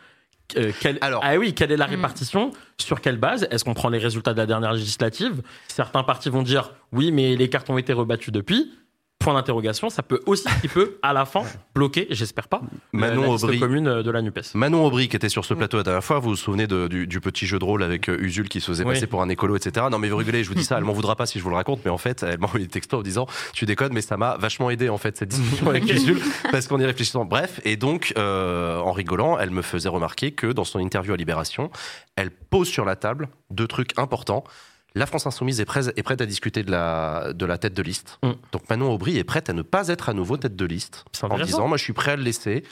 Euh, Alors, ah oui, quelle est la hmm. répartition Sur quelle base Est-ce qu'on prend les résultats de la dernière législative Certains partis vont dire oui, mais les cartes ont été rebattues depuis point d'interrogation, ça peut aussi qui peut à la fin bloquer, j'espère pas, Manon la Aubry, commune de la Nupes. Manon Aubry qui était sur ce plateau la dernière fois, vous vous souvenez du, petit jeu de rôle avec euh, Usul qui se faisait passer pour un écolo, etc. Non mais vous rigolez, je vous dis ça, elle m'en voudra pas si je vous le raconte, mais en fait elle m'a envoyé des textos en disant tu déconnes, mais ça m'a vachement aidé en fait cette discussion avec *laughs* Usul parce qu'en y réfléchissant. Bref, et donc euh, en rigolant, elle me faisait remarquer que dans son interview à Libération, elle pose sur la table deux trucs importants la France Insoumise est prête, est prête à discuter de la, de la tête de liste. Mm. Donc Manon Aubry est prête à ne pas être à nouveau tête de liste en disant moi je suis prêt à le laisser,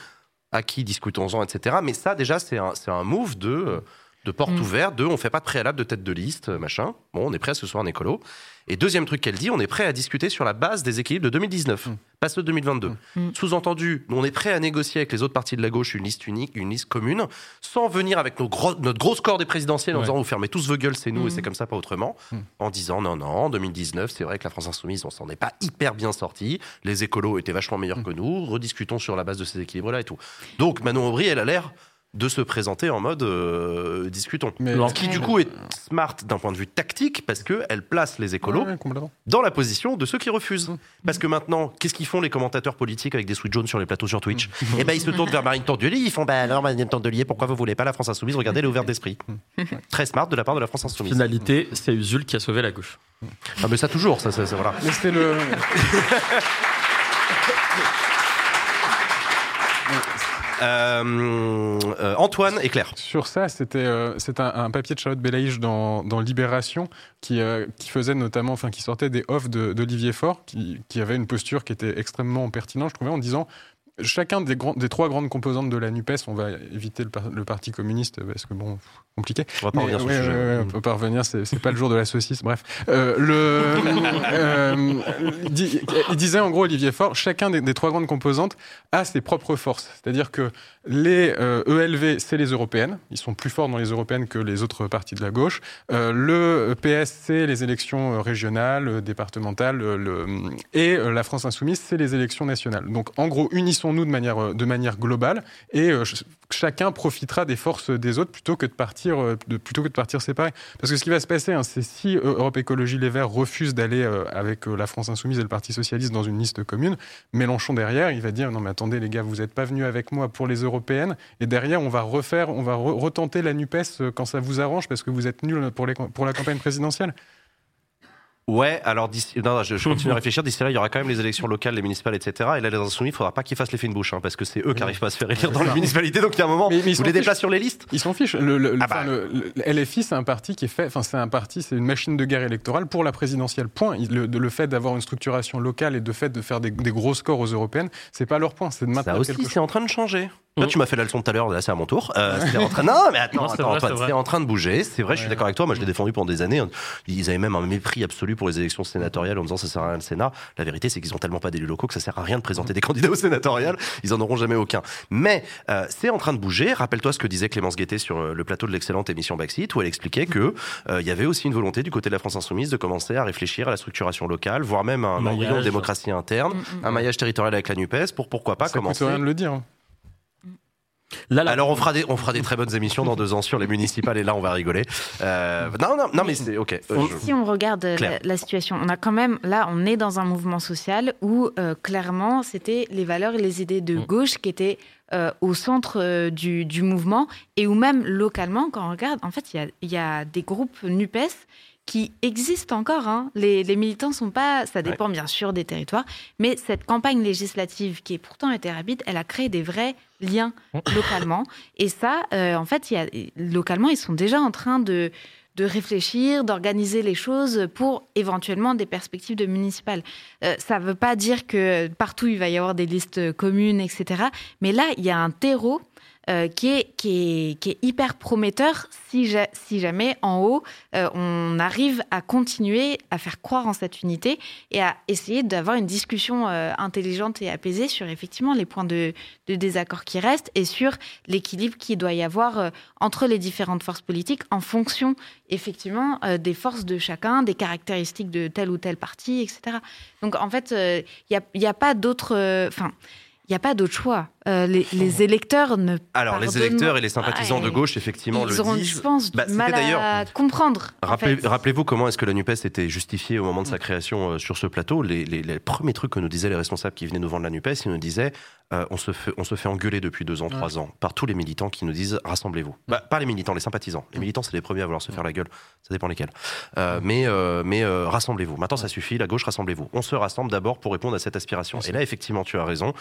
à qui discutons-en, etc. Mais ça déjà c'est un, un move de, de porte mm. ouverte, de on fait pas de préalable de tête de liste, machin. Bon, on est prêt à ce soir un écolo. Et deuxième truc qu'elle dit, on est prêt à discuter sur la base des équilibres de 2019, mm. pas ceux de 2022. Mm. Mm. Sous-entendu, on est prêt à négocier avec les autres partis de la gauche une liste unique, une liste commune, sans venir avec nos notre gros score des présidentielles en disant vous fermez tous vos gueules, c'est nous et c'est comme ça, pas autrement. En disant non, non, en 2019, c'est vrai que la France Insoumise, on s'en est pas hyper bien sorti. Les écolos étaient vachement meilleurs que nous. Rediscutons sur la base de ces équilibres-là et tout. Donc Manon Aubry, elle a l'air de se présenter en mode euh, discutons. Mais Ce qui du coup est smart d'un point de vue tactique parce qu'elle place les écolos dans la position de ceux qui refusent. Mmh. Parce que maintenant, qu'est-ce qu'ils font les commentateurs politiques avec des sweet jaunes sur les plateaux sur Twitch mmh. Eh ben ils se tournent vers Marine Tordelier, ils font bah alors Marine Tordelier, pourquoi vous voulez pas la France Insoumise Regardez, elle est ouverte d'esprit. *laughs* Mmh. Très smart de la part de la France Insoumise. Finalité, c'est Usul qui a sauvé la gauche. Ah mais ça toujours, ça, ça, voilà. Mais c'était le. *laughs* Euh, euh, Antoine et Claire. Sur ça, c'était euh, un, papier de Charlotte Belaïch dans, dans Libération qui, qui faisait notamment, enfin, qui sortait des offres d'Olivier Faure, qui, qui, avait une posture qui était extrêmement pertinente, je trouvais, en disant chacun des, des, trois grandes composantes de la NUPES, on va éviter le, Parti communiste parce que bon, compliqué. On va pas revenir sur ce sujet. on peut pas revenir, c'est pas le jour de la saucisse, bref. Euh, le, *laughs* euh, il disait en gros, Olivier Faure, chacun des, trois grandes composantes a ses propres forces. C'est-à-dire que les ELV, euh, e c'est les européennes. Ils sont plus forts dans les européennes que les autres partis de la gauche. le PS, c'est les élections régionales, départementales. Le, et la France insoumise, c'est les élections nationales. Donc en gros, unissons-nous de manière, de manière globale et chacun profitera des forces des autres plutôt que de partir, euh, de, plutôt que de partir séparés. Parce que ce qui va se passer, hein, c'est si euh, Europe Écologie Les Verts refuse d'aller euh, avec la France Insoumise et le Parti Socialiste dans une liste commune, Mélenchon derrière, il va dire non mais attendez les gars, vous n'êtes pas venus avec moi pour les européennes, et derrière on va refaire, on va retenter la Nupes quand ça vous arrange parce que vous êtes nuls pour, les, pour la campagne présidentielle. Ouais, alors non, je, continue à *laughs* réfléchir. D'ici là, il y aura quand même les élections locales, les municipales, etc. Et là, les insoumis, il faudra pas qu'ils fassent l'effet une bouche, hein, parce que c'est eux qui n'arrivent pas à se faire élire dans les municipalités. Donc il y a un moment, mais, vous les déplacez sur les listes Ils s'en fichent. Le, ah bah. LFI, c'est un parti qui est fait. Enfin, c'est un parti, c'est une machine de guerre électorale pour la présidentielle. Point. Le, le fait d'avoir une structuration locale et de fait de faire des, gros scores aux européennes, c'est pas leur point. C'est de maintenir. Ça aussi, c'est en train de changer. Là, tu m'as fait la leçon tout à l'heure, là c'est à mon tour. Euh, en train... Non, mais attends, attends c'est en train de bouger. C'est vrai, je suis d'accord avec toi. Moi, je l'ai défendu pendant des années. Ils avaient même un mépris absolu pour les élections sénatoriales en disant ça sert à rien le Sénat. La vérité, c'est qu'ils ont tellement pas d'élus locaux que ça sert à rien de présenter des candidats aux sénatoriales. Ils en auront jamais aucun. Mais euh, c'est en train de bouger. Rappelle-toi ce que disait Clémence Guettet sur euh, le plateau de l'excellente émission Backseat, où elle expliquait que euh, il y avait aussi une volonté du côté de la France insoumise de commencer à réfléchir à la structuration locale, voire même un embryon de démocratie interne, mm, mm, un maillage territorial avec la Nupes, pour pourquoi pas ça commencer. rien de le dire. Alors on fera des on fera des très bonnes émissions dans deux ans sur les municipales et là on va rigoler. Euh, non non non mais c'est ok. Euh, si on regarde la, situation, on a quand même là on est dans un mouvement social où euh, clairement c'était les valeurs et les idées de mm. gauche qui étaient au centre du, du, mouvement et où même localement quand on regarde en fait il y a, y a des groupes Nupes qui existent encore. Hein. Les, les, militants sont pas. Ça dépend bien sûr des territoires, mais cette campagne législative qui est pourtant été rapide, elle a créé des vrais liens localement. Et ça, euh, en fait, y a, localement, ils sont déjà en train de de réfléchir, d'organiser les choses pour éventuellement des perspectives de municipales. Euh, ça ne veut pas dire que partout il va y avoir des listes communes, etc. Mais là, il y a un terreau euh, qui, est, qui, est, qui, est, hyper prometteur si, si jamais en haut, euh, on arrive à continuer à faire croire en cette unité et à essayer d'avoir une discussion euh, intelligente et apaisée sur effectivement les points de, de désaccord qui restent et sur l'équilibre qu'il doit y avoir entre les différentes forces politiques en fonction effectivement des forces de chacun, des caractéristiques de tel ou tel parti, etc. Donc en fait, il n'y a, a, pas d'autre... Enfin, il n'y a pas d'autre choix. Euh, les, les, électeurs ne. Alors, les électeurs et les sympathisants de gauche, effectivement, ils le auront, disent. Je pense, bah, mal à comprendre. Rappelez-vous comment est-ce que la NUPES était justifiée au moment de sa création euh, sur ce plateau. Les, les, les, premiers trucs que nous disaient les responsables qui venaient nous vendre la NUPES, ils nous disaient euh, on, se fait, on se fait engueuler depuis deux ans, trois ans, par tous les militants qui nous disent rassemblez-vous. Bah, pas les militants, les sympathisants. Les militants, c'est les premiers à vouloir se faire la gueule. Ça dépend lesquels. mais mais rassemblez-vous. Maintenant, ça suffit. La gauche, rassemblez-vous. On se rassemble d'abord pour répondre à cette aspiration. Et là, effectivement, tu as raison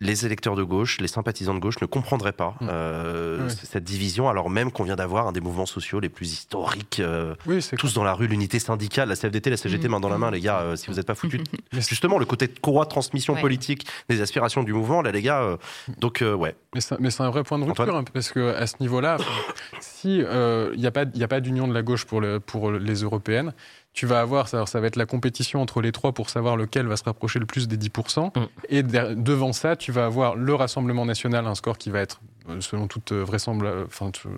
les électeurs de gauche, les sympathisants de gauche ne comprendraient pas mmh. euh, cette division, alors même qu'on vient d'avoir un des mouvements sociaux les plus historiques, euh, tous dans la rue, l'unité syndicale, la CFDT, la CGT, mmh. main dans la main, les gars, euh, si vous n'êtes pas foutus. *laughs* Justement, le côté de courroie de transmission politique des aspirations du mouvement, là, les gars, donc, ouais. Mais c'est un vrai point de rupture, hein, parce qu'à ce niveau-là, *coughs* si il n'y a pas, a pas d'union de la gauche pour, le, pour les européennes, tu vas avoir, ça, ça va être la compétition entre les trois pour savoir lequel va se rapprocher le plus des 10%. Mm. Et devant ça, tu vas avoir le Rassemblement national, un score qui va être selon toute euh, vraisemblance,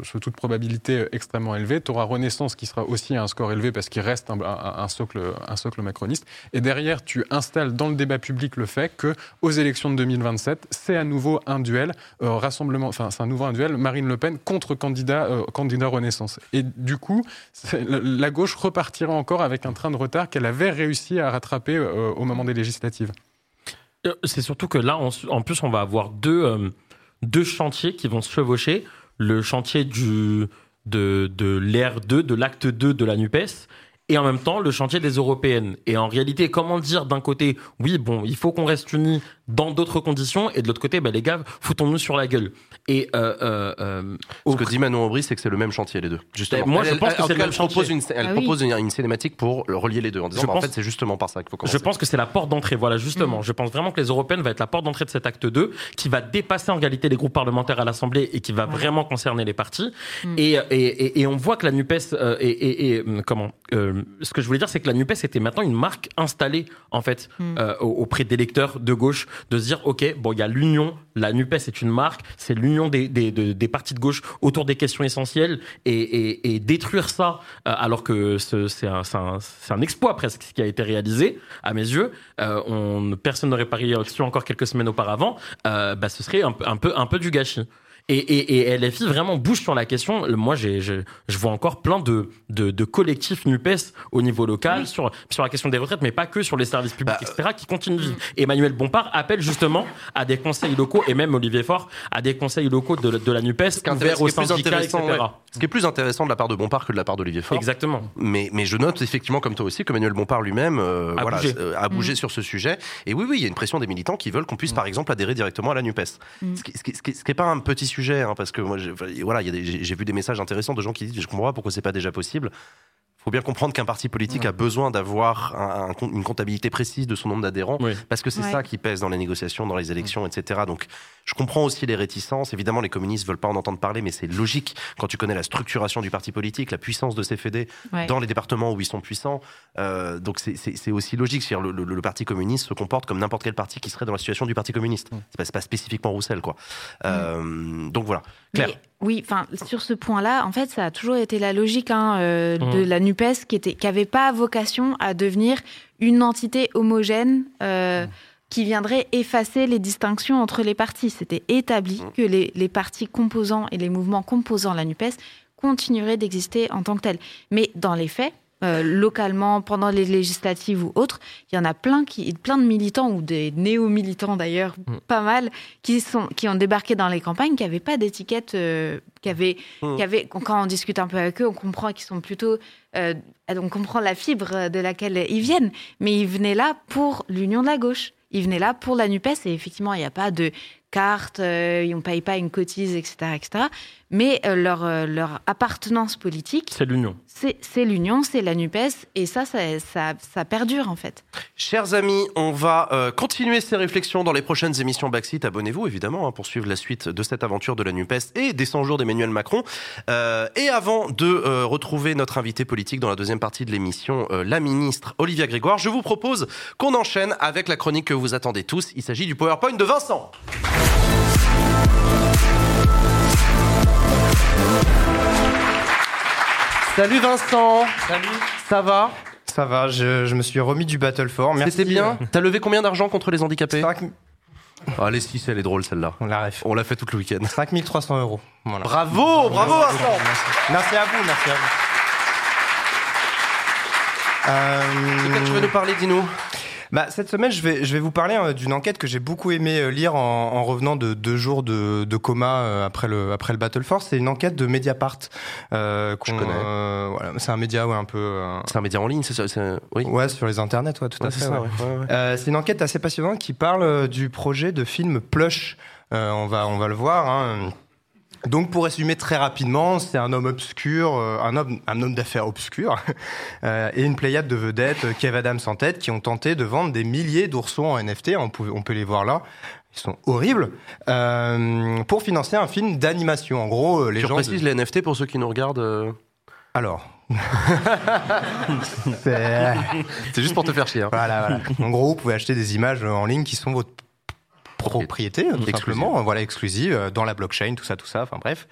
selon toute probabilité euh, extrêmement élevé. Tu auras Renaissance qui sera aussi à un score élevé parce qu'il reste un, socle, un socle macroniste. Et derrière, tu installes dans le débat public le fait que aux élections de 2027, c'est à nouveau un duel rassemblement, enfin c'est un nouveau duel Marine Le Pen contre candidat candidat Renaissance. Et du coup, la gauche repartira encore avec un train de retard qu'elle avait réussi à rattraper au moment des législatives. C'est surtout que là, en plus, on va avoir deux deux chantiers qui vont se chevaucher. Le chantier du, de, de l'ère 2, de l'acte 2 de la NUPES, et en même temps le chantier des européennes. Et en réalité, comment dire d'un côté, oui, bon, il faut qu'on reste unis dans d'autres conditions, et de l'autre côté, bah, les gars, foutons-nous sur la gueule. Et euh, euh, euh ce que dit Manon Aubry, c'est que c'est le même chantier les deux. Justement. Moi, je pense que c'est le même chantier. Propose une, elle ah propose une, cinématique pour relier les deux en disant, bah, en fait, c'est justement par ça qu'il faut commencer. Je pense que c'est la porte d'entrée. Voilà, justement. Mm. Je pense vraiment que les européennes va être la porte d'entrée de cet acte 2, qui va dépasser en réalité les groupes parlementaires à l'Assemblée et qui va vraiment concerner les partis. Mm. Et, et, et, on voit que la Nupes euh, et, et, comment euh, ce que je voulais dire, c'est que la Nupes était maintenant une marque installée en fait mm. euh, auprès d'électeurs de gauche, de se dire, ok, bon, il y a l'union, la NUPES est une marque, c'est l'union des, des, partis de gauche autour des questions essentielles et, détruire ça, euh, alors que c'est un, exploit presque ce qui a été réalisé, à mes yeux, euh, on, personne n'aurait parié dessus encore quelques semaines auparavant, euh, bah, ce serait un peu du gâchis. Et, et, et LFI vraiment bouge sur la question. Moi, j'ai, je, je vois encore plein de, de, de, collectifs NUPES au niveau local sur, sur la question des retraites, mais pas que sur les services publics, bah, etc., qui continuent de vivre. Emmanuel Bompard appelle justement à des conseils locaux, et même Olivier Faure, à des conseils locaux de, de la NUPES ouverts aux syndicats, etc. Ce qui est plus intéressant de la part de Bompard que de la part d'Olivier Faure. Exactement. Mais, mais je note effectivement, comme toi aussi, qu'Emmanuel Bompard lui-même euh, a, voilà, bougé. Euh, a bougé mm. sur ce sujet. Et oui, oui, il y a une pression des militants qui veulent qu'on puisse, mm. par exemple, adhérer directement à la NUPES. Mm. Ce qui n'est ce qui, ce qui, pas un petit sujet, hein, parce que moi, voilà, j'ai vu des messages intéressants de gens qui disent je comprends pas pourquoi c'est pas déjà possible faut bien comprendre qu'un parti politique a besoin d'avoir une comptabilité précise de son nombre d'adhérents, parce que c'est ça qui pèse dans les négociations, dans les élections, etc. Donc, je comprends aussi les réticences. Évidemment, les communistes veulent pas en entendre parler, mais c'est logique quand tu connais la structuration du parti politique, la puissance de ces fédés dans les départements où ils sont puissants. Euh, donc, c'est aussi logique. le, parti communiste se comporte comme n'importe quel parti qui serait dans la situation du parti communiste. C'est pas, pas spécifiquement Roussel, quoi. Euh, donc voilà. Claire. Oui, enfin sur ce point-là, en fait, ça a toujours été la logique hein, euh, de mmh. la Nupes qui était, qui avait pas vocation à devenir une entité homogène. Euh, mmh. qui viendrait effacer les distinctions entre les partis. C'était établi mmh. que les, les, partis composants et les mouvements composant la NUPES continueraient d'exister en tant que tels. Mais dans les faits, euh, localement, pendant les législatives ou autres, il y en a plein, qui, plein de militants, ou des néo-militants d'ailleurs, mm. pas mal, qui, sont, qui ont débarqué dans les campagnes, qui n'avaient pas d'étiquette, euh, qui, avaient, mm. qui avaient, quand on discute un peu avec eux, on comprend qu'ils sont plutôt... Euh, on comprend la fibre de laquelle ils viennent, mais ils venaient là pour l'union de la gauche. Ils venaient là pour la NUPES et effectivement, il n'y a pas de carte, ils ne payent pas une cotise, etc. etc mais euh, leur, euh, leur appartenance politique. C'est l'union. C'est l'union, c'est la NUPES, et ça ça, ça perdure en fait. Chers amis, on va euh, continuer ces réflexions dans les prochaines émissions Backseat. Abonnez-vous évidemment hein, pour suivre la suite de cette aventure de la NUPES et des 100 jours d'Emmanuel Macron. et avant de retrouver notre invité politique dans la deuxième partie de l'émission, la ministre Olivia Grégoire, je vous propose qu'on enchaîne avec la chronique que vous attendez tous. Il s'agit du PowerPoint de Vincent. Salut Vincent Salut Ça va? Ça va, je, me suis remis du Battle for. C'était bien? T'as levé combien d'argent contre les handicapés? 5... Oh, allez, si, elle est drôle celle-là. On l'a On l'a fait tout le week-end. 5300 euros. Bravo, bravo Vincent Merci à vous, merci à vous. Euh... De quoi tu veux nous parler, dis-nous bah, Cette semaine, je vais, je vais vous parler euh, d'une enquête que j'ai beaucoup aimé euh, lire en, en, revenant de deux jours de, de coma euh, après le, après le Battle Force. C'est une enquête de Mediapart. Euh, je connais. voilà, c'est un média ouais, un peu. C'est un média en ligne, c'est ça oui. Ouais, sur les internets, ouais, tout à fait. Ouais. c'est une enquête assez passionnante qui parle du projet de film Plush. on, va, on va le voir. Hein. Donc, pour résumer très rapidement, c'est un homme obscur, euh, un homme, un homme d'affaires obscur, *laughs* euh, et une pléiade de vedettes, euh, Kev Adams en tête, qui ont tenté de vendre des milliers d'oursons en NFT. On peut, on peut les voir là. Ils sont horribles euh, pour financer un film d'animation. En gros, les tu gens. précises les NFT pour ceux qui nous regardent. Alors. *laughs* *laughs* c'est juste pour te faire chier. Hein. Voilà, voilà. En gros, vous pouvez acheter des images en ligne qui sont votre propriété, tout simplement, voilà, exclusive, euh, dans la blockchain, tout ça, tout ça, enfin bref.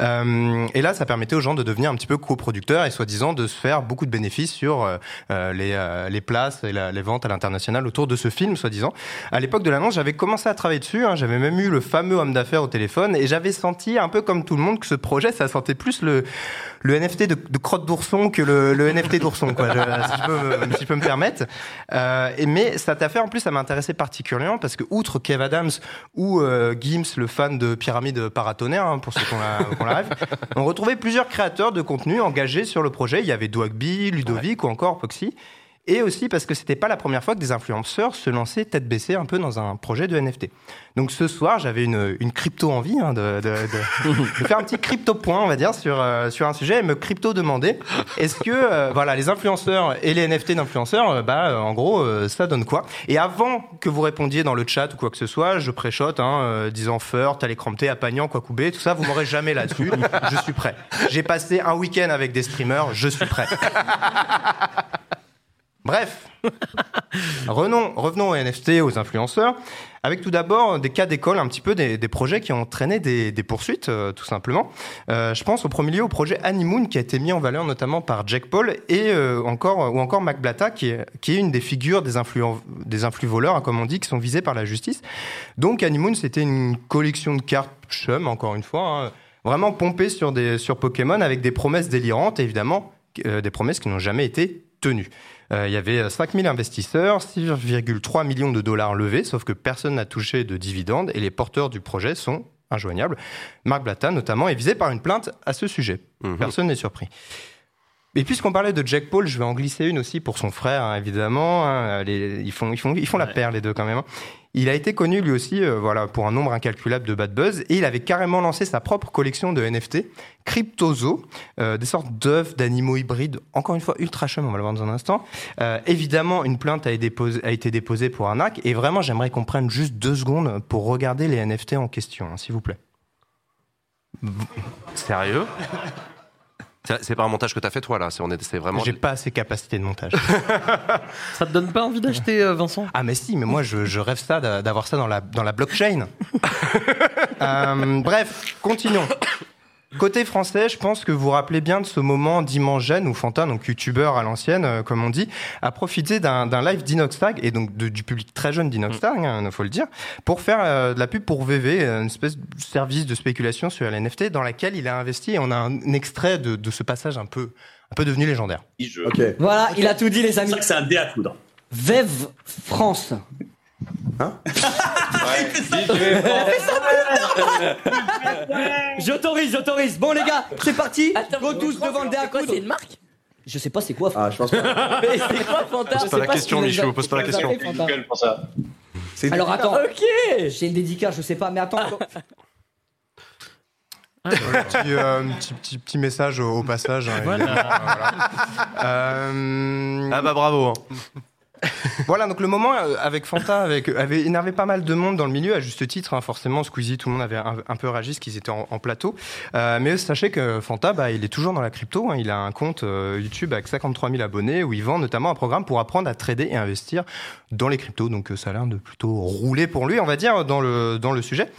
Euh, et là, ça permettait aux gens de devenir un petit peu coproducteurs et soi-disant de se faire beaucoup de bénéfices sur euh, euh les, euh, les places et la, les ventes à l'international autour de ce film, soi-disant. À l'époque de l'annonce, j'avais commencé à travailler dessus, hein, j'avais même eu le fameux homme d'affaires au téléphone et j'avais senti, un peu comme tout le monde, que ce projet, ça sentait plus le, le NFT de, de crotte d'ourson que le, le NFT d'ourson, quoi, je, si, je peux, si je peux me permettre. et, mais cette affaire, en plus, ça m'intéressait particulièrement parce que, outre Kevin Adams ou euh, Gims, le fan de Pyramide Paratonnerre, hein, pour ceux qui ont la, rêve, on retrouvait plusieurs créateurs de contenu engagés sur le projet. Il y avait Dwagby, Ludovic ou encore Poxy et aussi parce que c'était pas la première fois que des influenceurs se lançaient tête baissée un peu dans un projet de NFT. Donc ce soir, j'avais une, une crypto envie hein, de, de, de, *laughs* de, faire un petit crypto point, on va dire, sur euh, sur un sujet et me crypto demander est-ce que euh, voilà les influenceurs et les NFT d'influenceurs, euh, bah en gros ça donne quoi? Et avant que vous répondiez dans le chat ou quoi que ce soit, je préchote, hein, disant Feur, Télécrampté, Apagnan, Quacoubé, tout ça, vous m'aurez jamais là-dessus. je suis prêt. J'ai passé un week-end avec des streamers, je suis prêt. *laughs* Bref, Revenons, aux NFT, aux influenceurs, avec tout d'abord des cas d'école, un petit peu des, projets qui ont entraîné des, poursuites, euh, tout simplement. Euh, je pense au premier lieu au projet Honeymoon qui a été mis en valeur notamment par Jack Paul et euh, encore ou encore Mac Blatta qui est, une des figures des influx des voleurs, hein, comme on dit, qui sont visés par la justice. Donc Honeymoon, c'était une collection de cartes chum, encore une fois, hein, vraiment pompée sur sur Pokémon avec des promesses délirantes, évidemment, euh, des promesses qui n'ont jamais été tenues. Euh, il y avait 5000 investisseurs, 6,3 millions de dollars levés, sauf que personne n'a touché de dividendes et les porteurs du projet sont injoignables. Marc Blatta, notamment, est visé par une plainte à ce sujet. Mmh. Personne n'est surpris. Et puisqu'on parlait de Jack Paul, je vais en glisser une aussi pour son frère, hein, évidemment. Hein, les, ils font, ils font, ils font la paire les deux quand même. Hein. Il a été connu lui aussi, euh, voilà, pour un nombre incalculable de bad buzz, et il avait carrément lancé sa propre collection de NFT, Cryptozo, euh, des sortes d'œufs d'animaux hybrides, encore une fois ultra chum, on va le voir dans un instant. Euh, évidemment, une plainte a été, déposée, a été déposée pour arnaque, et vraiment, j'aimerais qu'on prenne juste deux secondes pour regarder les NFT en question, hein, s'il vous plaît. Sérieux? C'est pas un montage que t'as fait toi là, c'est vraiment. J'ai pas assez capacité de montage. *laughs* ça te donne pas envie d'acheter euh, Vincent? Ah mais si, mais moi je, je rêve ça d'avoir ça dans la dans la blockchain. *laughs* euh, bref, continuons. Côté français, je pense que vous vous rappelez bien de ce moment dimanche jeune où Fanta, donc youtubeur à l'ancienne, euh, comme on dit, a profité d'un live d'Inoxtag et donc de, du public très jeune d'Inoxtag, il hein, faut le dire, pour faire euh, de la pub pour VV, une espèce de service de spéculation sur les NFT dans laquelle il a investi. Et on a un extrait de, de ce passage un peu, un peu devenu légendaire. Okay. Voilà, il a tout dit les amis. C'est un dé à coudre. Vev France. Hein *laughs* *laughs* J'autorise, j'autorise. Bon les gars, c'est parti. Go tous devant le dé à C'est une marque? Je sais pas c'est quoi. Ah, je pense pas. *laughs* Mais c'est quoi Fanta? Pose pas la question, Michou, pose pas la question. Alors attends. Ok. J'ai une dédicace, je sais pas, mais attends. Ah, petit, euh, petit, petit, petit, message au, au passage. Hein, voilà. voilà. Euh... Ah bah bravo. Hein. *laughs* voilà, donc le moment euh, avec Fanta avec, avait énervé pas mal de monde dans le milieu, à juste titre, hein, forcément, Squeezie, tout le monde avait un, peu réagi, parce qu'ils étaient en, plateau. Euh, mais sachez que Fanta, bah, il est toujours dans la crypto, hein, il a un compte euh, YouTube avec 53 000 abonnés, où il vend notamment un programme pour apprendre à trader et investir dans les cryptos, donc euh, ça a l'air de plutôt rouler pour lui, on va dire, dans le, dans le sujet.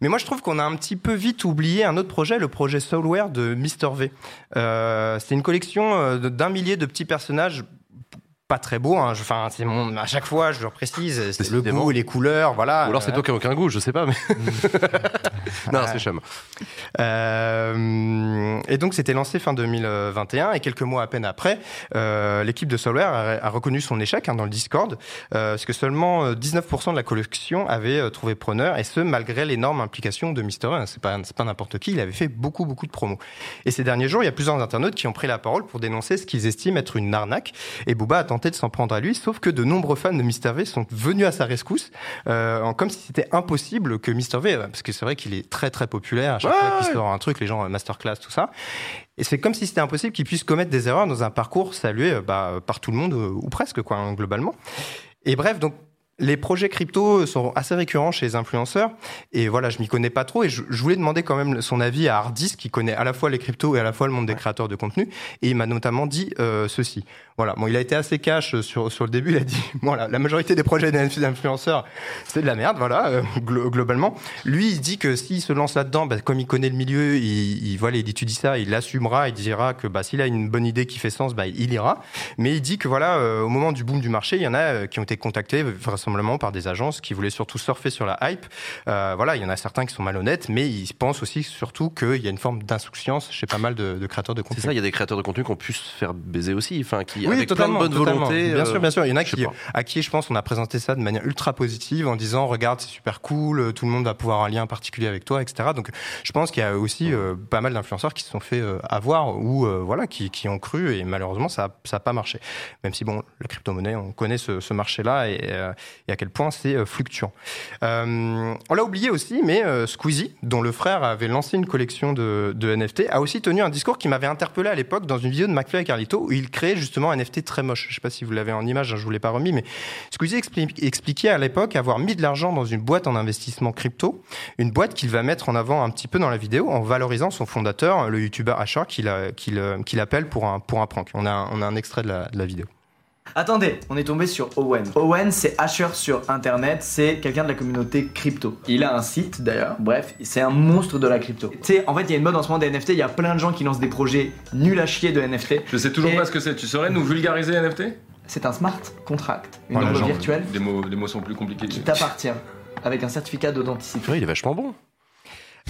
Mais moi, je trouve qu'on a un petit peu vite oublié un autre projet, le projet Soulware de Mr V. Euh, c'est une collection d'un millier de petits personnages pas très beau. Hein. Enfin, c'est mon, à chaque fois, je le précise, c'est le goût, les couleurs, voilà. Ou alors c'est toi qui n'as aucun goût, je sais pas, mais. *laughs* non, c'est chum. Euh, et donc, c'était lancé fin 2021, et quelques mois à peine après, euh, l'équipe de Solware a, reconnu son échec hein, dans le Discord, euh, parce que seulement 19% de la collection avait trouvé preneur, et ce, malgré l'énorme implication de Mister hein. C'est pas, pas n'importe qui, il avait fait beaucoup, beaucoup de promos. Et ces derniers jours, il y a plusieurs internautes qui ont pris la parole pour dénoncer ce qu'ils estiment être une arnaque, et Booba de s'en prendre à lui, sauf que de nombreux fans de Mr V sont venus à sa rescousse, euh, comme si c'était impossible que Mr V, parce que c'est vrai qu'il est très très populaire, à chaque fois qu'il sort un truc, les gens euh, masterclass, tout ça. Et c'est comme si c'était impossible qu'il puisse commettre des erreurs dans un parcours salué euh, bah, par tout le monde, ou presque, quoi, hein, globalement. Et bref, donc les projets crypto sont assez récurrents chez les influenceurs. Et voilà, je m'y connais pas trop. Et je, voulais demander quand même son avis à Hardis, qui connaît à la fois les cryptos et à la fois le monde des créateurs de contenu. Et il m'a notamment dit ceci. Voilà, bon, il a été assez cash sur, sur le début. Il a dit, *laughs* voilà, la majorité des projets d'influenceurs, c'est de la merde, voilà, euh, globalement. Lui, il dit que s'il se lance là-dedans, bah, comme il connaît le milieu, il, il, voilà, il étudie ça, il l'assumera, il dira que bah, s'il a une bonne idée qui fait sens, bah, il ira. Mais il dit que voilà, euh, au moment du boom du marché, il y en a euh, qui ont été contactés vraisemblablement par des agences qui voulaient surtout surfer sur la hype. voilà, il y en a certains qui sont malhonnêtes, mais ils pensent aussi surtout qu'il y a une forme d'insouciance chez pas mal de, de créateurs de contenu. C'est ça, il y a des créateurs de contenu qui ont pu se faire baiser aussi, enfin, qui oui, avec totalement, plein de bonne volonté. Bien sûr, euh, bien sûr. Il y en a qui, à qui je pense on a présenté ça de manière ultra positive en disant regarde c'est super cool, euh, tout le monde va pouvoir un lien particulier avec toi, etc. Donc je pense qu'il y a aussi euh, pas mal d'influenceurs qui se sont fait avoir ou voilà qui, qui, ont cru et malheureusement ça n'a pas marché. Même si bon la crypto-monnaie on connaît ce, ce marché-là et, et, à quel point c'est fluctuant. on l'a oublié aussi, mais Squeezie, dont le frère avait lancé une collection de, NFT, a aussi tenu un discours qui m'avait interpellé à l'époque dans une vidéo de McFly et Carlito où il créait justement un NFT très moche. Je ne sais pas si vous l'avez en image, hein, je ne vous l'ai pas remis, mais Squeezie expliquait à l'époque avoir mis de l'argent dans une boîte en investissement crypto, une boîte qu'il va mettre en avant un petit peu dans la vidéo en valorisant son fondateur, le youtubeur Asher, qu'il appelle pour un, prank. On a, un extrait de la vidéo. Attendez, on est tombé sur Owen. Owen, c'est Asher sur internet, c'est quelqu'un de la communauté crypto. Il a un site d'ailleurs, bref, c'est un monstre de la crypto. Tu sais, en fait, il y a une mode en ce moment des NFT, il y a plein de gens qui lancent des projets nuls à chier de NFT. Je sais toujours pas ce que c'est, tu saurais nous vulgariser NFT C'est un smart contract, une oh, virtuelle. Des mots, des mots sont plus compliqués. Qui t'appartient, avec un certificat d'authenticité. il est vachement bon.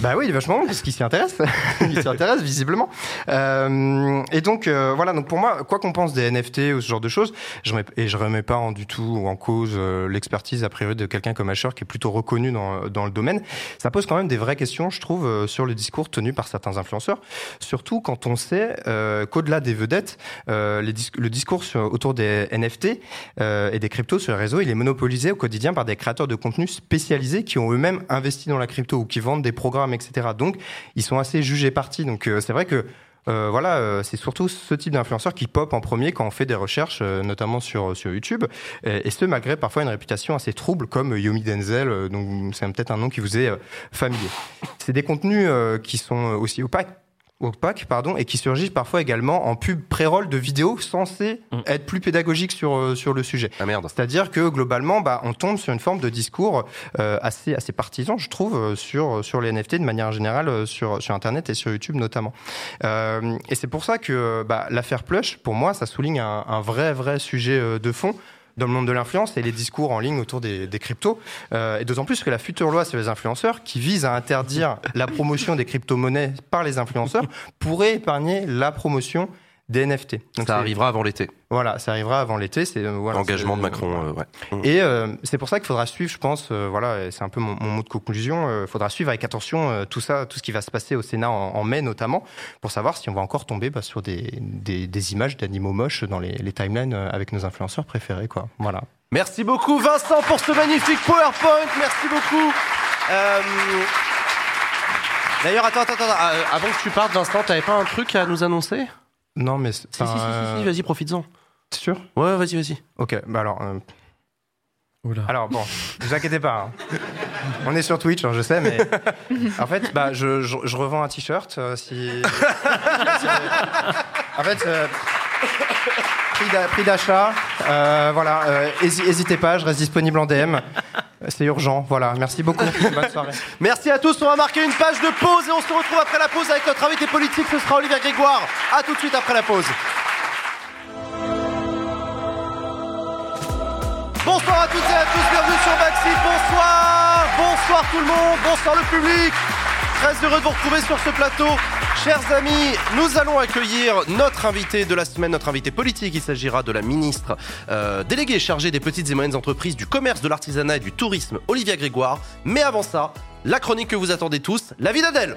Bah oui, vachement parce qu'il s'y intéresse. *laughs* il s'y intéresse visiblement. Euh, et donc euh, voilà, donc pour moi, quoi qu'on pense des NFT ou ce genre de choses, je remets, et je remets pas en du tout en cause euh, l'expertise a priori de quelqu'un comme Asher qui est plutôt reconnu dans, dans le domaine. Ça pose quand même des vraies questions, je trouve, euh, sur le discours tenu par certains influenceurs, surtout quand on sait qu'au-delà des vedettes, les le discours autour des NFT et des cryptos sur les réseaux, il est monopolisé au quotidien par des créateurs de contenu spécialisés qui ont eux-mêmes investi dans la crypto ou qui vendent des programmes etc. Donc, ils sont assez jugés partis. Donc, euh, c'est vrai que euh, voilà, euh, c'est surtout ce type d'influenceurs qui pop en premier quand on fait des recherches, notamment sur, sur YouTube, et, ce malgré parfois une réputation assez trouble comme Yomi Denzel, donc c'est peut-être un nom qui vous est familier. C'est des contenus qui sont aussi opaques opaque, pardon, et qui surgissent parfois également en pub pré-roll de vidéos censées mm. être plus pédagogiques sur, euh, sur le sujet. Ah merde. C'est-à-dire que globalement, bah, on tombe sur une forme de discours euh, assez, assez partisan, je trouve, euh, sur, sur les NFT de manière générale, sur, sur Internet et sur YouTube notamment. et c'est pour ça que bah, l'affaire Plush, pour moi, ça souligne un, un vrai, vrai sujet de fond dans le monde de l'influence et les discours en ligne autour des, cryptos. Euh, et d'autant plus que la future loi sur les influenceurs, qui vise à interdire la promotion des crypto-monnaies par les influenceurs, pourrait épargner la promotion des NFT. Donc ça arrivera avant l'été. Voilà, ça arrivera avant l'été. C'est euh, voilà, engagement de Macron. Euh, ouais. Mmh. Et euh, c'est pour ça qu'il faudra suivre, je pense. voilà, c'est un peu mon, mot de conclusion. Il faudra suivre avec attention tout ça, tout ce qui va se passer au Sénat en, mai notamment, pour savoir si on va encore tomber bah, sur des, des, des images d'animaux moches dans les, les, timelines avec nos influenceurs préférés, quoi. Voilà. Merci beaucoup Vincent pour ce magnifique PowerPoint. Merci beaucoup. D'ailleurs, attends, attends, attends. Avant que tu partes, Vincent, t'avais pas un truc à nous annoncer? Non, mais. Si, si, si, si, vas-y, profites-en. Sûr? Ouais, vas-y, vas-y. Ok, bah alors. Euh... Alors bon, ne vous inquiétez pas. Hein. On est sur Twitch, hein, je sais, mais en fait, bah, je, je, revends un t-shirt. Euh, si... en fait, euh, prix d'achat. Euh, voilà, n'hésitez pas, je reste disponible en DM. C'est urgent, voilà. Merci beaucoup. *laughs* Bonne soirée. Merci à tous. On va marquer une page de pause et on se retrouve après la pause avec notre invité politique. Ce sera Olivier Grégoire. À tout de suite après la pause. Bonsoir à toutes et à tous, bienvenue sur Maxi. Bonsoir, bonsoir tout le monde, bonsoir le public. Très heureux de vous retrouver sur ce plateau. Chers amis, nous allons accueillir notre invité de la semaine, notre invité politique. Il s'agira de la ministre euh, déléguée chargée des petites et moyennes entreprises, du commerce, de l'artisanat et du tourisme, Olivia Grégoire. Mais avant ça, la chronique que vous attendez tous, la vie d'Adèle.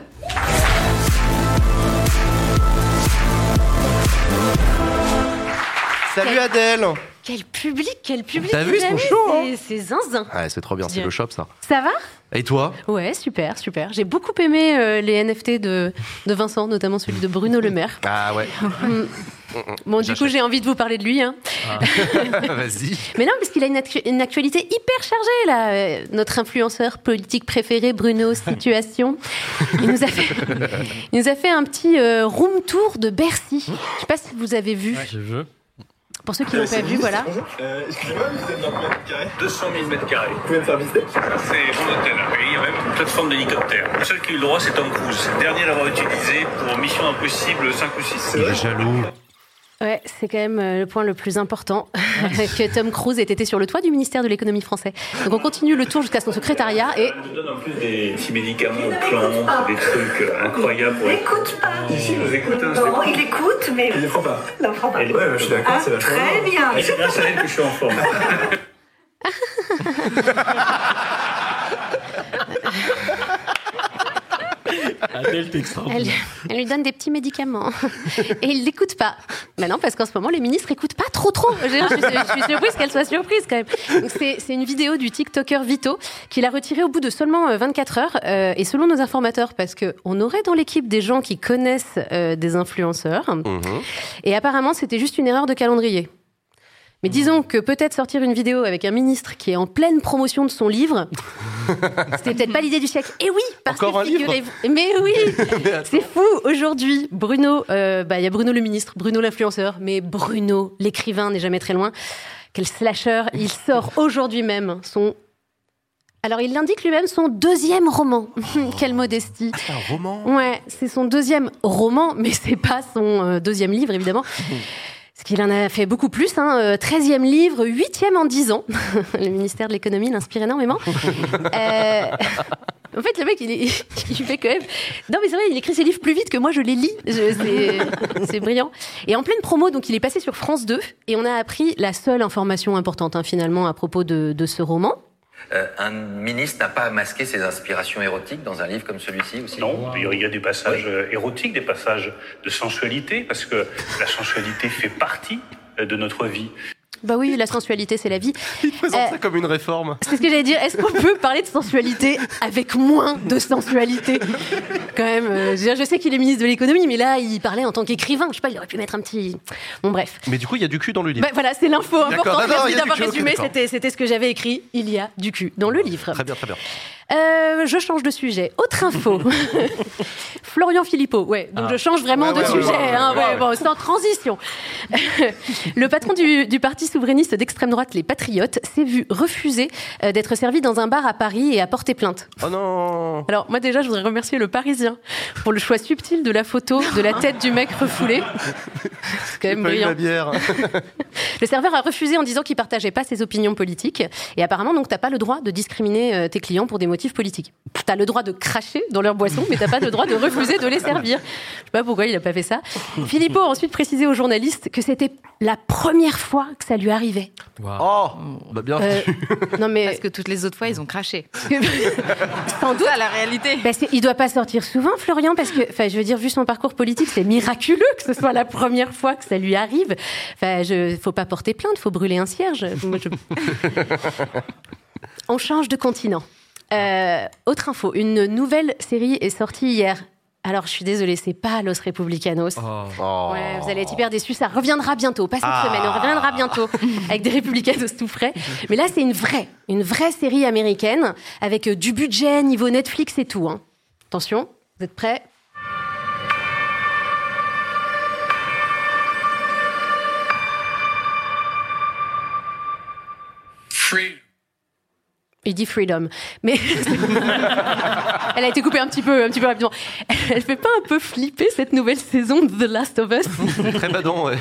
Salut Adèle Quel public, quel public T'as vu, c'est chaud hein C'est zinzin Ouais, c'est trop bien, c'est le shop ça. Ça va? Et toi? Ouais, super, super. J'ai beaucoup aimé euh, les NFT de, de Vincent, notamment celui de Bruno Le Maire. Ah ouais. *laughs* Mm. Bon, du coup, j'ai envie de vous parler de lui. Hein. Ah. *laughs* Vas-y. Mais non, parce qu'il a une, une, actualité hyper chargée, là. Euh, notre influenceur politique préféré, Bruno *laughs* Situation. Il nous a fait, il nous a fait un petit euh, room tour de Bercy. Je sais pas si vous avez vu. Ouais, je veux. Pour ceux qui l'ont pas vu, voilà. Euh, Excusez-moi, vous êtes dans combien de carrés 200 000 mètres carrés. Vous pouvez me faire visiter C'est mon hôtel. Et il y a même une plateforme d'hélicoptère. Le seul qui a eu le droit, c'est Tom Cruise. C'est le dernier à l'avoir utilisé pour Mission Impossible 5 ou 6. Il est jaloux. Ouais, c'est quand même euh, le point le plus important *laughs* que Tom Cruise ait été sur le toit du ministère de l'économie français. Donc on continue le tour jusqu'à son secrétariat et. On nous donne en plus des petits médicaments aux plantes, des trucs euh, incroyables. Il n'écoute pas. Ici, vous écoute. Hein, non, il écoute, mais. Il ne prend pas. Il n'en prend pas. Elle... Ouais, je suis d'accord, ah, c'est vachement Très bien. C'est grâce à elle que je suis en forme. Adèle, t'es elle, elle, lui donne des petits médicaments. Et il l'écoute pas. Ben non, parce qu'en ce moment, les ministres écoutent pas trop trop. Je, je, je, je suis surprise qu'elle soit surprise quand même. C'est une vidéo du TikToker Vito qu'il a retirée au bout de seulement 24 heures. Euh, et selon nos informateurs, parce qu'on aurait dans l'équipe des gens qui connaissent euh, des influenceurs. Mmh. Et apparemment, c'était juste une erreur de calendrier. Mais disons que peut-être sortir une vidéo avec un ministre qui est en pleine promotion de son livre, *laughs* c'était peut-être pas l'idée du siècle. Et oui, parce Encore que livre Mais *laughs* oui, c'est fou. Aujourd'hui, Bruno, euh, bah il y a Bruno le ministre, Bruno l'influenceur, mais Bruno l'écrivain n'est jamais très loin. Quel slasher Il sort *laughs* aujourd'hui même son alors, il l'indique lui-même son deuxième roman. Quelle modestie. Ah, c'est un roman Ouais, c'est son deuxième roman, mais c'est pas son euh, deuxième livre, évidemment. Parce qu'il en a fait beaucoup plus, hein, 13e livre, 8e en 10 ans. *laughs* le ministère de l'économie l'inspire énormément. *laughs* euh, en fait, le mec, il, est, *laughs* il, fait quand même... Non, mais c'est vrai, il écrit ses livres plus vite que moi, je les lis. C'est brillant. Et en pleine promo, donc il est passé sur France 2, et on a appris la seule information importante, hein, finalement, à propos de, de ce roman. Euh, un ministre n'a pas à masquer ses inspirations érotiques dans un livre comme celui-ci aussi Non, il y a des passages oui. érotiques, des passages de sensualité, parce que la sensualité fait partie de notre vie. Bah oui, la sensualité, c'est la vie. Il présente euh, ça comme une réforme. C'est ce que j'allais dire. Est-ce qu'on peut parler de sensualité avec moins de sensualité? Quand même, euh, je, sais qu'il est ministre de l'économie, mais là, il parlait en tant qu'écrivain. Je sais pas, il aurait pu mettre un petit. Bon, bref. Mais du coup, il y a du cul dans le livre. Bah, voilà, c'est l'info importante. Merci d'avoir résumé. Okay, C'était ce que j'avais écrit. Il y a du cul dans le livre. Très bien, très bien. Euh, je change de sujet. Autre info. *laughs* Florian Philippot. Ouais, donc ah. je change vraiment ouais, de ouais, sujet. Hein, ouais, bon, c'est en transition. *laughs* le patron du, du parti souverainiste d'extrême droite, les Patriotes, s'est vu refuser euh, d'être servi dans un bar à Paris et a porté plainte. Oh non Alors, moi déjà, je voudrais remercier le Parisien pour le choix subtil de la photo de la tête du mec refoulé. *laughs* C'est quand même brillant. La bière. *laughs* le serveur a refusé en disant qu'il partageait pas ses opinions politiques. Et apparemment, donc, t'as pas le droit de discriminer euh, tes clients pour des motifs politiques. T'as le droit de cracher dans leur boisson, mais t'as pas le droit de refuser de les servir. Je sais pas pourquoi il a pas fait ça. Philippot a ensuite précisé aux journalistes que c'était la première fois que ça lui arrivait. Wow. Oh, bah bien euh, *laughs* non mais parce que toutes les autres fois ils ont craché. *laughs* Sans doute à la réalité. Bah il doit pas sortir souvent, Florian, parce que, enfin, je veux dire, vu son parcours politique, c'est miraculeux que ce soit la première fois que ça lui arrive. Enfin, je, faut pas porter plainte, faut brûler un cierge. Moi, je... *laughs* On change de continent. Euh, autre info, une nouvelle série est sortie hier. Alors, je suis désolée, c'est pas Los Republicanos. Oh. Ouais, vous allez être hyper déçus. Ça reviendra bientôt, pas cette Ah. semaine, on reviendra bientôt *laughs* avec des Republicanos tout frais. Mais là, c'est une vraie, une vraie série américaine avec euh, du budget niveau Netflix et tout. hein. Attention, vous êtes prêts? Il dit freedom. Mais *laughs* elle a été coupée un petit peu, un petit peu rapidement. Elle fait pas un peu flipper cette nouvelle saison de The Last of Us? *laughs* Très badon, ouais.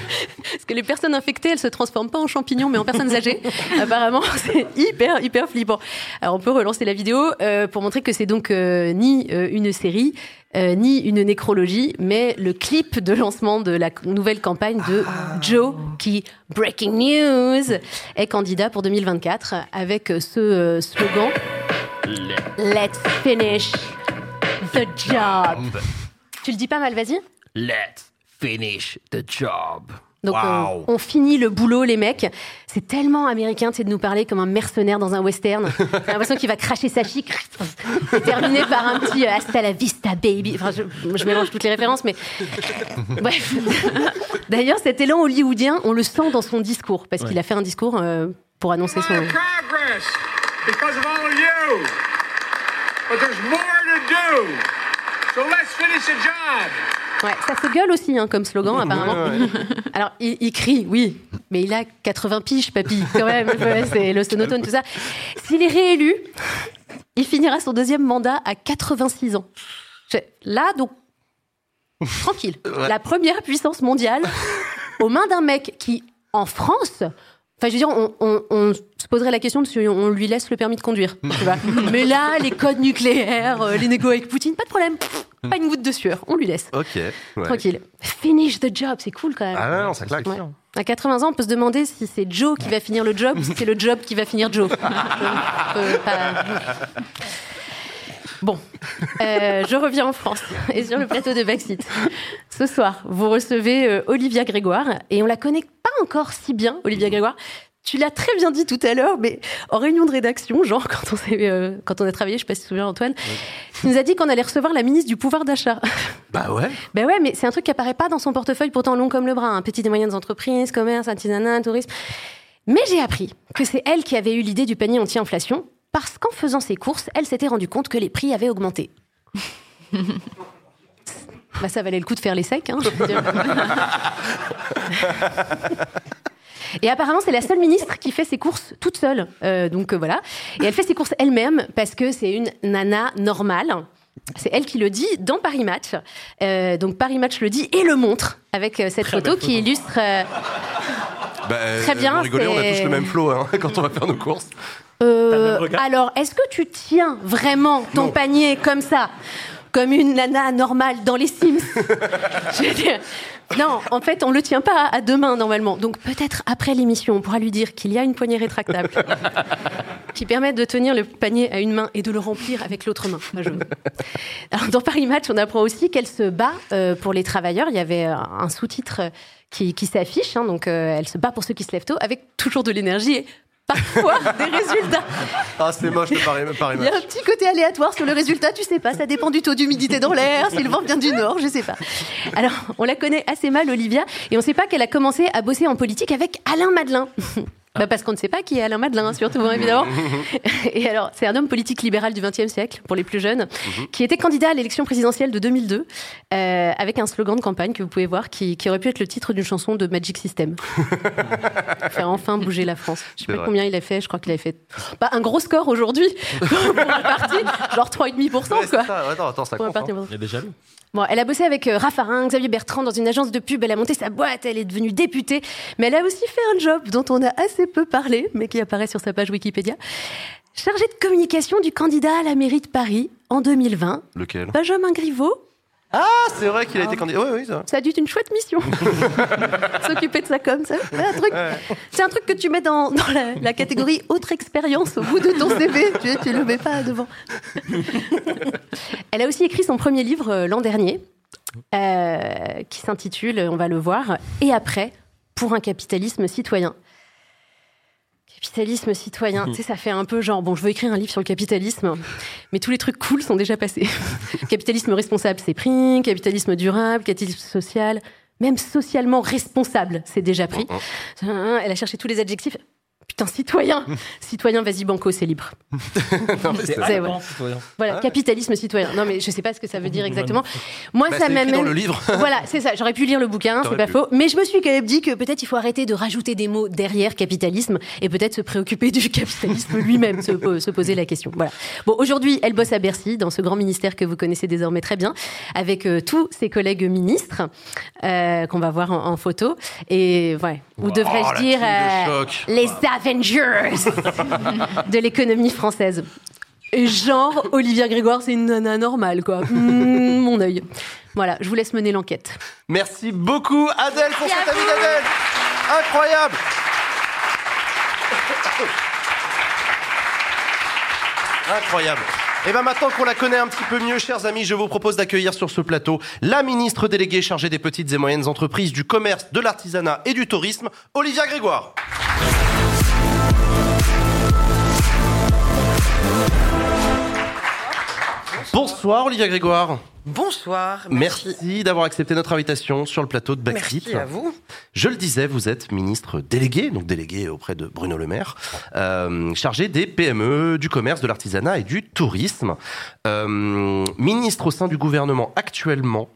Parce que les personnes infectées, elles se transforment pas en champignons, mais en personnes âgées. *laughs* Apparemment, c'est hyper, hyper flippant. Alors, on peut relancer la vidéo euh, pour montrer que c'est donc euh, ni euh, une série, euh, ni une nécrologie, mais le clip de lancement de la nouvelle campagne de Joe, qui, breaking news, est candidat pour 2024 avec ce euh, slogan Let's finish the job. Tu le dis pas mal, vas-y Let's finish the job. Donc on, on finit le boulot, les mecs. C'est tellement américain, c'est de nous parler comme un mercenaire dans un western. *laughs* J'ai l'impression qu'il va cracher sa chic et terminer par un petit euh, hasta la vista, baby. Enfin, je, je mélange toutes les références, mais *laughs* bref. *laughs* D'ailleurs, cet élan hollywoodien, on le sent dans son discours parce qu'il a fait un discours euh, pour annoncer son. progress because of all of you. But there's more to do. So let's finish the job. Ouais, ça se gueule aussi hein, comme slogan apparemment. Ouais, *laughs* Alors il, il crie, oui, mais il a 80 piges, papy, quand même. *laughs* C'est le sonotone, tout ça. S'il est réélu, il finira son deuxième mandat à 86 ans. Là, donc, tranquille. La première puissance mondiale aux mains d'un mec qui, en France, Enfin, je veux dire, on, on- on se poserait la question de si on lui laisse le permis de conduire. tu vois. *laughs* Mais là, les codes nucléaires, euh, les négos avec Poutine, pas de problème. Pas une goutte de sueur, on lui laisse. Ok. ouais. Tranquille. Finish the job, c'est cool quand même. Ah non, ça claque. Ouais. À 80 ans, on peut se demander si c'est Joe qui va finir le job ou si c'est le job qui va finir Joe. *laughs* Pas- Bon, Euh, je reviens en France *laughs* et sur le plateau de Backseat. Ce soir, vous recevez euh, Olivia Grégoire et on la connaît pas encore si bien, Olivia Grégoire. Tu l'as très bien dit tout à l'heure, mais en réunion de rédaction, genre *laughs* quand on, euh, quand on a travaillé, je sais pas si tu te souviens Antoine, tu nous a dit qu'on allait recevoir la ministre du pouvoir d'achat. Bah ouais. *laughs* Ben ouais, mais c'est un truc qui apparaît pas dans son portefeuille, pourtant long comme le bras. Hein. Petites et moyennes entreprises, commerce, artisanat, tourisme. Mais j'ai appris que c'est elle qui avait eu l'idée du panier anti-inflation, parce qu'en faisant ses courses, elle s'était rendue compte que les prix avaient augmenté. bah ça valait le coup de faire les secs, hein, je veux dire. Et apparemment, c'est la seule ministre qui fait ses courses toute seule. Euh, donc euh, voilà. Et elle fait ses courses elle-même parce que c'est une nana normale. C'est elle qui le dit dans Paris Match. Euh, donc Paris Match le dit et le montre avec euh, cette photo, qui illustre. Bah, Très euh, bien, vous rigolez, on a tous le même flow hein, *laughs* quand on va faire nos courses. euh, alors, est-ce que tu tiens vraiment ton panier comme ça comme une nana normale dans les Sims. *laughs* Je veux dire, non, en fait, on le tient pas à deux mains normalement. Donc peut-être après l'émission, on pourra lui dire qu'il y a une poignée rétractable *laughs* qui permet de tenir le panier à une main et de le remplir avec l'autre main. Je- Alors, dans Paris Match, on apprend aussi qu'elle se bat euh, pour les travailleurs. Il y avait un sous-titre euh, qui, qui s'affiche, hein, donc euh, elle se bat pour ceux qui se lèvent tôt, avec toujours de l'énergie et parfois *laughs* des résultats. Ah, c'est moche le Paris, Paris Il y a un petit côté aléatoire sur le résultat, tu sais pas, ça dépend du taux d'humidité dans l'air, si le vent vient du nord, je sais pas. Alors, on la connaît assez mal, Olivia, et on sait pas qu'elle a commencé à bosser en politique avec Alain Madelin. *laughs* Bah parce qu'on ne sait pas qui est Alain Madelin, surtout, hein, évidemment. *laughs* Et alors, c'est un homme politique libéral du XXe siècle, pour les plus jeunes, qui était candidat à l'élection présidentielle de 2002, euh, avec un slogan de campagne que vous pouvez voir, qui, qui aurait pu être le titre d'une chanson de Magic System. *laughs* Faire enfin bouger la France. Je sais C'est pas vrai. combien il a fait, je crois qu'il a fait bah, un gros score aujourd'hui *laughs* pour un parti, genre 3,5%. Quoi. Attends, attends, ça compte. hein. Il y a des jaloux. Bon, elle a bossé avec euh, Raffarin, Xavier Bertrand dans une agence de pub. Elle a monté sa boîte, elle est devenue députée. Mais elle a aussi fait un job dont on a assez peu parlé, mais qui apparaît sur sa page Wikipédia. Chargée de communication du candidat à la mairie de Paris en 2020, Lequel? Benjamin Griveaux. Ah, c'est vrai qu'il a été candidat. Oui, oui, ça. Ça a dû être une chouette mission. *laughs* S'occuper de ça comme ça. C'est un truc, c'est un truc que tu mets dans, dans la, la catégorie autre expérience au bout de ton CV. Tu, tu le mets pas devant. Elle a aussi écrit son premier livre euh, l'an dernier, euh, qui s'intitule, on va le voir, Et après, pour un capitalisme citoyen. Capitalisme citoyen, tu sais, ça fait un peu genre, bon, je veux écrire un livre sur le capitalisme, mais tous les trucs cool sont déjà passés. *laughs* capitalisme responsable, c'est pris, capitalisme durable, capitalisme social, même socialement responsable, c'est déjà pris. Elle a cherché tous les adjectifs. Putain, citoyen *laughs* Citoyen, vas-y, banco, c'est libre. *laughs* non, mais c'est C'est- ouais. Voilà, capitalisme citoyen. Non, mais je sais pas ce que ça veut dire exactement. Moi, Bah, ça m'amène. dans le livre. *laughs* voilà, c'est ça. J'aurais pu lire le bouquin, c'est pas pu. faux. Mais je me suis quand même dit que peut-être il faut arrêter de rajouter des mots derrière capitalisme et peut-être se préoccuper du capitalisme lui-même, se, po- se poser la question. Voilà. Bon, aujourd'hui, elle bosse à Bercy, dans ce grand ministère que vous connaissez désormais très bien, avec euh, tous ses collègues ministres euh, qu'on va voir en, en photo. Et ouais, ou devrais-je dire de euh, les Avengers de l'économie française. Et genre, Olivia Grégoire, c'est une nana normale, quoi. Mm, mon œil. Voilà, je vous laisse mener l'enquête. Merci beaucoup Adèle pour Merci cet à avis vous. d'Adèle. Incroyable. Incroyable. Et bien maintenant qu'on la connaît un petit peu mieux, chers amis, je vous propose d'accueillir sur ce plateau la ministre déléguée chargée des petites et moyennes entreprises, du commerce, de l'artisanat et du tourisme, Olivia Grégoire. Bonsoir Olivia Grégoire. Bonsoir. Merci, d'avoir accepté notre invitation sur le plateau de Backseat. Merci à vous. Je le disais, vous êtes ministre délégué, donc délégué auprès de Bruno Le Maire, euh, chargé des PME, du commerce, de l'artisanat et du tourisme. Euh, ministre au sein du gouvernement actuellement,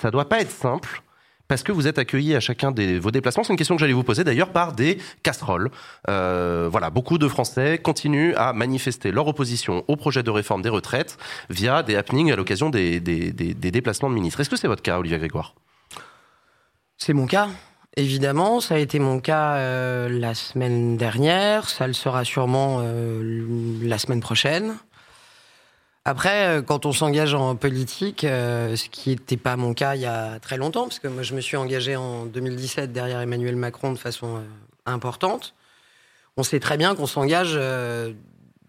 ça doit pas être simple. Parce que vous êtes accueilli à chacun de vos déplacements. C'est une question que j'allais vous poser d'ailleurs par des casseroles. Euh, voilà, beaucoup de Français continuent à manifester leur opposition au projet de réforme des retraites via des happenings à l'occasion des, des- des- des déplacements de ministres. Est-ce que c'est votre cas, Olivier Grégoire? C'est mon cas, évidemment. Ça a été mon cas euh, la semaine dernière. Ça le sera sûrement euh, la semaine prochaine. Après, euh, quand on s'engage en politique, euh, ce qui n'était pas mon cas il y a très longtemps, parce que moi je me suis engagé en 2017 derrière Emmanuel Macron de façon euh, importante, on sait très bien qu'on s'engage euh,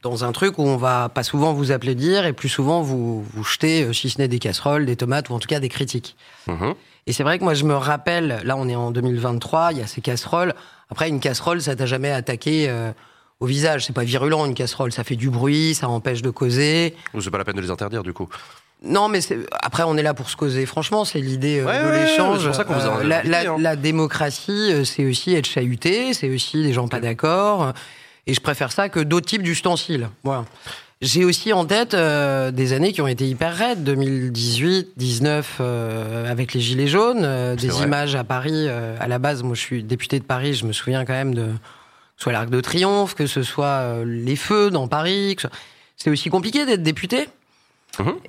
dans un truc où on va pas souvent vous applaudir et plus souvent vous, vous jeter, si ce n'est des casseroles, des tomates ou en tout cas des critiques. Et c'est vrai que moi, je me rappelle, là, on est en 2023, il y a ces casseroles. Après, une casserole, ça t'a jamais attaqué au visage. C'est pas virulent, une casserole. Ça fait du bruit, ça empêche de causer. C'est pas la peine de les interdire, du coup. Non, mais après, on est là pour se causer. Franchement, c'est l'idée euh, Ouais, de ouais, l'échange. Euh, la, la- hein. la démocratie, euh, c'est aussi être chahuté, c'est aussi des gens pas d'accord. Et je préfère ça que d'autres types d'ustensiles. Voilà. J'ai aussi en tête euh, des années qui ont été hyper raides, 2018, 19 euh, avec les gilets jaunes, des vrai. images à Paris. à la base, moi, je suis député de Paris, je me souviens quand même de soit l'Arc de Triomphe, que ce soit euh, les feux dans Paris. C'est aussi compliqué d'être député.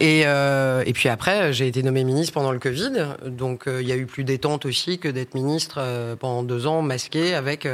Et, euh, et puis après, j'ai été nommé ministre pendant le Covid, donc euh, il y a eu plus détente aussi que d'être ministre euh, pendant deux ans masqué avec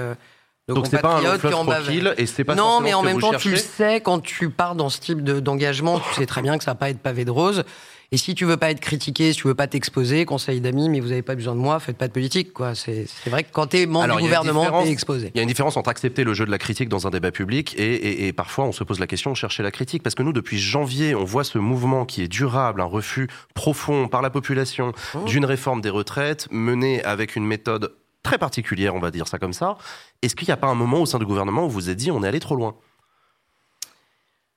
nos Donc c'est pas un compatriotes qui en tranquille et c'est pas non, mais en même temps, cherchez. tu le sais quand tu pars dans ce type de- d'engagement, tu sais très bien que ça va pas être pavé de rose. Et si tu veux pas être critiqué, si tu veux pas t'exposer, conseil d'amis, mais vous avez pas besoin de moi, faites pas de politique, quoi. C'est c'est vrai que quand t'es membre Alors, du gouvernement, t'es exposé. Il y a une différence entre accepter le jeu de la critique dans un débat public et, et- et parfois on se pose la question de chercher la critique. Parce que nous, depuis janvier, on voit ce mouvement qui est durable, un refus profond par la population Oh. d'une réforme des retraites menée avec une méthode très particulière, on va dire ça comme ça. Est-ce qu'il n'y a pas un moment au sein du gouvernement où vous vous êtes dit on est allé trop loin?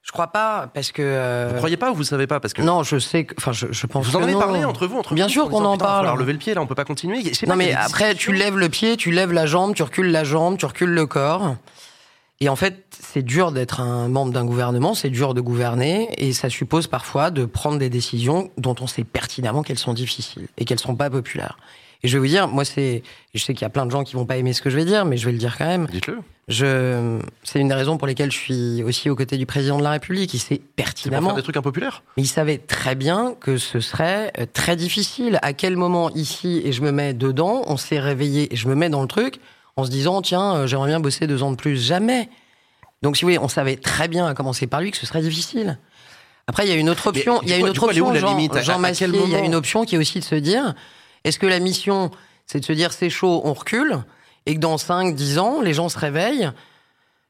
Je crois pas, parce que. euh, Vous croyez pas ou vous savez pas parce que Non, je sais que. Enfin, je, je pense vous en avez parlé entre vous, entre Bien vous, sûr qu'on en va parle. falloir lever le pied là, on peut pas continuer. Je sais pas, Non, il mais après, tu lèves le pied, tu lèves la jambe, tu recules la jambe, tu recules le corps. Et en fait, c'est dur d'être un membre d'un gouvernement, c'est dur de gouverner, et ça suppose parfois de prendre des décisions dont on sait pertinemment qu'elles sont difficiles et qu'elles sont pas populaires. Et je vais vous dire, moi, c'est, je sais qu'il y a plein de gens qui vont pas aimer ce que je vais dire, mais je vais le dire quand même. Dites-le. Je, c'est une des raisons pour lesquelles je suis aussi aux côtés du président de la République. Il sait C'est pour pertinemment. faire des trucs impopulaires Mais il savait très bien que ce serait euh, très difficile. À quel moment ici, et je me mets dedans, on s'est réveillé et je me mets dans le truc en se disant, tiens, euh, j'aimerais bien bosser deux ans de plus. Jamais. Donc, si vous voulez, on savait très bien, à commencer par lui, que ce serait difficile. Après, il y a une autre option. Il y a une autre option, Jean, il y a une option qui est aussi de se dire, est-ce que la mission, c'est de se dire, c'est chaud, on recule, et que dans 5, 10 ans, les gens se réveillent?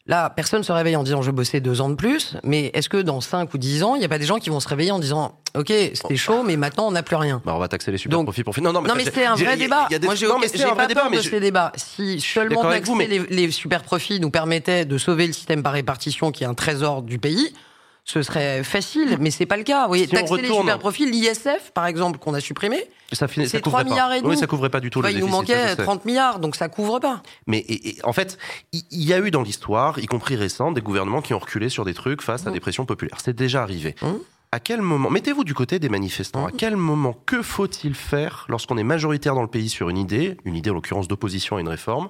Là, personne se réveille en disant je vais bosser deux ans de plus, mais est-ce que dans 5 ou 10 ans, il n'y a pas des gens qui vont se réveiller en disant ok, c'était chaud, mais maintenant on n'a plus rien? Bah, on va taxer les super profits pour finir. Non, Non, mais c'est un vrai débat. Moi, j'ai mais un pas débat. peur Mais de je- ces débats. Si seulement avec vous, taxer les, les super profits nous permettait de sauver le système par répartition, qui est un trésor du pays, ce serait facile, mais c'est pas le cas. Vous voyez, taxer les super profils, l'ISF, par exemple, qu'on a supprimé, ça c'est 3 milliards et demi. Oui, ça couvrait pas du tout le Il nous manquait 30 milliards, donc ça couvre pas. Mais en fait, il y, a eu dans l'histoire, y compris récente, des gouvernements qui ont reculé sur des trucs face à mmh. des pressions populaires. C'est déjà arrivé. Mmh. À quel moment, mettez-vous du côté des manifestants, à mmh. quel moment, que faut-il faire lorsqu'on est majoritaire dans le pays sur une idée, une idée en l'occurrence d'opposition à une réforme,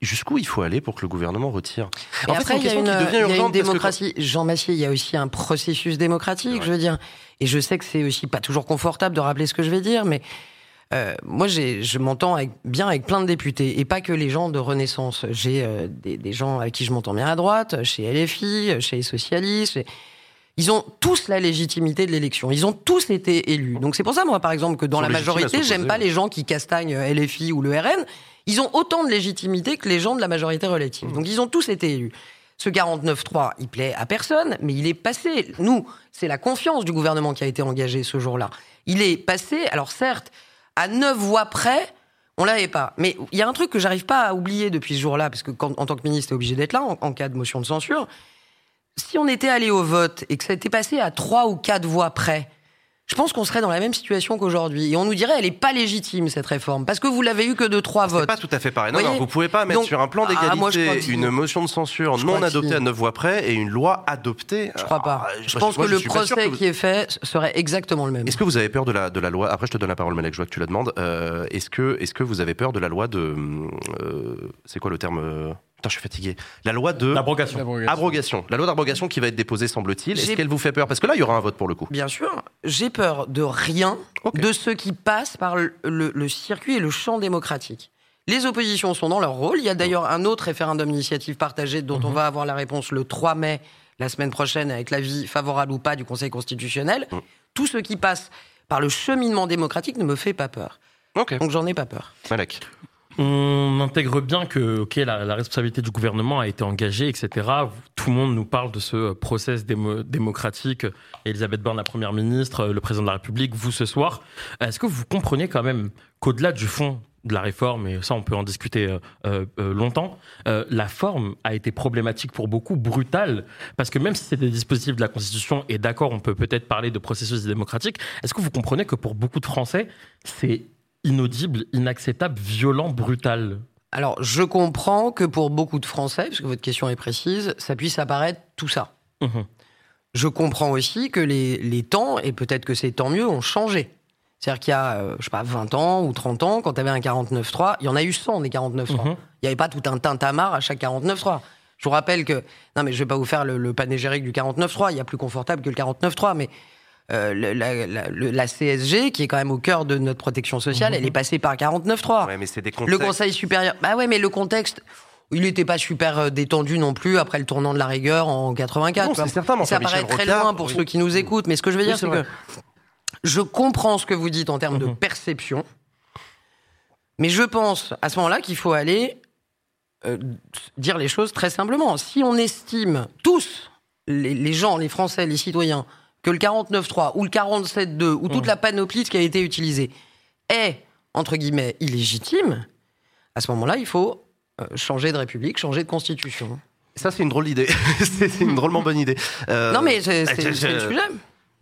Jusqu'où il faut aller pour que le gouvernement retire En fait, après, il y a une, démocratie. Jean Massier, il y a aussi un processus démocratique, je veux dire. Et je sais que c'est aussi pas toujours confortable de rappeler ce que je vais dire, mais euh, moi, je m'entends bien avec plein de députés, et pas que les gens de Renaissance. J'ai euh, des, gens avec qui je m'entends bien à droite, chez LFI, chez les socialistes. Ils ont tous la légitimité de l'élection. Ils ont tous été élus. Donc c'est pour ça, moi, par exemple, que dans la majorité, j'aime pas les gens qui castagnent LFI ou le RN. Ils ont autant de légitimité que les gens de la majorité relative. Donc ils ont tous été élus. Ce 49-3, il plaît à personne, mais il est passé. Nous, c'est la confiance du gouvernement qui a été engagée ce jour-là. Il est passé, alors certes, à neuf voix près, on l'avait pas. Mais il y a un truc que j'arrive pas à oublier depuis ce jour-là, parce que en tant que ministre, tu es obligé d'être là en, cas de motion de censure. Si on était allé au vote et que ça était passé à trois ou quatre voix près, je pense qu'on serait dans la même situation qu'aujourd'hui. Et on nous dirait, elle n'est pas légitime, cette réforme, parce que vous l'avez eu que de trois votes. C'est pas tout à fait pareil. Non, vous, non, vous pouvez pas mettre sur un plan ah, d'égalité une motion de censure non adoptée à neuf voix près et une loi adoptée. Je crois pas. Ah, je, pense que le procès qui est fait serait exactement le même. Est-ce que vous avez peur de la, de la loi? Après, je te donne la parole, Malek, je vois que tu la demandes. Euh, est-ce que, est que vous avez peur de la loi de. Euh, c'est quoi le terme euh, Putain, je suis fatigué. La loi de. L'abrogation. Abrogation. La loi d'abrogation qui va être déposée, semble-t-il. Est-ce qu'elle vous fait peur? Parce que là, il y aura un vote pour le coup. Bien sûr. J'ai peur de rien de ce qui passe par le, circuit et le champ démocratique. Les oppositions sont dans leur rôle. Il y a d'ailleurs un autre référendum d'initiative partagée dont on mhm. va avoir la réponse le 3 mai, la semaine prochaine, avec l'avis favorable ou pas du Conseil constitutionnel. Mhm. Tout ce qui passe par le cheminement démocratique ne me fait pas peur. Donc j'en ai pas peur. Malek. On intègre bien que ok la, responsabilité du gouvernement a été engagée, etc. Tout le monde nous parle de ce process démocratique. Elisabeth Borne, la première ministre, le président de la République, vous ce soir. Est-ce que vous comprenez quand même qu'au-delà du fond de la réforme, et ça on peut en discuter euh, euh, euh, longtemps, la forme a été problématique pour beaucoup, brutale, parce que même si c'est des dispositifs de la Constitution, et d'accord, on peut peut-être parler de processus démocratique, est-ce que vous comprenez que pour beaucoup de Français, c'est inaudible, inacceptable, violent, brutal Alors, je comprends que pour beaucoup de Français, parce que votre question est précise, ça puisse apparaître tout ça. Mhm. Je comprends aussi que les, temps, et peut-être que c'est tant mieux, ont changé. C'est-à-dire qu'il y a, euh, je sais pas, 20 ans ou 30 ans, quand tu avais un 49.3, il y en a eu 100 des 49.3. Mhm. Il n'y avait pas tout un tintamarre à chaque 49.3. Je vous rappelle que, non mais je vais pas vous faire le, le panégyrique du 49.3, il y a plus confortable que le 49.3, mais euh, la, CSG, qui est quand même au cœur de notre protection sociale, elle est passée par 49.3. Ouais, mais c'est des Le Conseil supérieur. Bah ouais, mais le contexte. Il n'était pas super euh, détendu non plus après le tournant de la rigueur en 84. c'est certain, ça paraît très loin pour ceux qui nous écoutent, mais ce que je veux dire, c'est que je comprends ce que vous dites en termes de mhm. perception, mais je pense à ce moment-là qu'il faut aller euh, dire les choses très simplement. Si on estime tous, les gens, les Français, les citoyens, que le 49.3 ou le 47.2 ou toute mmh. la panoplie qui a été utilisée est, entre guillemets, illégitime, à ce moment-là, il faut euh, changer de république, changer de constitution. Ça, c'est une drôle d'idée. *laughs* c'est une drôlement bonne idée. Euh, non, mais c'est le sujet.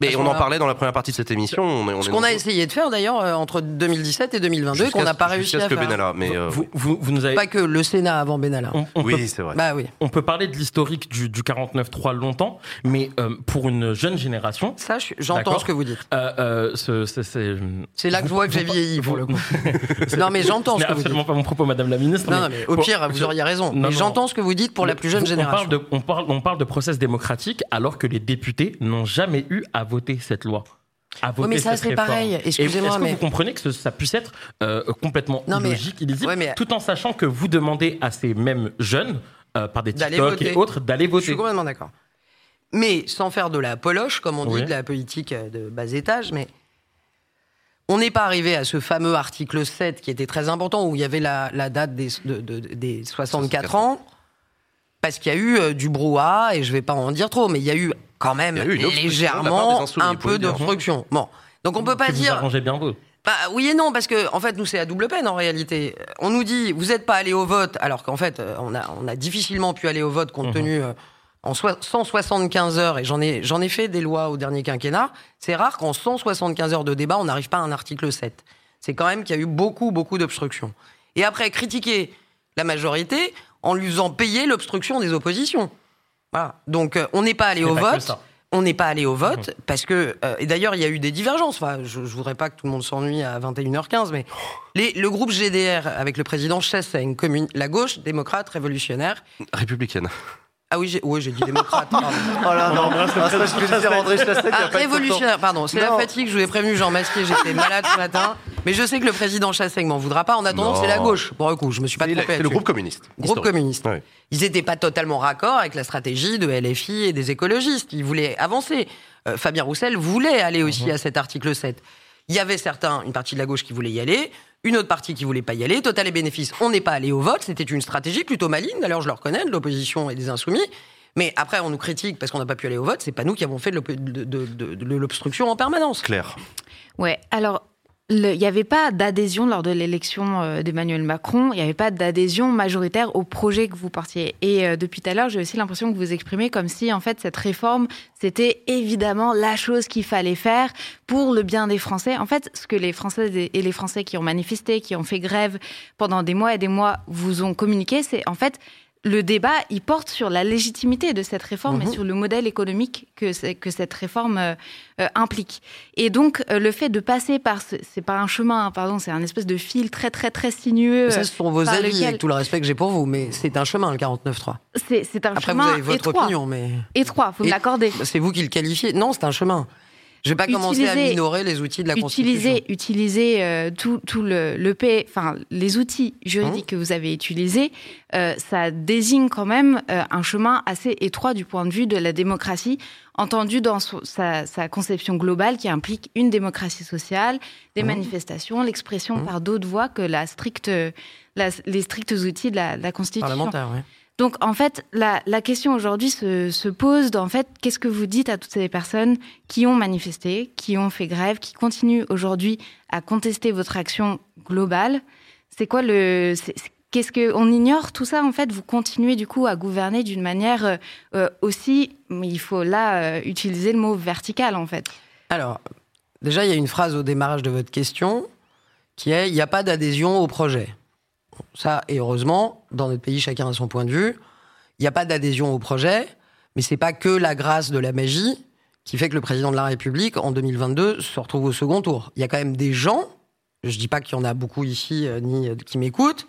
Mais on en parlait dans la première partie de cette émission. On Ce qu'on a essayé de faire d'ailleurs euh, entre 2017 et 2022 qu'on n'a pas réussi à que faire. Benalla, mais euh, vous, vous, vous, nous avez pas que le Sénat avant Benalla. oui, c'est vrai. Bah oui. On peut parler de l'historique du, du 49-3 longtemps, mais euh, pour une jeune génération. Ça, j'entends ce que vous dites. c'est là que je vois que j'ai vieilli pour le coup. *laughs* non, mais j'entends ce que vous dites. absolument pas mon propos, Madame la Ministre. Non, mais, au pire, vous auriez raison. mais j'entends ce que vous dites pour la plus jeune génération. On parle de, on parle, on parle de process démocratique alors que les députés n'ont jamais eu à voter cette loi oui, mais ça c'est pareil. Excusez-moi, Est-ce que vous comprenez que ça puisse être euh, complètement illogique, illisible, tout en sachant que vous demandez à ces mêmes jeunes, euh, par des TikTok et autres, d'aller voter. Je suis complètement d'accord. Mais sans faire de la poloche, comme on dit, de la politique euh, de bas étage, mais on n'est pas arrivé à ce fameux article 7 qui était très important, où il y avait la, date des, des 64 ans, parce qu'il y a eu du brouhaha, et je ne vais pas en dire trop, mais il y a eu quand même légèrement un peu d'obstruction. Bon, donc on peut pas dire. Vous bien vous. Bah, oui et non, parce que en fait, nous, c'est à double peine en réalité. On nous dit, vous n'êtes pas allé au vote, alors qu'en fait, on a, on a difficilement pu aller au vote compte mhm. tenu, euh, en 175 heures, et j'en ai, j'en ai fait des lois au dernier quinquennat, c'est rare qu'en 175 heures de débat, on n'arrive pas à un article 7. C'est quand même qu'il y a eu beaucoup, beaucoup d'obstructions. Et après, critiquer la majorité en lui faisant payer l'obstruction des oppositions. Voilà. Donc, euh, on n'est pas allé au vote. On n'est pas allé au vote mmh. parce que, euh, et d'ailleurs, il y a eu des divergences. Enfin, je, ne voudrais pas que tout le monde s'ennuie à 21h15, mais les, le groupe GDR avec le président Chassaigne, commune, la gauche démocrate révolutionnaire. Républicaine. Ah oui, j'ai dit démocrate. *laughs* oh là non, ah, révolutionnaire, pardon. C'est la fatigue, je vous ai prévenu, Jean Masquier, j'étais malade ce matin. Mais je sais que le président Chassaigne m'en voudra pas. En attendant, c'est la gauche. Pour le coup, je me suis pas trompé. C'est le groupe communiste. Groupe communiste. Ils n'étaient pas totalement raccord avec la stratégie de LFI et des écologistes. Ils voulaient avancer. Euh, Fabien Roussel voulait aller aussi mhm. à cet article 7. Il y avait certains, une partie de la gauche qui voulait y aller une autre partie qui voulait pas y aller. Total et bénéfice, on n'est pas allé au vote. C'était une stratégie plutôt maligne. D'ailleurs, je le reconnais, de l'opposition et des insoumis. Mais après, on nous critique parce qu'on n'a pas pu aller au vote. C'est pas nous qui avons fait de l'obstruction en permanence. Claire. Ouais. Alors, il n'y avait pas d'adhésion lors de l'élection euh, d'Emmanuel Macron, il n'y avait pas d'adhésion majoritaire au projet que vous portiez. Et euh, depuis tout à l'heure, j'ai aussi l'impression que vous exprimez comme si, en fait, cette réforme, c'était évidemment la chose qu'il fallait faire pour le bien des Français. En fait, ce que les Françaises et les Français qui ont manifesté, qui ont fait grève pendant des mois et des mois, vous ont communiqué, c'est en fait le débat, il porte sur la légitimité de cette réforme et mhm. sur le modèle économique que, que cette réforme euh, euh, implique. Et donc, euh, le fait de passer par, c'est pas un chemin, hein, pardon, c'est un espèce de fil très, très, très sinueux. Ça, ce sont vos avis, avec tout le respect que j'ai pour vous, mais c'est un chemin, le 49.3. C'est un Après, chemin vous avez votre opinion, mais... Étroit, vous me l'accordez. C'est vous qui le qualifiez. Non, c'est un chemin. Je vais pas commencer à minorer les outils de la Constitution. Utiliser euh, tout, tout le, le enfin les outils juridiques hein que vous avez utilisés, euh, ça désigne quand même euh, un chemin assez étroit du point de vue de la démocratie, entendu dans sa, sa, conception globale qui implique une démocratie sociale, des hein manifestations, l'expression hein par d'autres voix que la stricte, les stricts outils de la, de la Constitution. Parlementaire, oui. Donc en fait, la, question aujourd'hui se, pose en fait, qu'est-ce que vous dites à toutes ces personnes qui ont manifesté, qui ont fait grève, qui continuent aujourd'hui à contester votre action globale? C'est quoi le Qu'est-ce que on ignore tout ça en fait? Vous continuez du coup à gouverner d'une manière euh, euh, aussi, il faut là euh, utiliser le mot vertical en fait. Alors déjà, il y a une phrase au démarrage de votre question qui est il n'y a pas d'adhésion au projet. Ça, et heureusement, dans notre pays, chacun a son point de vue. Il n'y a pas d'adhésion au projet, mais c'est pas que la grâce de la magie qui fait que le président de la République, en 2022, se retrouve au second tour. Il y a quand même des gens, je dis pas qu'il y en a beaucoup ici, euh, ni euh, qui m'écoutent,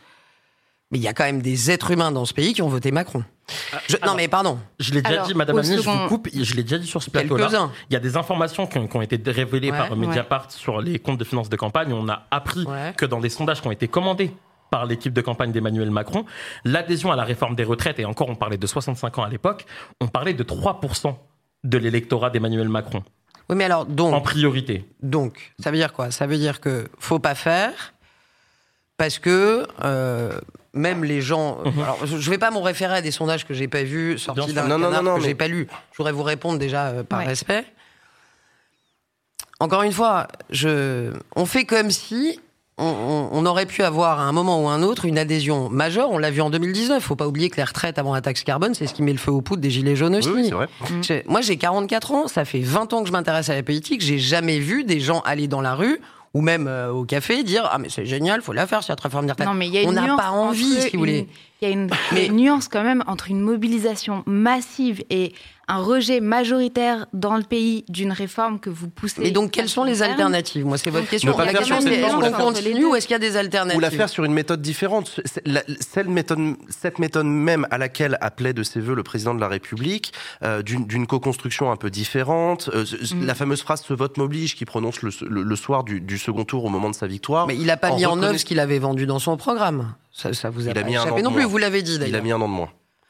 mais il y a quand même des êtres humains dans ce pays qui ont voté Macron. Ah, non mais pardon. Je l'ai déjà dit, Madame la je vous coupe. Je l'ai déjà dit sur ce plateau-là. Il y a des informations qui ont, été révélées par Mediapart sur les comptes de finances de campagne. On a appris que dans des sondages qui ont été commandés par l'équipe de campagne d'Emmanuel Macron, l'adhésion à la réforme des retraites, et encore on parlait de 65 ans à l'époque, on parlait de 3% de l'électorat d'Emmanuel Macron. Oui, mais alors, donc. En priorité. Donc, ça veut dire quoi? Ça veut dire que faut pas faire, parce que euh, même les gens. Mhm. Alors, je ne vais pas m'en référer à des sondages que j'ai pas vus, sortis d'un non, non, non, que j'ai pas lu. Je voudrais vous répondre déjà euh, par respect. Encore une fois, je, on fait comme si on, aurait pu avoir à un moment ou un autre une adhésion majeure. On l'a vu en 2019. Faut pas oublier que les retraites avant la taxe carbone, c'est ce qui met le feu aux poudres des gilets jaunes aussi. Oui, vrai. Moi, j'ai 44 ans. Ça fait 20 ans que je m'intéresse à la politique. J'ai jamais vu des gens aller dans la rue ou même euh, au café dire ah mais c'est génial, faut la faire cette réforme des retraites. Non mais il y a une on n'a pas envie, si vous voulez. Il y a une, une nuance quand même entre une mobilisation massive et un rejet majoritaire dans le pays d'une réforme que vous poussez. Et donc, quelles sont les alternatives Moi, c'est votre question. La question, c'est est-ce qu'on continue ou est-ce qu'il y a des alternatives Ou la faire sur une méthode différente. Cette méthode, cette méthode même à laquelle appelait de ses voeux le président de la République, euh, d'une co-construction un peu différente. Euh, mm. La fameuse phrase "ce vote m'oblige" qui prononce le, soir du, second tour au moment de sa victoire. Mais il n'a pas mis en œuvre ce qu'il avait vendu dans son programme. Ça, ça vous a pas échappé non plus. Vous l'avez dit d'ailleurs. Il a mis un an de moins.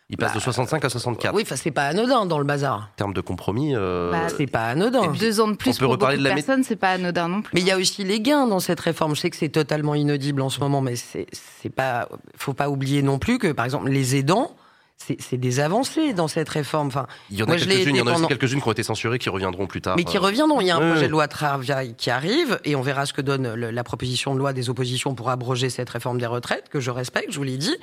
Il passe de 65 à 64. Oui, c'est pas anodin dans le bazar. En termes de compromis, euh... bah, c'est pas anodin. Deux ans de plus pour beaucoup de, la personnes, c'est pas anodin non plus. Mais il y a aussi les gains dans cette réforme. Je sais que c'est totalement inaudible en ce moment, mais c'est pas, faut pas oublier non plus que, par exemple, les aidants, c'est des avancées dans cette réforme. Enfin, il y en a quelques-unes, qui ont été censurées, qui reviendront plus tard. Mais qui reviendront. Il y a un projet de loi travail qui arrive, et on verra ce que donne la proposition de loi des oppositions pour abroger cette réforme des retraites, que je respecte, je vous l'ai dit.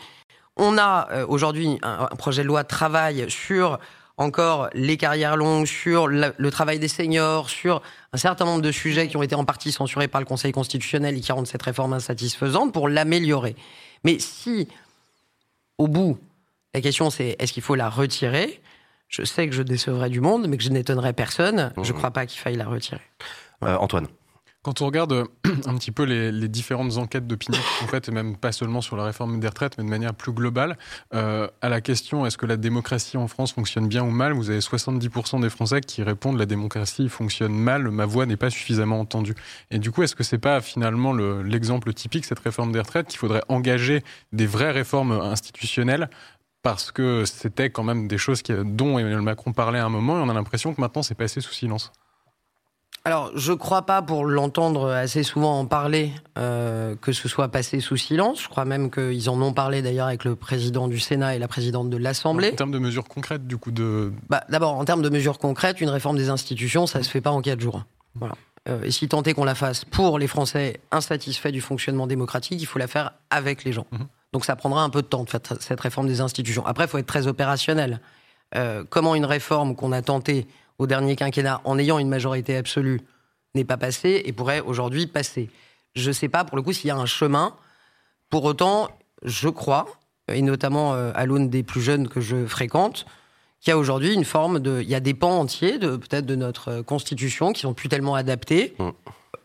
On a euh, aujourd'hui un, projet de loi travail sur encore les carrières longues, sur le travail des seniors, sur un certain nombre de sujets qui ont été en partie censurés par le Conseil constitutionnel et qui rendent cette réforme insatisfaisante pour l'améliorer. Mais si, au bout, la question c'est est-ce qu'il faut la retirer? Je sais que je décevrai du monde, mais que je n'étonnerai personne. Je ne mmh. crois pas qu'il faille la retirer. Euh, Antoine quand on regarde euh, *clears throat* un petit peu les, différentes enquêtes d'opinion qui sont faites, et même pas seulement sur la réforme des retraites, mais de manière plus globale, euh, à la question est-ce que la démocratie en France fonctionne bien ou mal, vous avez 70% des Français qui répondent la démocratie fonctionne mal, ma voix n'est pas suffisamment entendue. Et du coup, est-ce que c'est pas finalement l'exemple typique, cette réforme des retraites, qu'il faudrait engager des vraies réformes institutionnelles parce que c'était quand même des choses dont Emmanuel Macron parlait à un moment et on a l'impression que maintenant c'est passé sous silence. Alors, je crois pas, pour l'entendre assez souvent en parler, euh, que ce soit passé sous silence. Je crois même qu'ils en ont parlé d'ailleurs avec le président du Sénat et la présidente de l'Assemblée. En termes de mesures concrètes, du coup, de. Bah, D'abord, en termes de mesures concrètes, une réforme des institutions, ça se fait pas en quatre jours. Voilà. Euh, et si tant est qu'on la fasse pour les Français insatisfaits du fonctionnement démocratique, il faut la faire avec les gens. Mhm. Donc ça prendra un peu de temps de faire cette réforme des institutions. Après, il faut être très opérationnel. Euh, comment une réforme qu'on a tentée au dernier quinquennat en ayant une majorité absolue n'est pas passée et pourrait aujourd'hui passer? Je ne sais pas pour le coup s'il y a un chemin. Pour autant, je crois, et notamment euh, à l'aune des plus jeunes que je fréquente, qu'il y a aujourd'hui une forme de. Il y a des pans entiers de peut-être de notre constitution qui sont plus tellement adaptés mm.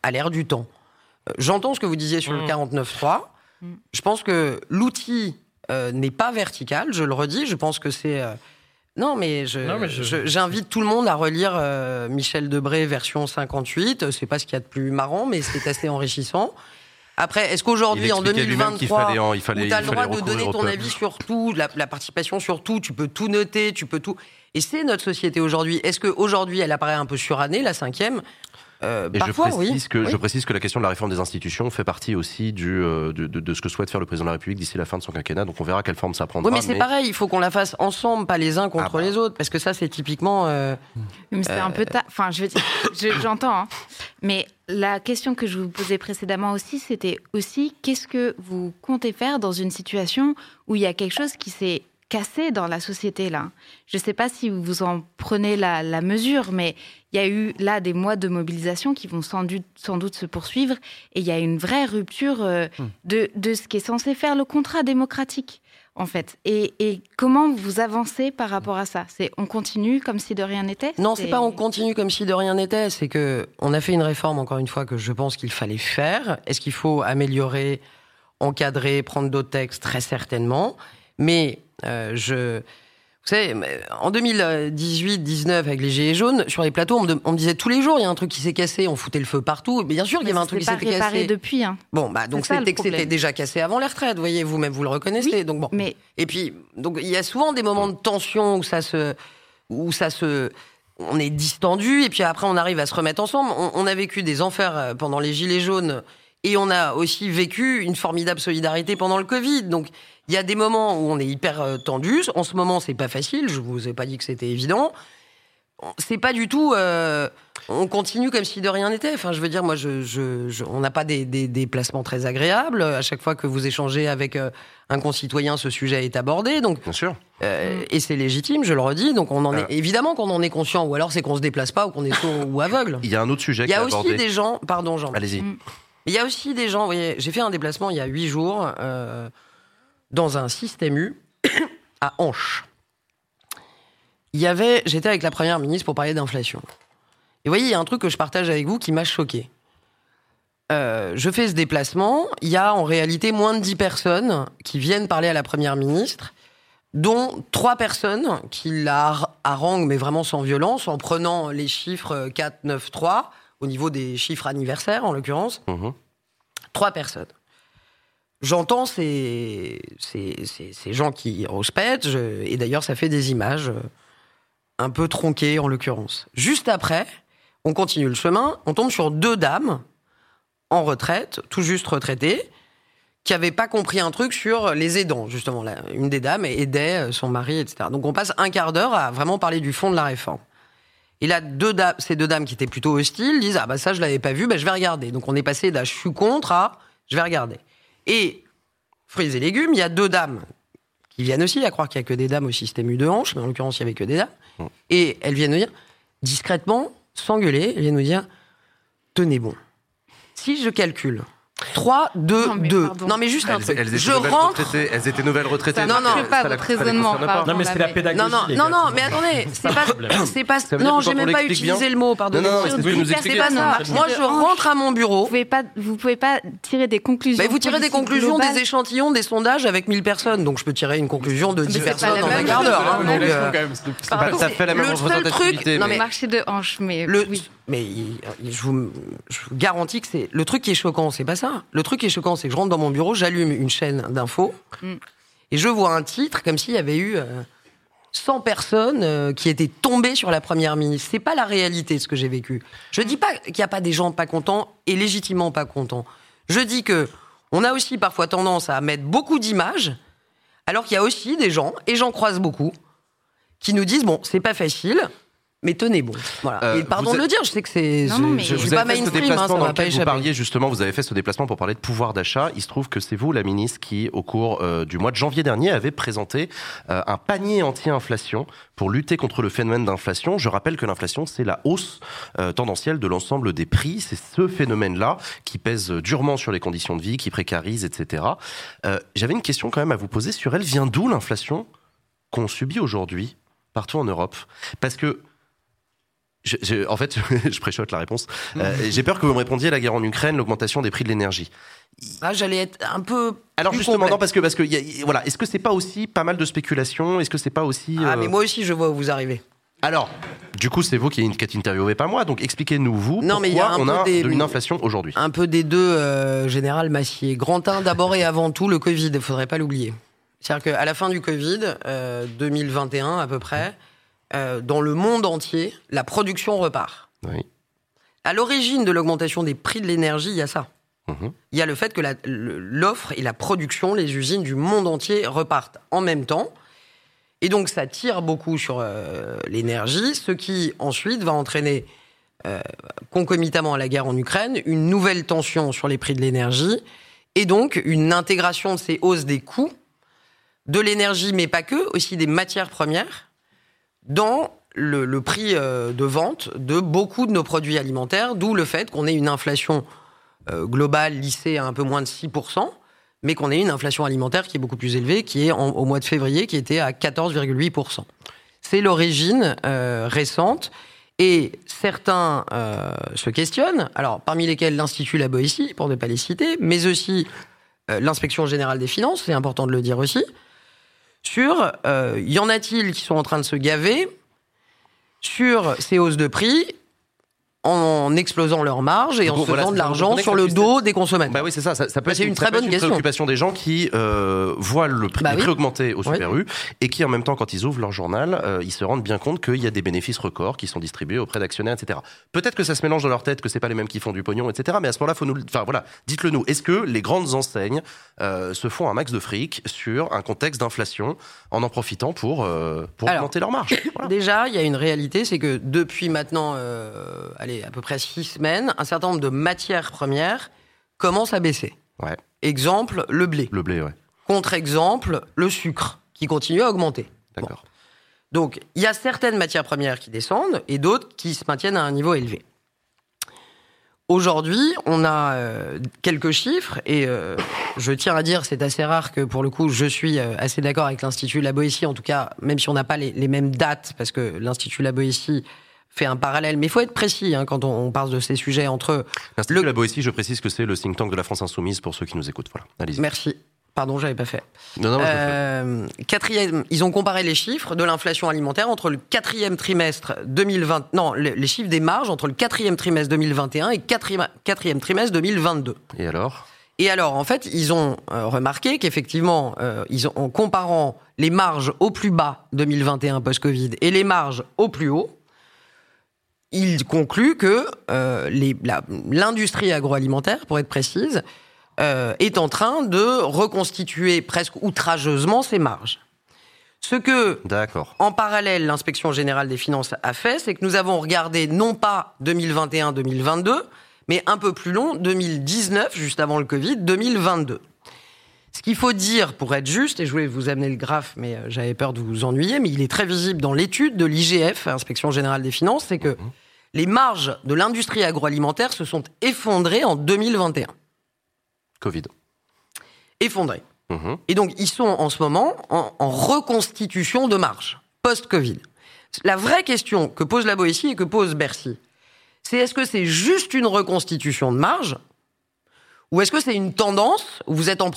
à l'ère du temps. Euh, j'entends ce que vous disiez sur le 49.3. Mm. Je pense que l'outil euh, n'est pas vertical, je le redis. Je pense que c'est non, mais j'invite tout le monde à relire euh, Michel Debré version 58. C'est pas ce qu'il y a de plus marrant, mais c'est assez enrichissant. Après, est-ce qu'aujourd'hui, en 2023, tu as le droit de donner ton avis sur tout, la, la, participation sur tout, tu peux tout noter, tu peux tout. Et c'est notre société aujourd'hui. Est-ce qu'aujourd'hui, elle apparaît un peu surannée, la cinquième? Euh, je, précise que, je précise que la question de la réforme des institutions fait partie aussi du, euh, de, ce que souhaite faire le président de la République d'ici la fin de son quinquennat. Donc on verra quelle forme ça prendra. Oui, mais c'est pareil, il faut qu'on la fasse ensemble, pas les uns contre ah bah. les autres, parce que ça, c'est typiquement. Euh, mais c'est un peu tard. Enfin, je j'entends. Hein. Mais la question que je vous posais précédemment aussi, c'était aussi qu'est-ce que vous comptez faire dans une situation où il y a quelque chose qui s'est cassé dans la société là? Je ne sais pas si vous en prenez la, mesure, mais il y a eu là des mois de mobilisation qui vont sans doute, sans doute se poursuivre et il y a une vraie rupture euh, hmm. de, de, ce qui est censé faire le contrat démocratique en fait. Et, et, comment vous avancez par rapport à ça? C'est on continue comme si de rien n'était? Non, c'est pas on continue comme si de rien n'était. C'est que on a fait une réforme encore une fois que je pense qu'il fallait faire. Est-ce qu'il faut améliorer, encadrer, prendre d'autres textes? Très certainement. Mais euh, je, vous savez, en 2018-19, avec les Gilets jaunes, sur les plateaux, on me, disait tous les jours, il y a un truc qui s'est cassé, on foutait le feu partout. Bien sûr qu'il y avait un truc qui s'était cassé. depuis. Hein. Bon, bah, donc c'était que c'était déjà cassé avant les retraites, vous voyez, vous-même, vous le reconnaissez. donc bon. Mais... Et puis, donc, il y a souvent des moments de tension où ça se. Où ça se on est distendu, et puis après, on arrive à se remettre ensemble. on a vécu des enfers euh, pendant les Gilets jaunes, et on a aussi vécu une formidable solidarité pendant le Covid. Donc, il y a des moments où on est hyper euh, tendu. En ce moment, c'est pas facile. Je vous ai pas dit que c'était évident. C'est pas du tout. Euh, on continue comme si de rien n'était. Enfin, je veux dire, moi, je, on n'a pas des, des, placements très agréables. À chaque fois que vous échangez avec euh, un concitoyen, ce sujet est abordé. Donc, bien sûr. et c'est légitime, je le redis. Donc, on en est évidemment qu'on en est conscient. Ou alors, c'est qu'on se déplace pas ou qu'on est sourd ou aveugle. Il y a un autre sujet. Il y a aussi des gens. Pardon, Jean. Allez-y. Mm. Il y a aussi des gens. Vous voyez, j'ai fait un déplacement il y a huit jours dans un système U *coughs* à Hanche. Il y avait, j'étais avec la première ministre pour parler d'inflation. Et vous voyez, il y a un truc que je partage avec vous qui m'a choqué. Euh, je fais ce déplacement, il y a en réalité moins de 10 personnes qui viennent parler à la première ministre, dont trois personnes qui la haranguent, mais vraiment sans violence, en prenant les chiffres 4, 9, 3, au niveau des chiffres anniversaires en l'occurrence. Mmh. Trois personnes. J'entends ces, ces, ces, gens qui rouspètent, et d'ailleurs ça fait des images euh, un peu tronquées en l'occurrence. Juste après, on continue le chemin, on tombe sur deux dames en retraite, tout juste retraitées, qui n'avaient pas compris un truc sur les aidants, justement. une des dames aidait euh, son mari, etc. Donc on passe un quart d'heure à vraiment parler du fond de la réforme. Et là, deux ces deux dames qui étaient plutôt hostiles disent Ah bah ça je l'avais pas vu, bah, je vais regarder. Donc on est passé d'un je suis contre à je vais regarder. Et fruits et légumes, il y a deux dames qui viennent aussi, à croire qu'il n'y a que des dames au système U de hanche, mais en l'occurrence, il n'y avait que des dames, Et elles viennent nous dire, discrètement, s'engueuler, elles viennent nous dire, tenez bon. Si je calcule 3, 2, 2. Non, mais juste un truc. je rentre. Elles étaient nouvelles retraitées. Non, non, pas votre raisonnement. Non, mais c'est la pédagogie. Non, non, non, non, mais attendez, c'est pas, c'est pas, non, j'ai même pas utilisé le mot, pardon. Non, non, c'est pas ça. Moi, je rentre à mon bureau. Vous pouvez pas, vous pouvez pas tirer des conclusions. Mais vous tirez des conclusions des échantillons, des sondages avec 1000 personnes. Donc, je peux tirer une conclusion de 10 personnes en un quart d'heure. Ça fait la même représentativité. Non, mais marché de hanche, mais mais je vous, je vous, garantis que c'est le truc qui est choquant, c'est pas ça. Le truc qui est choquant, c'est que je rentre dans mon bureau, j'allume une chaîne d'infos mm. et je vois un titre comme s'il y avait eu 100 euh, personnes euh, qui étaient tombées sur la première ministre. C'est pas la réalité ce que j'ai vécu. Je dis pas qu'il n'y a pas des gens pas contents et légitimement pas contents. Je dis que on a aussi parfois tendance à mettre beaucoup d'images, alors qu'il y a aussi des gens et j'en croise beaucoup qui nous disent bon, c'est pas facile mais tenez bon. Voilà. Euh, et pardon de le dire, je sais que c'est. Je, suis pas mainstream, hein, ça va pas Vous parliez justement, vous avez fait ce déplacement pour parler de pouvoir d'achat. Il se trouve que c'est vous, la ministre, qui, au cours euh, du mois de janvier dernier, avez présenté euh, un panier anti-inflation pour lutter contre le phénomène d'inflation. Je rappelle que l'inflation, c'est la hausse tendancielle de l'ensemble des prix. C'est ce phénomène-là qui pèse durement sur les conditions de vie, qui précarise, etc. J'avais une question quand même à vous poser sur elle. Vient d'où l'inflation qu'on subit aujourd'hui partout en Europe? Parce que en fait, *laughs* je préchote la réponse. Euh, *laughs* j'ai peur que vous me répondiez la guerre en Ukraine, l'augmentation des prix de l'énergie. Ah, j'allais être un peu. Alors justement, non, parce que parce que voilà, est-ce que c'est pas aussi pas mal de spéculation Est-ce que c'est pas aussi Ah, mais euh, moi aussi, je vois où vous arrivez. Alors, du coup, c'est vous qui, qui êtes interviewé, pas moi. Donc, expliquez-nous vous non, pourquoi mais y a on a une inflation aujourd'hui. Un peu des deux, euh, général Massier. Grand 1 d'abord et avant tout, le Covid. Il faudrait pas l'oublier. C'est-à-dire qu'à la fin du Covid, 2021 à peu près. Euh, dans le monde entier, la production repart. Oui. À l'origine de l'augmentation des prix de l'énergie, il y a ça. Mhm. Il y a le fait que l'offre et la production, les usines du monde entier repartent en même temps. Et donc ça tire beaucoup sur euh, l'énergie, ce qui ensuite va entraîner, euh, concomitamment à la guerre en Ukraine, une nouvelle tension sur les prix de l'énergie, et donc une intégration de ces hausses des coûts de l'énergie, mais pas que, aussi des matières premières, dans le, prix euh, de vente de beaucoup de nos produits alimentaires, d'où le fait qu'on ait une inflation euh, globale lissée à un peu moins de 6%, mais qu'on ait une inflation alimentaire qui est beaucoup plus élevée, qui est au mois de février, qui était à 14,8%. C'est l'origine euh, récente. Et certains se questionnent, alors parmi lesquels l'Institut La Boétie, pour ne pas les citer, mais aussi l'Inspection générale des finances, c'est important de le dire aussi, sur euh, y en a-t-il qui sont en train de se gaver sur ces hausses de prix en explosant leurs marges et en se faisant de l'argent sur le dos des consommateurs. Bah oui, c'est ça. Ça, peut être une, très bonne préoccupation des gens qui euh, voient le prix, bah augmenter au Super U et qui, en même temps, quand ils ouvrent leur journal, euh, ils se rendent bien compte qu'il y a des bénéfices records qui sont distribués auprès d'actionnaires, etc. Peut-être que ça se mélange dans leur tête, que c'est pas les mêmes qui font du pognon, etc. Mais à ce moment-là, faut nous, enfin voilà, dites-le nous. Est-ce que les grandes enseignes euh, se font un max de fric sur un contexte d'inflation en en profitant pour pour augmenter leurs marges *coughs* Déjà, il y a une réalité, c'est que depuis maintenant, à peu près six semaines, un certain nombre de matières premières commencent à baisser. Ouais. Exemple, le blé. Le blé, ouais. Contre-exemple, le sucre, qui continue à augmenter. D'accord. Donc, il y a certaines matières premières qui descendent et d'autres qui se maintiennent à un niveau élevé. Aujourd'hui, on a euh, quelques chiffres et euh, je tiens à dire, c'est assez rare que pour le coup, je suis euh, assez d'accord avec l'Institut La Boétie, en tout cas, même si on n'a pas les, les, mêmes dates, parce que l'Institut La Boétie fait un parallèle. Mais il faut être précis hein, quand on, parle de ces sujets entre. L'Institut La Boétie, je précise que c'est le think tank de la France Insoumise pour ceux qui nous écoutent. Voilà, allez-y. Merci. Pardon, j'avais pas fait. Non, non, euh, quatrième, ils ont comparé les chiffres de l'inflation alimentaire entre le quatrième trimestre 2020, non, les, chiffres des marges entre le quatrième trimestre 2021 et quatrième, quatrième trimestre 2022. Et alors? Et alors, en fait, ils ont euh, remarqué qu'effectivement, euh, ils ont, en comparant les marges au plus bas 2021 post-Covid et les marges au plus haut, il conclut que euh, l'industrie agroalimentaire, pour être précise, euh, est en train de reconstituer presque outrageusement ses marges. Ce que, en parallèle, l'inspection générale des finances a fait, c'est que nous avons regardé non pas 2021-2022, mais un peu plus long, 2019, juste avant le Covid, 2022. Ce qu'il faut dire pour être juste, et je voulais vous amener le graphe, mais euh, j'avais peur de vous ennuyer, mais il est très visible dans l'étude de l'IGF, Inspection Générale des Finances, c'est que mmh. les marges de l'industrie agroalimentaire se sont effondrées en 2021. Covid. Effondrées. Mmh. Et donc, ils sont en ce moment en, en reconstitution de marge, post-Covid. La vraie question que pose la Boétie et que pose Bercy, c'est est-ce que c'est juste une reconstitution de marge ou est-ce que c'est une tendance où vous êtes en,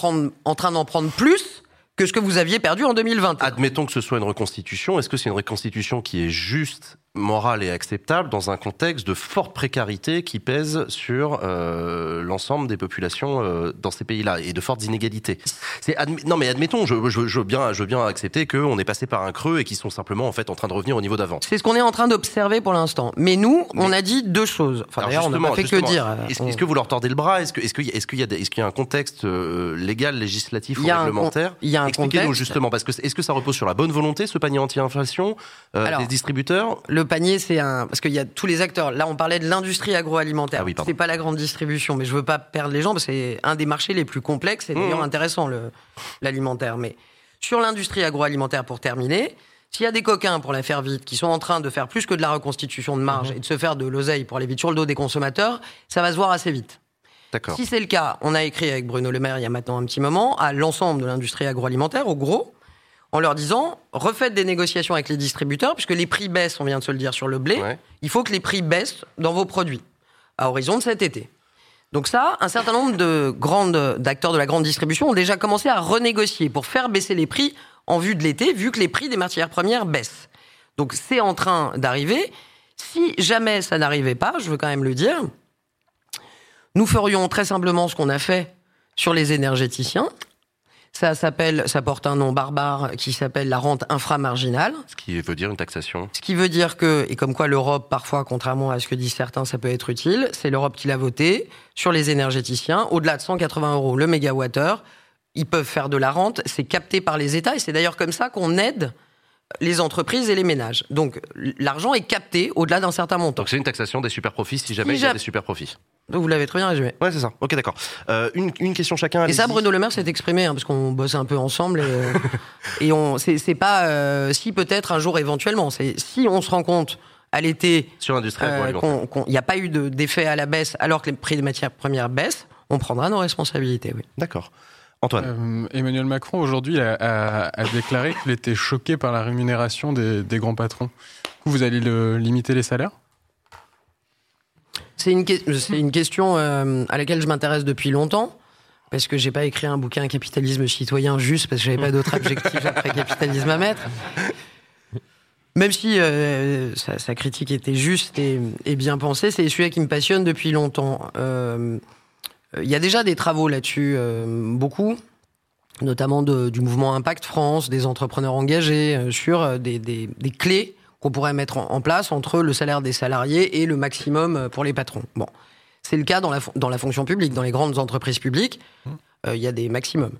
en train d'en prendre plus que ce que vous aviez perdu en 2020 Admettons que ce soit une reconstitution. Est-ce que c'est une reconstitution qui est juste morale et acceptable dans un contexte de forte précarité qui pèse sur euh, l'ensemble des populations euh, dans ces pays-là et de fortes inégalités. C'est non mais admettons, je, je, je, veux bien, je veux bien accepter qu'on est passé par un creux et qu'ils sont simplement en fait en train de revenir au niveau d'avant. C'est ce qu'on est en train d'observer pour l'instant. Mais nous, on a dit deux choses. Enfin d'ailleurs, on n'a pas fait que dire. Est-ce que vous leur tordez le bras? Est-ce que qu'il est qu'il y a y un contexte euh, légal, législatif ou réglementaire? Il y a un Expliquez-nous justement parce que est-ce que ça repose sur la bonne volonté ce panier anti-inflation des distributeurs? Le panier, c'est un parce qu'il y a tous les acteurs. Là, on parlait de l'industrie agroalimentaire. Ah oui, c'est pas la grande distribution, mais je veux pas perdre les gens parce que c'est un des marchés les plus complexes et d'ailleurs mmh. intéressant l'alimentaire. Mais sur l'industrie agroalimentaire, pour terminer, s'il y a des coquins, pour la faire vite, qui sont en train de faire plus que de la reconstitution de marge mmh. et de se faire de l'oseille pour aller vite sur le dos des consommateurs, ça va se voir assez vite. Si c'est le cas, on a écrit avec Bruno Le Maire il y a maintenant un petit moment à l'ensemble de l'industrie agroalimentaire, au gros, en leur disant refaites des négociations avec les distributeurs, puisque les prix baissent, on vient de se le dire sur le blé, il faut que les prix baissent dans vos produits, à horizon de cet été. Donc ça, un certain nombre de grandes d'acteurs de la grande distribution ont déjà commencé à renégocier pour faire baisser les prix en vue de l'été, vu que les prix des matières premières baissent. Donc c'est en train d'arriver. Si jamais ça n'arrivait pas, je veux quand même le dire, nous ferions très simplement ce qu'on a fait sur les énergéticiens, ça s'appelle, ça porte un nom barbare qui s'appelle la rente inframarginale. Ce qui veut dire une taxation. Ce qui veut dire que, et comme quoi l'Europe, parfois, contrairement à ce que disent certains, ça peut être utile, c'est l'Europe qui l'a voté sur les énergéticiens, au-delà de 180 euros le mégawattheure. Ils peuvent faire de la rente, c'est capté par les États, et c'est d'ailleurs comme ça qu'on aide les entreprises et les ménages. Donc l'argent est capté au-delà d'un certain montant. Donc c'est une taxation des super profits si jamais il y a des super profits. Vous l'avez très bien résumé. Ouais, c'est ça. Ok, d'accord. Euh, une, une, question chacun. Et ça, Bruno Le Maire s'est exprimé hein, parce qu'on bosse un peu ensemble et, euh, *laughs* et on c'est pas euh, si peut-être un jour éventuellement. C'est si on se rend compte à l'été sur l'industrie qu'il n'y a pas eu d'effet à la baisse alors que les prix des matières premières baissent, on prendra nos responsabilités. Oui. D'accord. Antoine. Emmanuel Macron aujourd'hui a, a, déclaré qu'il était choqué par la rémunération des, des grands patrons. Vous allez le, limiter les salaires? C'est une, une, question euh, à laquelle je m'intéresse depuis longtemps. Parce que j'ai pas écrit un bouquin Capitalisme citoyen juste parce que j'avais pas d'autres objectifs après capitalisme à mettre. Même si euh, sa, critique était juste et, bien pensée, c'est sujet qui me passionne depuis longtemps. Euh, il y a déjà des travaux là-dessus, beaucoup, notamment de, du mouvement Impact France, des entrepreneurs engagés, sur des, des, des clés qu'on pourrait mettre en, place entre le salaire des salariés et le maximum euh, pour les patrons. Bon, c'est le cas dans la, dans la fonction publique, dans les grandes entreprises publiques, mmh. euh, il y a des maximums.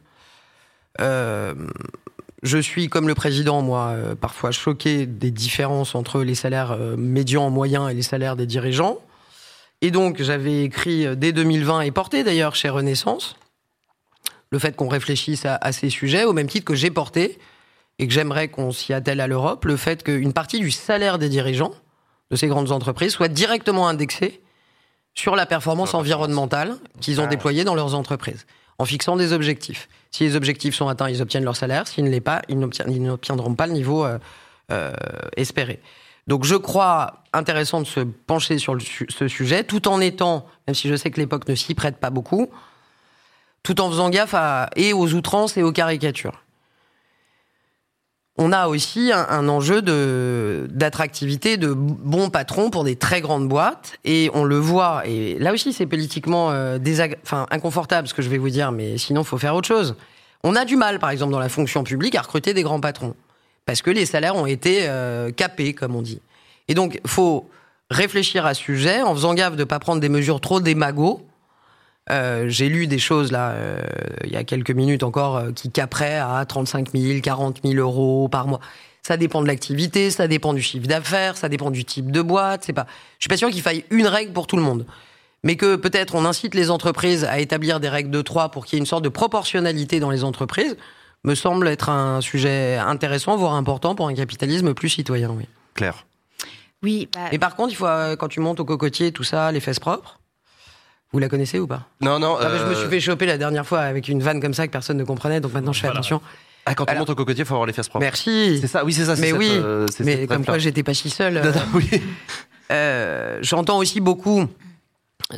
Euh, je suis, comme le président, moi, parfois choqué des différences entre les salaires médians, moyens et les salaires des dirigeants. Et donc, j'avais écrit dès 2020 et porté d'ailleurs chez Renaissance le fait qu'on réfléchisse à, à, ces sujets, au même titre que j'ai porté et que j'aimerais qu'on s'y attelle à l'Europe, le fait qu'une partie du salaire des dirigeants de ces grandes entreprises soit directement indexée sur la performance environnementale qu'ils ont ah. déployée dans leurs entreprises, en fixant des objectifs. Si les objectifs sont atteints, ils obtiennent leur salaire. S'ils ne l'est pas, ils n'obtiendront pas le niveau euh, euh, espéré. Donc je crois intéressant de se pencher sur ce sujet, tout en étant, même si je sais que l'époque ne s'y prête pas beaucoup, tout en faisant gaffe et aux outrances et aux caricatures on a aussi un, enjeu d'attractivité de bons patrons pour des très grandes boîtes et on le voit et là aussi c'est politiquement euh, inconfortable ce que je vais vous dire mais sinon faut faire autre chose. On a du mal par exemple dans la fonction publique à recruter des grands patrons parce que les salaires ont été euh, capés comme on dit. Et donc faut réfléchir à ce sujet en faisant gaffe de pas prendre des mesures trop démagogues euh, j'ai lu des choses là, euh, il y a quelques minutes encore, euh, qui caperaient à 35 000, 40 000 euros par mois. Ça dépend de l'activité, ça dépend du chiffre d'affaires, ça dépend du type de boîte. C'est pas. Je suis pas sûr qu'il faille une règle pour tout le monde. mais que peut-être on incite les entreprises à établir des règles de 3 pour qu'il y ait une sorte de proportionnalité dans les entreprises, me semble être un sujet intéressant, voire important pour un capitalisme plus citoyen. Oui. Claire. Oui. Bah... Mais par contre, il faut euh, quand tu montes au cocotier, tout ça, les fesses propres. Vous la connaissez ou pas? Non, non. Je me suis fait choper la dernière fois avec une vanne comme ça que personne ne comprenait, donc maintenant je fais attention. Ah, quand on monte au cocotier, il faut avoir les fesses propres. Merci. C'est ça, oui, c'est ça. Mais oui, euh, mais comme quoi j'étais pas si seul. Euh, oui. euh, J'entends aussi beaucoup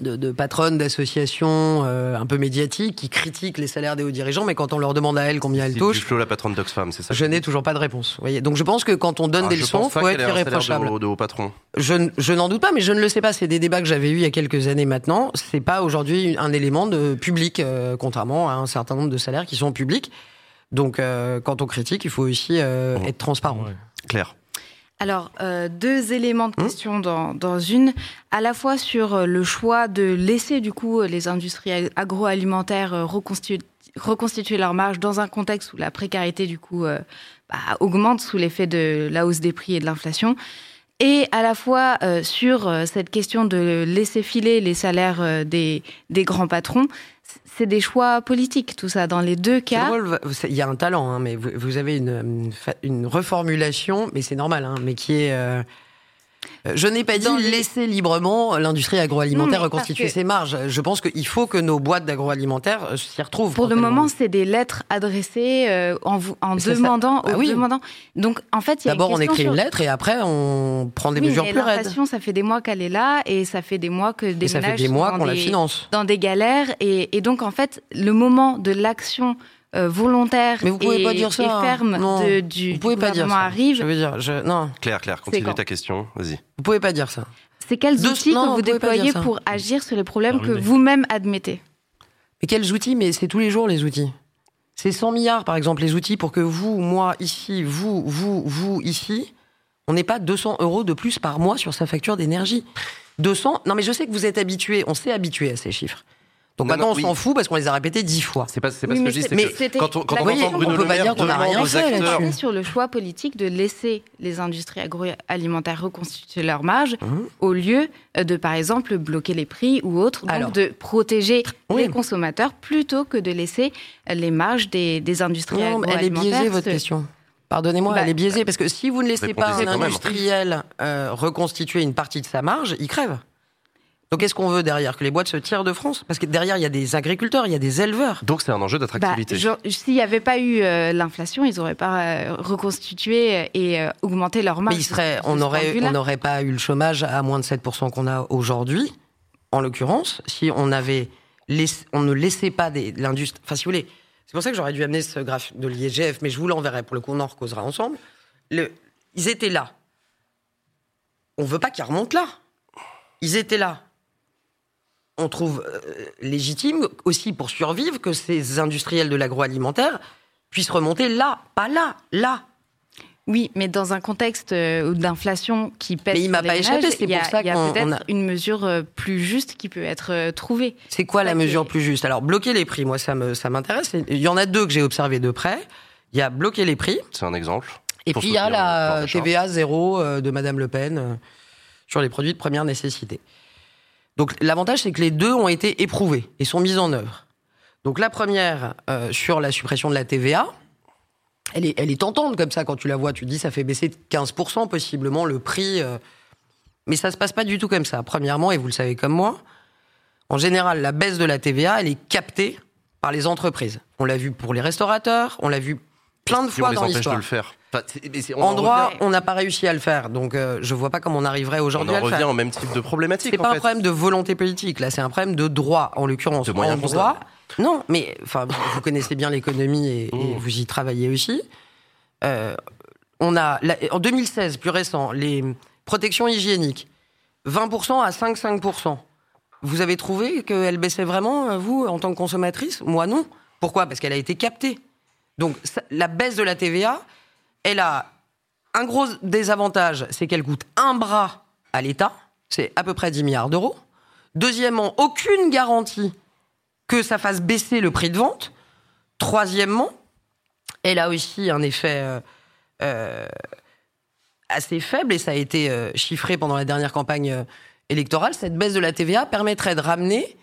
de, de patronnes d'associations euh, un peu médiatiques qui critiquent les salaires des hauts dirigeants, mais quand on leur demande à elles combien elles touchent, Duflo, la patronne d'Oxfam, c'est ça je n'ai toujours pas de réponse. Voyez Donc je pense que quand on donne Ah, des leçons, faut être irréprochable. De, haut- de haut patron. Je, je n'en doute pas, mais je ne le sais pas. C'est des débats que j'avais eus il y a quelques années maintenant. C'est pas aujourd'hui un élément de public, euh, contrairement à un certain nombre de salaires qui sont publics. Donc, euh, quand on critique, il faut aussi euh, être transparent. Claire. Alors, euh, deux éléments de question dans, dans une, à la fois sur euh, le choix de laisser du coup les industries ag- agroalimentaires euh, reconstituer, reconstituer leur marge dans un contexte où la précarité du coup euh, bah, augmente sous l'effet de la hausse des prix et de l'inflation. Et à la fois euh, sur euh, cette question de laisser filer les salaires euh, des, des grands patrons, c'est des choix politiques, tout ça. Dans les deux cas, il y a un talent, hein, mais vous, vous avez une, une reformulation, mais c'est normal, hein, mais qui est. euh, je n'ai pas dit les- laisser librement l'industrie agroalimentaire Non, reconstituer que- ses marges. Je pense qu'il faut que nos boîtes d'agroalimentaire euh, s'y retrouvent. Pour le moment, c'est des lettres adressées euh, en, vous- en ça, demandant bah aux oui. demandants. Donc, en fait, il y a D'abord, on écrit sur- une lettre et après, on prend des Oui, mesures mais plus raides. ça fait des mois qu'elle est là et ça fait des mois que des Et ça fait ménages des mois sont qu'on dans la des- finance. dans des galères. Et, et donc, en fait, le moment de l'action euh, volontaire Mais vous pouvez et, pas dire ça. et hein. ferme Non. de, du, vous pouvez du pas dire ça. arrive, Je veux dire, je... non, Claire, Claire, continue ta question. Vas-y. vous pouvez pas dire ça. c'est quels outils non, que vous vous déployez pour agir sur les problèmes que vous-même admettez Mais quels outils Mais c'est tous les jours les outils. C'est 100 milliards, par exemple, les outils pour que vous, moi, ici, vous, vous, vous, ici, on n'ait pas 200 euros de plus par mois sur sa facture d'énergie. 200 Non, mais je sais que vous êtes habitués, on s'est habitué à ces chiffres. Donc Non, maintenant, non, on oui. s'en fout parce qu'on les a répétés dix fois. C'est pas, c'est pas Oui, ce que mais je dis, c'est- que quand on, quand la on question entend Bruno peut Le pas Maire dire qu'on a demande rien aux fait. C'est sur le choix politique de laisser les industries agroalimentaires reconstituer leur marge Mhm. au lieu euh, de, par exemple, bloquer les prix ou autre, donc Alors. de protéger Oui. les consommateurs plutôt que de laisser les marges des, des industries Non, elle est biaisée, votre question. Pardonnez-moi, Bah, elle est biaisée parce que si vous ne laissez pas un industriel euh, reconstituer une partie de sa marge, il crève. Donc qu'est-ce qu'on veut derrière Que les boîtes se tirent de France? Parce que derrière, il y a des agriculteurs, il y a des éleveurs. Donc c'est un enjeu Bah, d'attractivité. genre, S'il n'y avait pas eu euh, l'inflation, ils n'auraient pas euh, reconstitué et euh, augmenté leur marge. Mais il serait, de ce on n'aurait pas eu le chômage à moins de 7% qu'on a aujourd'hui, en l'occurrence, si on avait laissé- on ne laissait pas l'industrie. Enfin, si vous voulez, c'est pour ça que j'aurais dû amener ce graphe de l'IGF, mais je vous l'enverrai pour le coup, on en recausera ensemble. Le, ils étaient là. On veut pas qu'ils remontent là. Ils étaient là. On trouve euh, légitime aussi pour survivre que ces industriels de l'agroalimentaire puissent remonter là, pas là, là. Oui, mais dans un contexte euh, d'inflation qui pèse Mais il sur m'a les pas échappé, c'est pour ça il y a peut-être a- une mesure euh, plus juste qui peut être euh, trouvée. C'est quoi la Ça mesure plus juste? Alors, bloquer les prix, moi, ça me ça m'intéresse. Il y en a deux que j'ai observé de près. Il y a bloquer les prix, C'est un exemple. et puis il y a la. TVA zéro euh, de Madame Le Pen euh, sur les produits de première nécessité. Donc, l'avantage, c'est que les deux ont été éprouvés et sont mis en œuvre. Donc, la première, euh, sur la suppression de la TVA, elle est, elle est tentante comme ça quand tu la vois. Tu te dis, ça fait baisser de 15% possiblement le prix. euh, mais ça se passe pas du tout comme ça. Premièrement, et vous le savez comme moi, en général, la baisse de la TVA, elle est captée par les entreprises. On l'a vu pour les restaurateurs, on l'a vu plein de Si fois on les dans de l'histoire. le faire. Enfin, on En en droit, revient- on n'a pas réussi à le faire, donc euh, je vois pas comment on arriverait on aujourd'hui à le revient faire. au même type de problématique. C'est pas fait. un problème de volonté politique, là, c'est un problème de droit, en l'occurrence. De moyens en droit, non, mais enfin, vous, connaissez bien l'économie et, et Mmh. vous y travaillez aussi. Euh, on a, la- en 2016, plus récent, les protections hygiéniques, 20% à 5-5%. Vous avez trouvé qu'elle baissait vraiment, euh, vous, en tant que consommatrice? Moi, non. Pourquoi? Parce qu'elle a été captée. Donc, la baisse de la TVA, elle a un gros désavantage, c'est qu'elle coûte un bras à l'État, c'est à peu près 10 milliards d'euros. Deuxièmement, aucune garantie que ça fasse baisser le prix de vente. Troisièmement, elle a aussi un effet euh, euh, assez faible, et ça a été euh, chiffré pendant la dernière campagne électorale, cette baisse de la TVA permettrait de ramener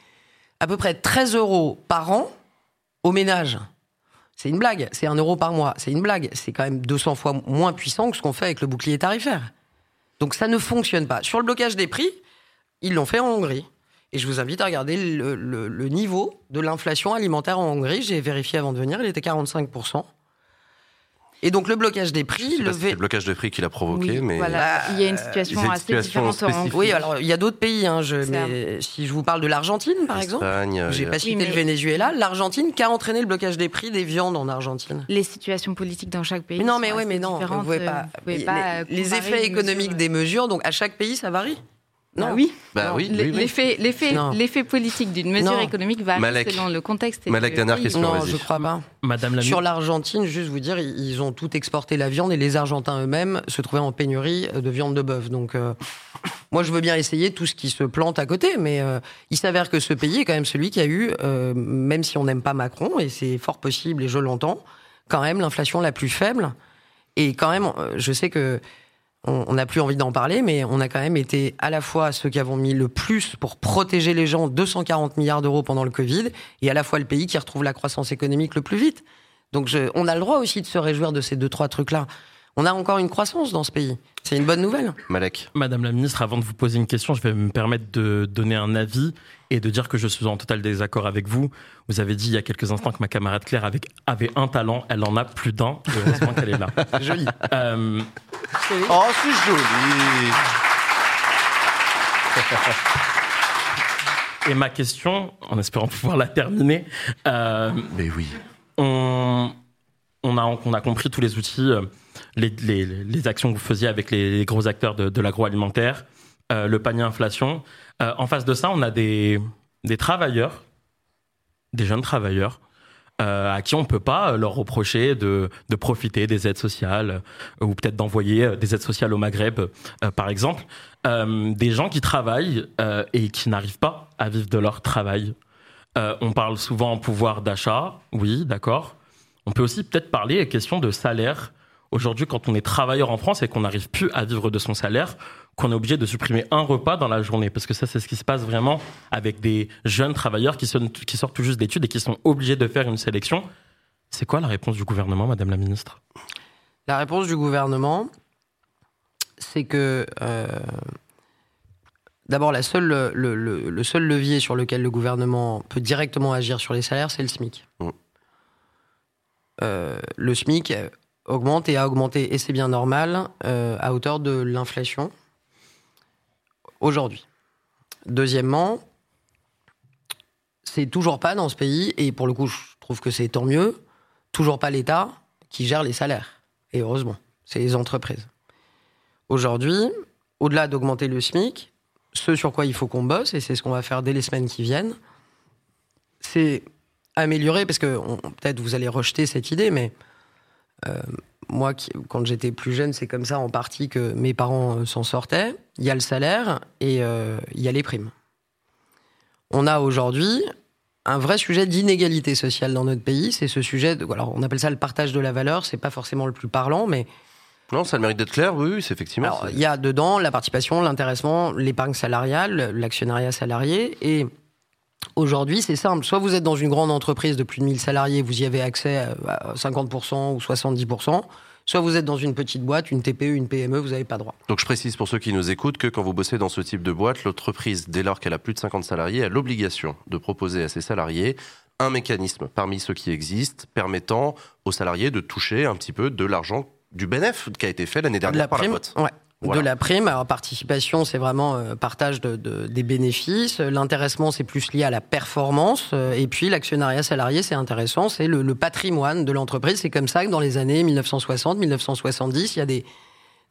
à peu près 13 euros par an aux ménages. C'est une blague, c'est un euro par mois, c'est une blague. C'est quand même 200 fois moins puissant que ce qu'on fait avec le bouclier tarifaire. Donc ça ne fonctionne pas. Sur le blocage des prix, ils l'ont fait en Hongrie. Et je vous invite à regarder le, niveau de l'inflation alimentaire en Hongrie. J'ai vérifié avant de venir, il était 45%. Et donc le blocage des prix, le, le blocage des prix qu'il a provoqué, mais voilà. il y a une situation assez différente en. Oui, alors il y a d'autres pays. Hein, je, mais si je vous parle de l'Argentine, par exemple, j'ai pas cité le Venezuela, l'Argentine qui a entraîné le blocage des prix des viandes en Argentine. Les situations politiques dans chaque pays. non, mais oui, mais non, vous pouvez pas. Vous pouvez pas les, effets économiques des mesures, donc à chaque pays, ça varie. Non. Bah oui. Bah oui, L'effet, l'effet, l'effet politique d'une mesure économique va selon le contexte. Malek, dernière question. Non, je crois pas. Madame la Sur l'Argentine, juste vous dire, ils ont tout exporté la viande et les Argentins eux-mêmes se trouvaient en pénurie de viande de bœuf. Donc, euh, moi, je veux bien essayer tout ce qui se plante à côté, mais euh, il s'avère que ce pays est quand même celui qui a eu, euh, même si on n'aime pas Macron, et c'est fort possible, et je l'entends, quand même l'inflation la plus faible. Et quand même, je sais que on n'a plus envie d'en parler, mais on a quand même été à la fois ceux qui avons mis le plus pour protéger les gens, 240 milliards d'euros pendant le Covid, et à la fois le pays qui retrouve la croissance économique le plus vite. Donc on a le droit aussi de se réjouir de ces deux, trois trucs-là. On a encore une croissance dans ce pays. C'est une bonne nouvelle. Malek. Madame la ministre, avant de vous poser une question, je vais me permettre de donner un avis et de dire que je suis en total désaccord avec vous. Vous avez dit il y a quelques instants que ma camarade Claire avait, avait un talent, elle en a plus d'un. Heureusement qu'elle est là. *laughs* Joli. Euh... Oh, c'est joli. *laughs* Et ma question, en espérant pouvoir la terminer. Euh, Mais oui. On, on, a, on a compris tous les outils. Euh, les, actions que vous faisiez avec les, gros acteurs de, l'agroalimentaire, euh, le panier inflation. Euh, en face de ça, on a des, travailleurs, des jeunes travailleurs, euh, à qui on ne peut pas leur reprocher de, profiter des aides sociales ou peut-être d'envoyer des aides sociales au Maghreb, par exemple. des gens qui travaillent et qui n'arrivent pas à vivre de leur travail. on parle souvent pouvoir d'achat, oui, d'accord. On peut aussi peut-être parler question de salaire Aujourd'hui, quand on est travailleur en France et qu'on n'arrive plus à vivre de son salaire, qu'on est obligé de supprimer un repas dans la journée, parce que ça, c'est ce qui se passe vraiment avec des jeunes travailleurs qui, qui sortent tout juste d'études et qui sont obligés de faire une sélection. C'est quoi la réponse du gouvernement, Madame la Ministre? La réponse du gouvernement, c'est que euh, d'abord, le, seul levier sur lequel le gouvernement peut directement agir sur les salaires, c'est le SMIC. Mmh. Euh, le SMIC, augmente et a augmenté, et c'est bien normal, euh, à hauteur de l'inflation aujourd'hui. Deuxièmement, c'est toujours pas dans ce pays, et pour le coup, je trouve que c'est tant mieux, toujours pas l'État qui gère les salaires. Et heureusement, c'est les entreprises. Aujourd'hui, au-delà d'augmenter le SMIC, ce sur quoi il faut qu'on bosse, et c'est ce qu'on va faire dès les semaines qui viennent, c'est améliorer, parce que peut-être vous allez rejeter cette idée, mais moi, quand j'étais plus jeune, c'est comme ça en partie que mes parents euh, s'en sortaient. Il y a le salaire et euh, il y a les primes. On a aujourd'hui un vrai sujet d'inégalité sociale dans notre pays. C'est ce sujet, de, alors on appelle ça le partage de la valeur. C'est pas forcément le plus parlant, mais non, ça le mérite d'être clair, oui, c'est effectivement. il y a dedans la participation, l'intéressement, l'épargne salariale, l'actionnariat salarié, et Aujourd'hui, c'est simple. Soit vous êtes dans une grande entreprise de plus de 1000 salariés, vous y avez accès à 50% ou 70%. Soit vous êtes dans une petite boîte, une TPE, une PME, vous n'avez pas droit. Donc je précise pour ceux qui nous écoutent que quand vous bossez dans ce type de boîte, l'entreprise, dès lors qu'elle a plus de 50 salariés, a l'obligation de proposer à ses salariés un mécanisme parmi ceux qui existent permettant aux salariés de toucher un petit peu de l'argent du bénéfice qui a été fait l'année dernière par la boîte. Ouais. De la prime, alors participation, c'est vraiment euh, partage de, des bénéfices. L'intéressement, c'est plus lié à la performance. Euh, et puis l'actionnariat salarié, c'est intéressant, c'est le, le, patrimoine de l'entreprise. C'est comme ça que dans les années 1960, 1970, il y a des,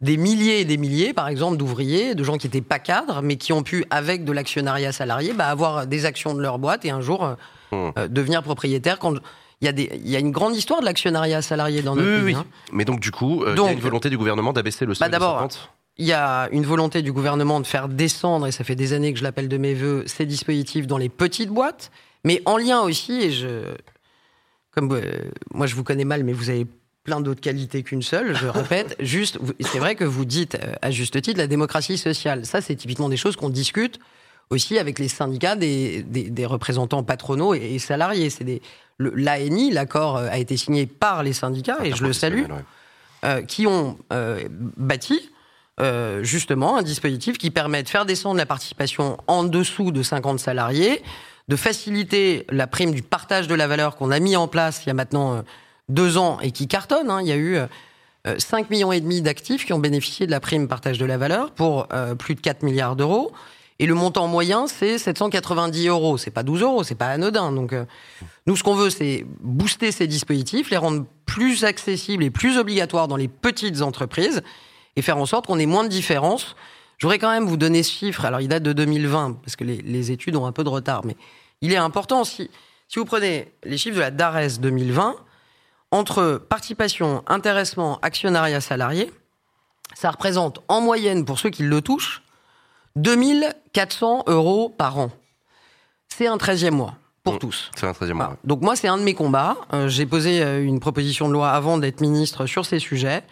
des milliers et des milliers, par exemple, d'ouvriers, de gens qui n'étaient pas cadres, mais qui ont pu, avec de l'actionnariat salarié, bah, avoir des actions de leur boîte et un jour euh, mmh. devenir propriétaire quand il y, a des, il y a une grande histoire de l'actionnariat salarié dans notre pays. Hein. Mais donc, du coup, il y a une volonté du gouvernement d'abaisser le seuil bah, de 50 il y a une volonté du gouvernement de faire descendre, et ça fait des années que je l'appelle de mes voeux, ces dispositifs dans les petites boîtes, mais en lien aussi, et je. Comme euh, moi je vous connais mal, mais vous avez plein d'autres qualités qu'une seule, je *laughs* répète. juste, c'est vrai que vous dites, euh, à juste titre, la démocratie sociale. Ça, c'est typiquement des choses qu'on discute aussi avec les syndicats des, des, représentants patronaux et, salariés. C'est des, l'ANI, l'accord euh, a été signé par les syndicats, et je le salue, euh, qui ont bâti justement un dispositif qui permet de faire descendre la participation en dessous de 50 salariés, de faciliter la prime du partage de la valeur qu'on a mis en place il y a maintenant deux ans et qui cartonne. Hein. Il y a eu 5 euh, millions et demi d'actifs qui ont bénéficié de la prime partage de la valeur pour euh, plus de 4 milliards d'euros. Et le montant moyen, c'est 790 euros. C'est pas 12 euros, c'est pas anodin. Donc, euh, nous, ce qu'on veut, c'est booster ces dispositifs, les rendre plus accessibles et plus obligatoires dans les petites entreprises et faire en sorte qu'on ait moins de différences. Je voudrais quand même vous donner ce chiffre. Alors, il date de 2020, parce que les, les études ont un peu de retard, mais il est important. Si, si vous prenez les chiffres de la DARES 2020, entre participation, intéressement, actionnariat salarié, ça représente en moyenne, pour ceux qui le touchent, 2400 euros par an. C'est un 13e mois pour mmh, tous. C'est un 13e mois. Donc moi, c'est un de mes combats. Euh, j'ai posé euh, une proposition de loi avant d'être ministre sur ces sujets.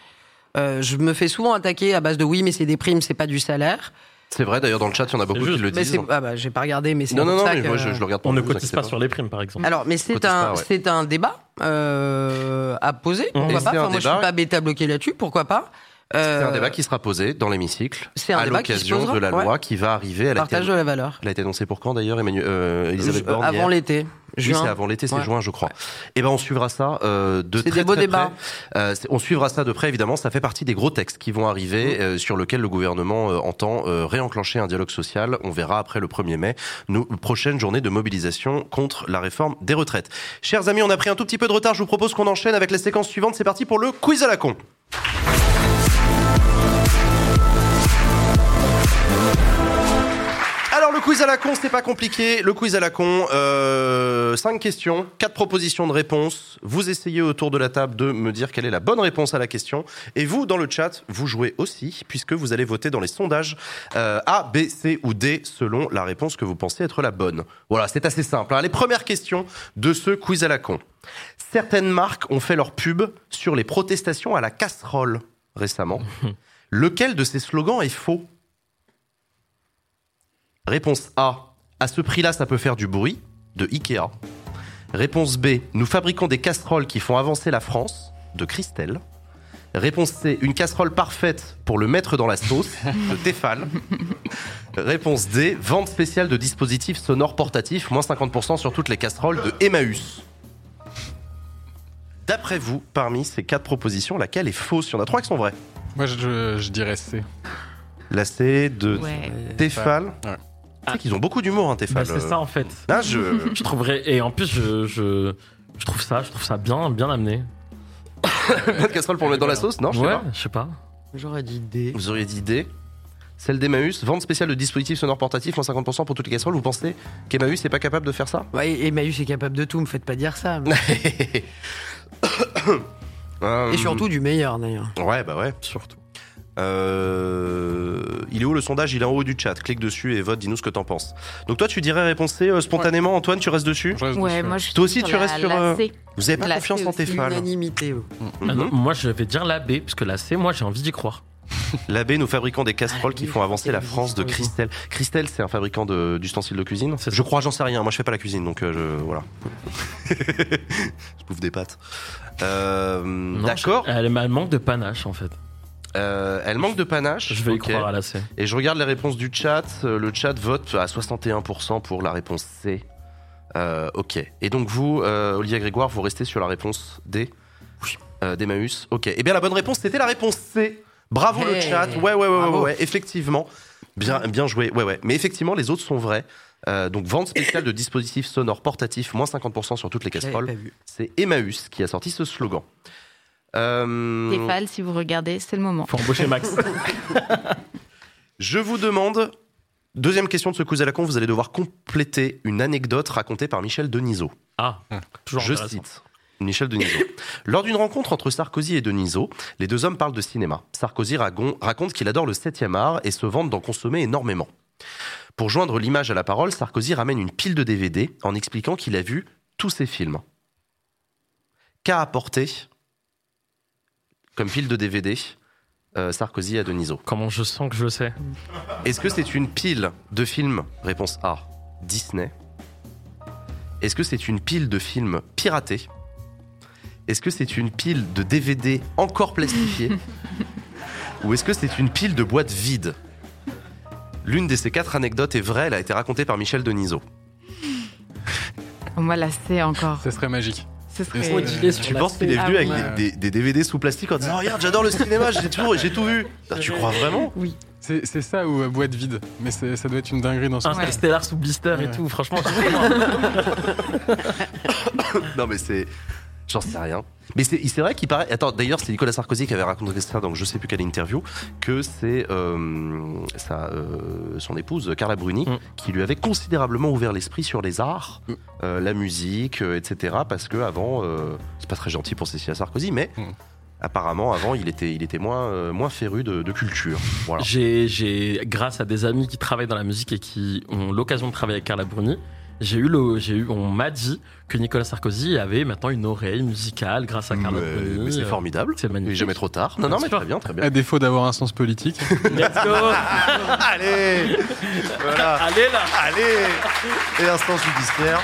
Euh, je me fais souvent attaquer à base de oui, mais c'est des primes, c'est pas du salaire. C'est vrai, d'ailleurs, dans le chat, il y en a beaucoup qui le disent. Ah bah, j'ai pas regardé, mais c'est Non, non, non, mais moi, je, le regarde On ne cotise pas sur les primes, par exemple. Alors, mais c'est un, c'est un débat euh, à poser. Pourquoi pas Moi, je suis pas bêta bloqué là-dessus. Pourquoi pas c'est un euh, débat qui sera posé dans l'hémicycle à l'occasion de la loi qui va arriver. à la Partage de la valeur. Elle a été annoncée pour quand d'ailleurs, Emmanuel, euh, Elisabeth Borne Avant l'été. Oui, c'est avant l'été, c'est juin, je crois. Et eh ben, on suivra ça euh, de très, des beaux très débats. près. Euh, on suivra ça de près, évidemment. Ça fait partie des gros textes qui vont arriver, mmh. euh, sur lesquels le gouvernement euh, entend euh, réenclencher un dialogue social. On verra après le 1er mai, nos prochaine journée de mobilisation contre la réforme des retraites. Chers amis, on a pris un tout petit peu de retard. Je vous propose qu'on enchaîne avec la séquence suivante. C'est parti pour le quiz à la con. Le quiz à la con, c'est pas compliqué. Le quiz à la con, euh, 5 questions, 4 propositions de réponse. Vous essayez autour de la table de me dire quelle est la bonne réponse à la question. Et vous, dans le chat, vous jouez aussi, puisque vous allez voter dans les sondages euh, A, B, C ou D, selon la réponse que vous pensez être la bonne. Voilà, c'est assez simple. Hein. Les premières questions de ce quiz à la con. Certaines marques ont fait leur pub sur les protestations à la casserole récemment. *laughs* Lequel de ces slogans est faux? Réponse A. À ce prix-là, ça peut faire du bruit, de Ikea. Réponse B. Nous fabriquons des casseroles qui font avancer la France, de Christelle. Réponse C. Une casserole parfaite pour le mettre dans la sauce, de *laughs* Tefal. Réponse D. Vente spéciale de dispositifs sonores portatifs, moins 50% sur toutes les casseroles, de Emmaüs. D'après vous, parmi ces quatre propositions, laquelle est fausse? Il y en a trois qui sont vraies. Moi, je, dirais C. La C de Tefal. Sais qu'ils ont beaucoup d'humour, hein, tes bah, c'est ça en fait. Ah, je... *laughs* je trouverais et en plus je, je, je, trouve ça, je trouve ça bien, bien amené. *laughs* Pas de casserole pour mettre dans la sauce, non je Ouais, je sais pas. J'aurais dit D. Vous auriez dit D. Celle d'Emmaüs, vente spéciale de dispositifs sonores portatifs, moins 50% pour toutes les casseroles. Vous pensez qu'Emmaüs n'est pas capable de faire ça? Ouais, Emmaüs est capable de tout, me faites pas dire ça. *laughs* Et surtout du meilleur d'ailleurs. Ouais, bah ouais. Surtout. Euh, il est où le sondage? Il est en haut du chat. Clique dessus et vote. Dis-nous ce que t'en penses. Donc toi, tu dirais réponse euh, spontanément. Antoine, tu restes dessus? Ouais, moi je Toi aussi, tu restes sur. Euh, vous avez pas confiance en tes fans Unanimité. Ah moi, je vais dire la B, parce que la C, moi, j'ai envie d'y croire. La B, nous fabriquons des casseroles qui font avancer la France de Christelle. Christelle, c'est un fabricant d'ustensiles de, cuisine? Je crois, j'en sais rien. Moi, je fais pas la cuisine, donc je, voilà. *laughs* je bouffe des pâtes. D'accord. Elle, elle manque de panache, en fait. Euh, elle manque de panache. Je vais y croire à la C. Et je regarde les réponses du chat. Euh, le chat vote à 61% pour la réponse C. Euh, ok. Et donc vous, Olivier Grégoire, vous restez sur la réponse D Oui. D'Emmaüs. Ok. Et eh bien la bonne réponse, c'était la réponse C. Bravo le chat. Ouais, ouais, ouais, ouais, ouais, effectivement. Bien, bien joué. Ouais, ouais. Mais effectivement, les autres sont vrais. donc vente spéciale de dispositifs sonores portatifs, moins 50% sur toutes les casseroles. C'est Emmaüs qui a sorti ce slogan. Euh... Stéphane, si vous regardez, c'est le moment. Faut embaucher Max. *laughs* Je vous demande, deuxième question de ce quiz à la con, vous allez devoir compléter une anecdote racontée par Michel Denisot. Ah, toujours Je cite. Michel Denisot. *laughs* Lors d'une rencontre entre Sarkozy et Denisot, les deux hommes parlent de cinéma. Sarkozy raconte qu'il adore le 7e art et se vante d'en consommer énormément. Pour joindre l'image à la parole, Sarkozy ramène une pile de DVD en expliquant qu'il a vu tous ses films. Qu'a apporté comme pile de DVD euh, Sarkozy à Deniso Comment je sens que je sais Est-ce que c'est une pile de films Réponse A. Disney. Est-ce que c'est une pile de films piratés Est-ce que c'est une pile de DVD encore plastifiés *laughs* Ou est-ce que c'est une pile de boîtes vides L'une de ces quatre anecdotes est vraie, elle a été racontée par Michel Denisot. Moi, la C encore. Ce serait magique. Ce serait... Tu penses qu'il est venu Ah avec des, des- des DVD sous plastique en disant Oh, Regarde, j'adore le cinéma, j'ai tout, j'ai tout vu Tu crois vraiment? Oui. C'est ça ou euh, boîte vide, mais ça doit être une dinguerie dans ce Interstellar sous blister et Ouais. tout, franchement. *laughs* *laughs* Non, mais c'est. J'en sais rien. Mais c'est vrai qu'il paraît. Attends, d'ailleurs, c'est Nicolas Sarkozy qui avait raconté ça, donc je sais plus quelle interview, que c'est euh, euh, son épouse, Carla Bruni, qui lui avait considérablement ouvert l'esprit sur les arts, euh, la musique, etc. Parce que avant, c'est pas très gentil pour Cécilia Sarkozy, mais. Apparemment, avant, il était, il était moins, moins féru de, de culture. Voilà. J'ai, grâce à des amis qui travaillent dans la musique et qui ont l'occasion de travailler avec Carla Bruni, j'ai eu le, j'ai eu, on m'a dit que Nicolas Sarkozy avait maintenant une oreille musicale grâce à Carla Mais- c'est formidable. C'est magnifique. Il est jamais trop tard. Non, non, mais très bien, très bien. À défaut d'avoir un sens politique. *laughs* Let's go *laughs* Allez Voilà. *laughs* Allez là Allez Et instance judiciaire.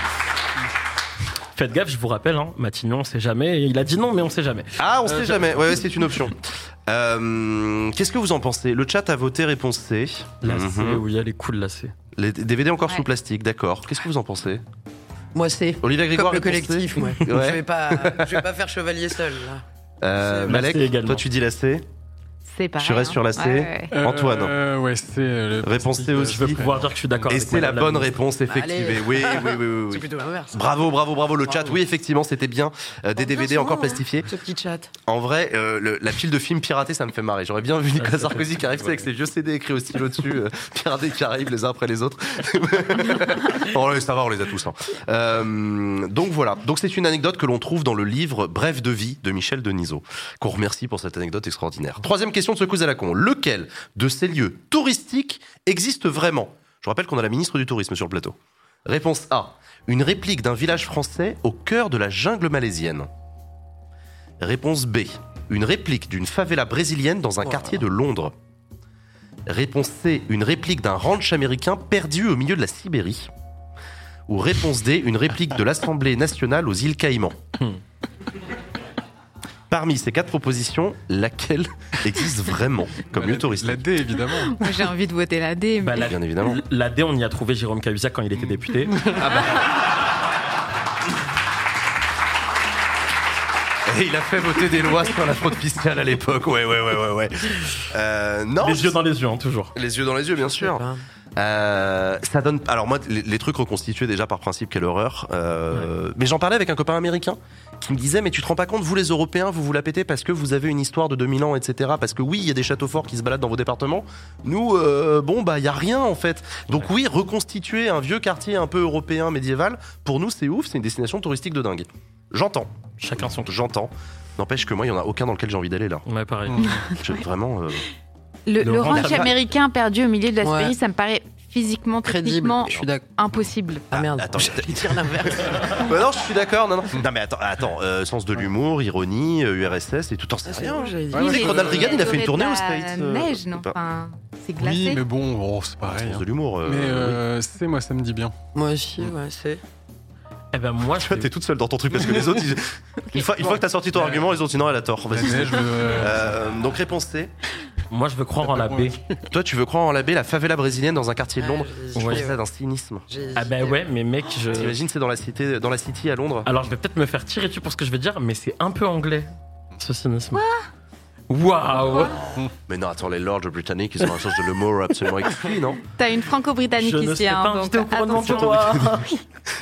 Faites gaffe, je vous rappelle, hein, Matignon, on sait jamais. Il a dit non, mais on sait jamais. Ah, on Euh, sait jamais. Ouais, ouais, c'est une option. Euh, Qu'est-ce que vous en pensez? Le chat a voté réponse C. La C, Mhm. oui, elle est cool, la C. Les DVD encore Ouais. sous plastique, d'accord. Qu'est-ce que vous en pensez Moi, c'est. Olivia Grégoire Comme le collectif, moi. Ouais. Je vais pas, je vais pas faire chevalier seul. Là. Euh, Malek, toi tu dis la C Pareil. Tu restes hein. sur la C Ouais, ouais. Antoine Euh, ouais, c'est. euh, le Réponse C aussi. Je vais pouvoir dire que je suis d'accord Et c'est la bonne réponse, effectivement. Oui, oui, oui, oui, oui, C'est oui. plutôt l'inverse. Bravo, bravo, bravo le chat. Oui, effectivement, c'était bien. Euh, des DVD encore hein, plastifiés. Ce petit chat. En vrai, euh, le- la pile de films piratés, ça me fait marrer. J'aurais bien vu Nicolas Sarkozy qui arrive tu sais, avec ses vieux CD écrits au stylo dessus, euh, piratés qui arrivent les uns après les autres. *laughs* oh, ça va, on les a tous. hein. Euh, donc voilà. Donc c'est une anecdote que l'on trouve dans le livre Bref de vie de Michel Denisot, qu'on remercie pour cette anecdote extraordinaire. Troisième question de quiz à la con. Lequel de ces lieux touristiques existe vraiment? Je rappelle qu'on a la ministre du Tourisme sur le plateau. Réponse A. Une réplique d'un village français au cœur de la jungle malaisienne. Réponse B. Une réplique d'une favela brésilienne dans un quartier de Londres. Réponse C. Une réplique d'un ranch américain perdu au milieu de la Sibérie. Ou réponse D. Une réplique de l'Assemblée nationale aux îles Caïmans. *laughs* Parmi ces quatre propositions, laquelle *laughs* existe vraiment comme lieu touristique La D, évidemment. Moi, j'ai envie de voter la D. Bah, mais- la, Bien évidemment. La D, on y a trouvé Jérôme Cahuzac quand il était député. *laughs* Et il a fait voter des lois sur la fraude fiscale à l'époque. Ouais, ouais, ouais, ouais, ouais. Euh, non. les yeux dans les yeux, hein, toujours. Les yeux dans les yeux, bien sûr. Euh, ça donne. Alors moi, les, les trucs reconstitués déjà par principe, quelle horreur. Euh, Mais j'en parlais avec un copain américain qui me disait, mais tu te rends pas compte, vous les Européens, vous vous la pétez parce que vous avez une histoire de 2000 ans, etc. Parce que oui, il y a des châteaux forts qui se baladent dans vos départements. Nous, euh, bon, bah, il y a rien en fait. Donc oui, reconstituer un vieux quartier un peu européen médiéval, pour nous, c'est ouf, c'est une destination touristique de dingue. J'entends. Chacun son. J'entends. N'empêche que moi, il y en a aucun dans lequel j'ai envie d'aller là. Ouais, pareil. Je- vraiment. Euh, Le, Le le ranch américain. perdu au milieu de la Ouais. Sibérie, ça me paraît physiquement, Crédible. techniquement Je suis impossible. Ah merde. attends, J'allais dire l'inverse. *laughs* Bah non, je suis d'accord. Non, non. non, mais attends, attends euh, sens de l'humour, ironie, euh, URSS et tout en sait rien. ouais, mais Ronald Reagan, il a fait une tournée aux la States. euh, neige, non enfin, C'est glacé. Oui, mais bon, oh, c'est pareil. Sens hein. de l'humour. euh, Mais oui. euh, c'est moi, ça me dit bien. Moi aussi, ouais, c'est. Eh ben moi, je t'es toute seule dans ton truc parce que les autres, ils- *laughs* une fois, une fois que t'as sorti ton argument, les autres, sinon elle a tort. Vas-y. euh, Euh, donc réponse C. moi, je veux croire en la B. Toi, tu veux croire en la baie, la favela brésilienne dans un quartier de Londres j'ai Je hésité, ça d'un cynisme. Ah ben hésité. ouais, mais mec, je. T'imagines, c'est dans la cité, dans la city à Londres. Alors, je vais peut-être me faire tirer dessus pour ce que je vais dire, mais c'est un peu anglais, ce cynisme. Waouh Mais non, attends, les lords britanniques, ils ont un sens de l'humour absolument exquis, non? T'as une franco-britannique Je ne ici, sais hein, pas donc attention. tournoi. *laughs*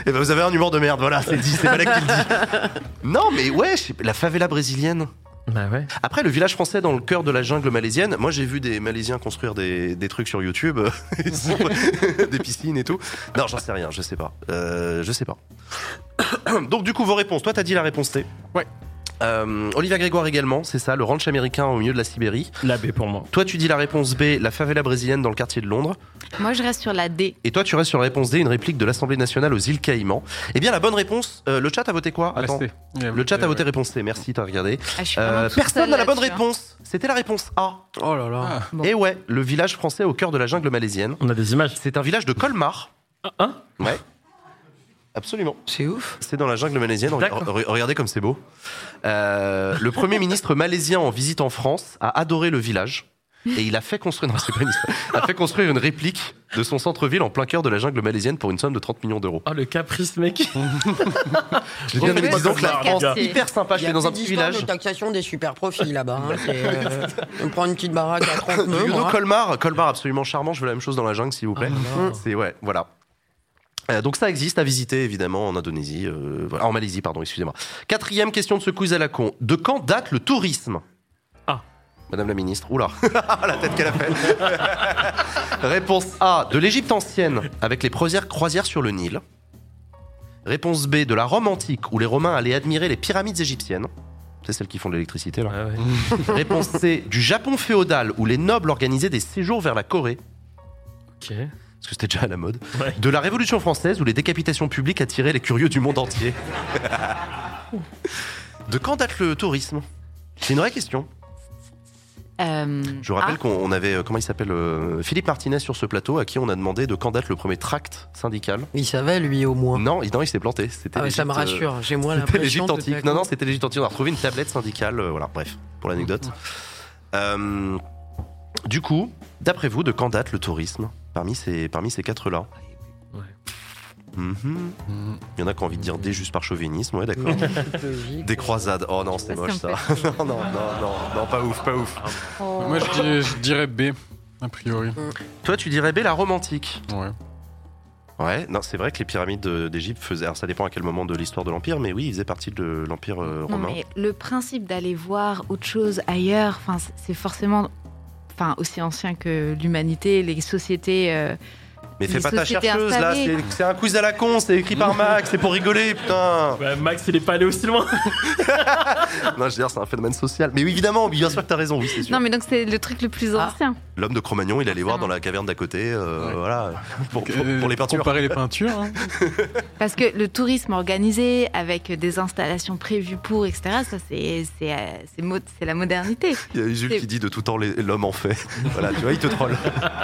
Eh ben, vous avez un humour de merde, voilà, c'est dit, c'est pas là qui le dit. *laughs* Non, mais ouais, la favela brésilienne. Bah ouais. Après, le village français dans le cœur de la jungle malaisienne, moi j'ai vu des Malaisiens construire des, des trucs sur YouTube, *laughs* *laughs* des piscines et tout. Non, j'en sais rien, je sais pas. Euh, je sais pas. *coughs* Donc du coup, vos réponses. Toi, t'as dit la réponse C. Ouais. Euh, Olivia Grégoire également, c'est ça, le ranch américain au milieu de la Sibérie. La B pour moi. Toi, tu dis la réponse B, la favela brésilienne dans le quartier de Londres. Moi, je reste sur la D. Et toi, tu restes sur la réponse D, une réplique de l'Assemblée nationale aux îles Caïmans. Eh bien, la bonne réponse, euh, le chat a voté quoi? Attends. C. Le chat a voté réponse C, merci, t'as regardé. Ah, Euh, personne n'a la bonne hein. réponse. C'était la réponse A. Oh là là. Bon. Et ouais, le village français au cœur de la jungle malaisienne. On a des images. C'est un village de Colmar. Hein? Ouais. Absolument. C'est ouf. C'est dans la jungle malaisienne. Re- Regardez comme c'est beau. Euh, le premier ministre malaisien en visite en France a adoré le village. Et il a fait construire, non, c'est pas une histoire. a fait construire une réplique de son centre-ville en plein cœur de la jungle malaisienne pour une somme de 30 millions d'euros. Oh, le caprice, mec. *laughs* Je viens de me dire donc la. France, hyper sympa. Je suis dans un petit village. de taxation des super profits là-bas. hein. *laughs* Euh, on prend une petite baraque à 30 Du nœuds. Ludo moi. Colmar, Colmar absolument charmant. Je veux la même chose dans la jungle, s'il vous plaît. C'est ouais, voilà. Euh, donc ça existe à visiter évidemment en Indonésie, euh, en Malaisie, pardon, excusez-moi. Quatrième question de ce quiz à la con. De quand date le tourisme? Ah. Madame la ministre, oula, *laughs* la tête qu'elle a fait. *laughs* Réponse A, de l'Égypte ancienne, avec les croisières, croisières sur le Nil. Réponse B, de la Rome antique, où les Romains allaient admirer les pyramides égyptiennes. C'est celles qui font de l'électricité là. Ouais. *laughs* Réponse C, du Japon féodal, où les nobles organisaient des séjours vers la Corée. Ok. Parce que c'était déjà à la mode. Ouais. De la Révolution française, où les décapitations publiques attiraient les curieux du monde entier. *laughs* de quand date le tourisme? C'est une vraie question. Euh, Je vous rappelle ah, qu'on on avait, euh, comment il s'appelle, euh, Philippe Martinez sur ce plateau, à qui on a demandé de quand date le premier tract syndical. Il savait lui au moins. Non, il, non, il s'est planté. C'était Ah ouais, ça me l'Égypte, euh, rassure. J'ai moins C'était l'impression. l'Égypte de antique. Non, non, c'était l'Égypte antique. On a retrouvé une tablette syndicale. euh, voilà, bref, pour l'anecdote. Euh, du coup, d'après vous, de quand date le tourisme? Parmi ces, parmi ces quatre-là Ouais. Mhm. Il y en a qui ont envie de dire des juste par chauvinisme, ouais, d'accord. *laughs* Des croisades. Oh non, c'est moche ça *laughs* non, non, non, non, non, pas ouf, pas ouf. oh. Moi, je dirais, je dirais B, a priori. Toi, tu dirais B, la Rome antique. Ouais. Ouais, non, c'est vrai que les pyramides de- d'Égypte faisaient. Alors, ça dépend à quel moment de l'histoire de l'Empire, mais oui, ils faisaient partie de l'Empire euh, Non, romain. mais le principe d'aller voir autre chose ailleurs, c'est forcément enfin, aussi ancien que l'humanité, les sociétés. euh, Mais fais pas ta chercheuse là, installées. c'est c'est un quiz à la con, c'est écrit par Max, c'est pour rigoler, putain. Bah, Max, il est pas allé aussi loin. *laughs* Non, je veux dire, c'est un phénomène social. Mais oui, évidemment, bien sûr que t'as raison, oui, c'est sûr. Non, mais donc c'est le truc le plus Ah. L'homme de Cro-Magnon, il allait voir dans la caverne d'à côté, euh, voilà, pour, pour- pour les peintures. Comparer les peintures. hein. *laughs* Parce que le tourisme organisé avec des installations prévues pour, etc., ça c'est c'est euh, c'est la modernité. Il y a Jules C'est- qui dit de tout temps l'homme en fait. *laughs* voilà, tu vois, il te troll.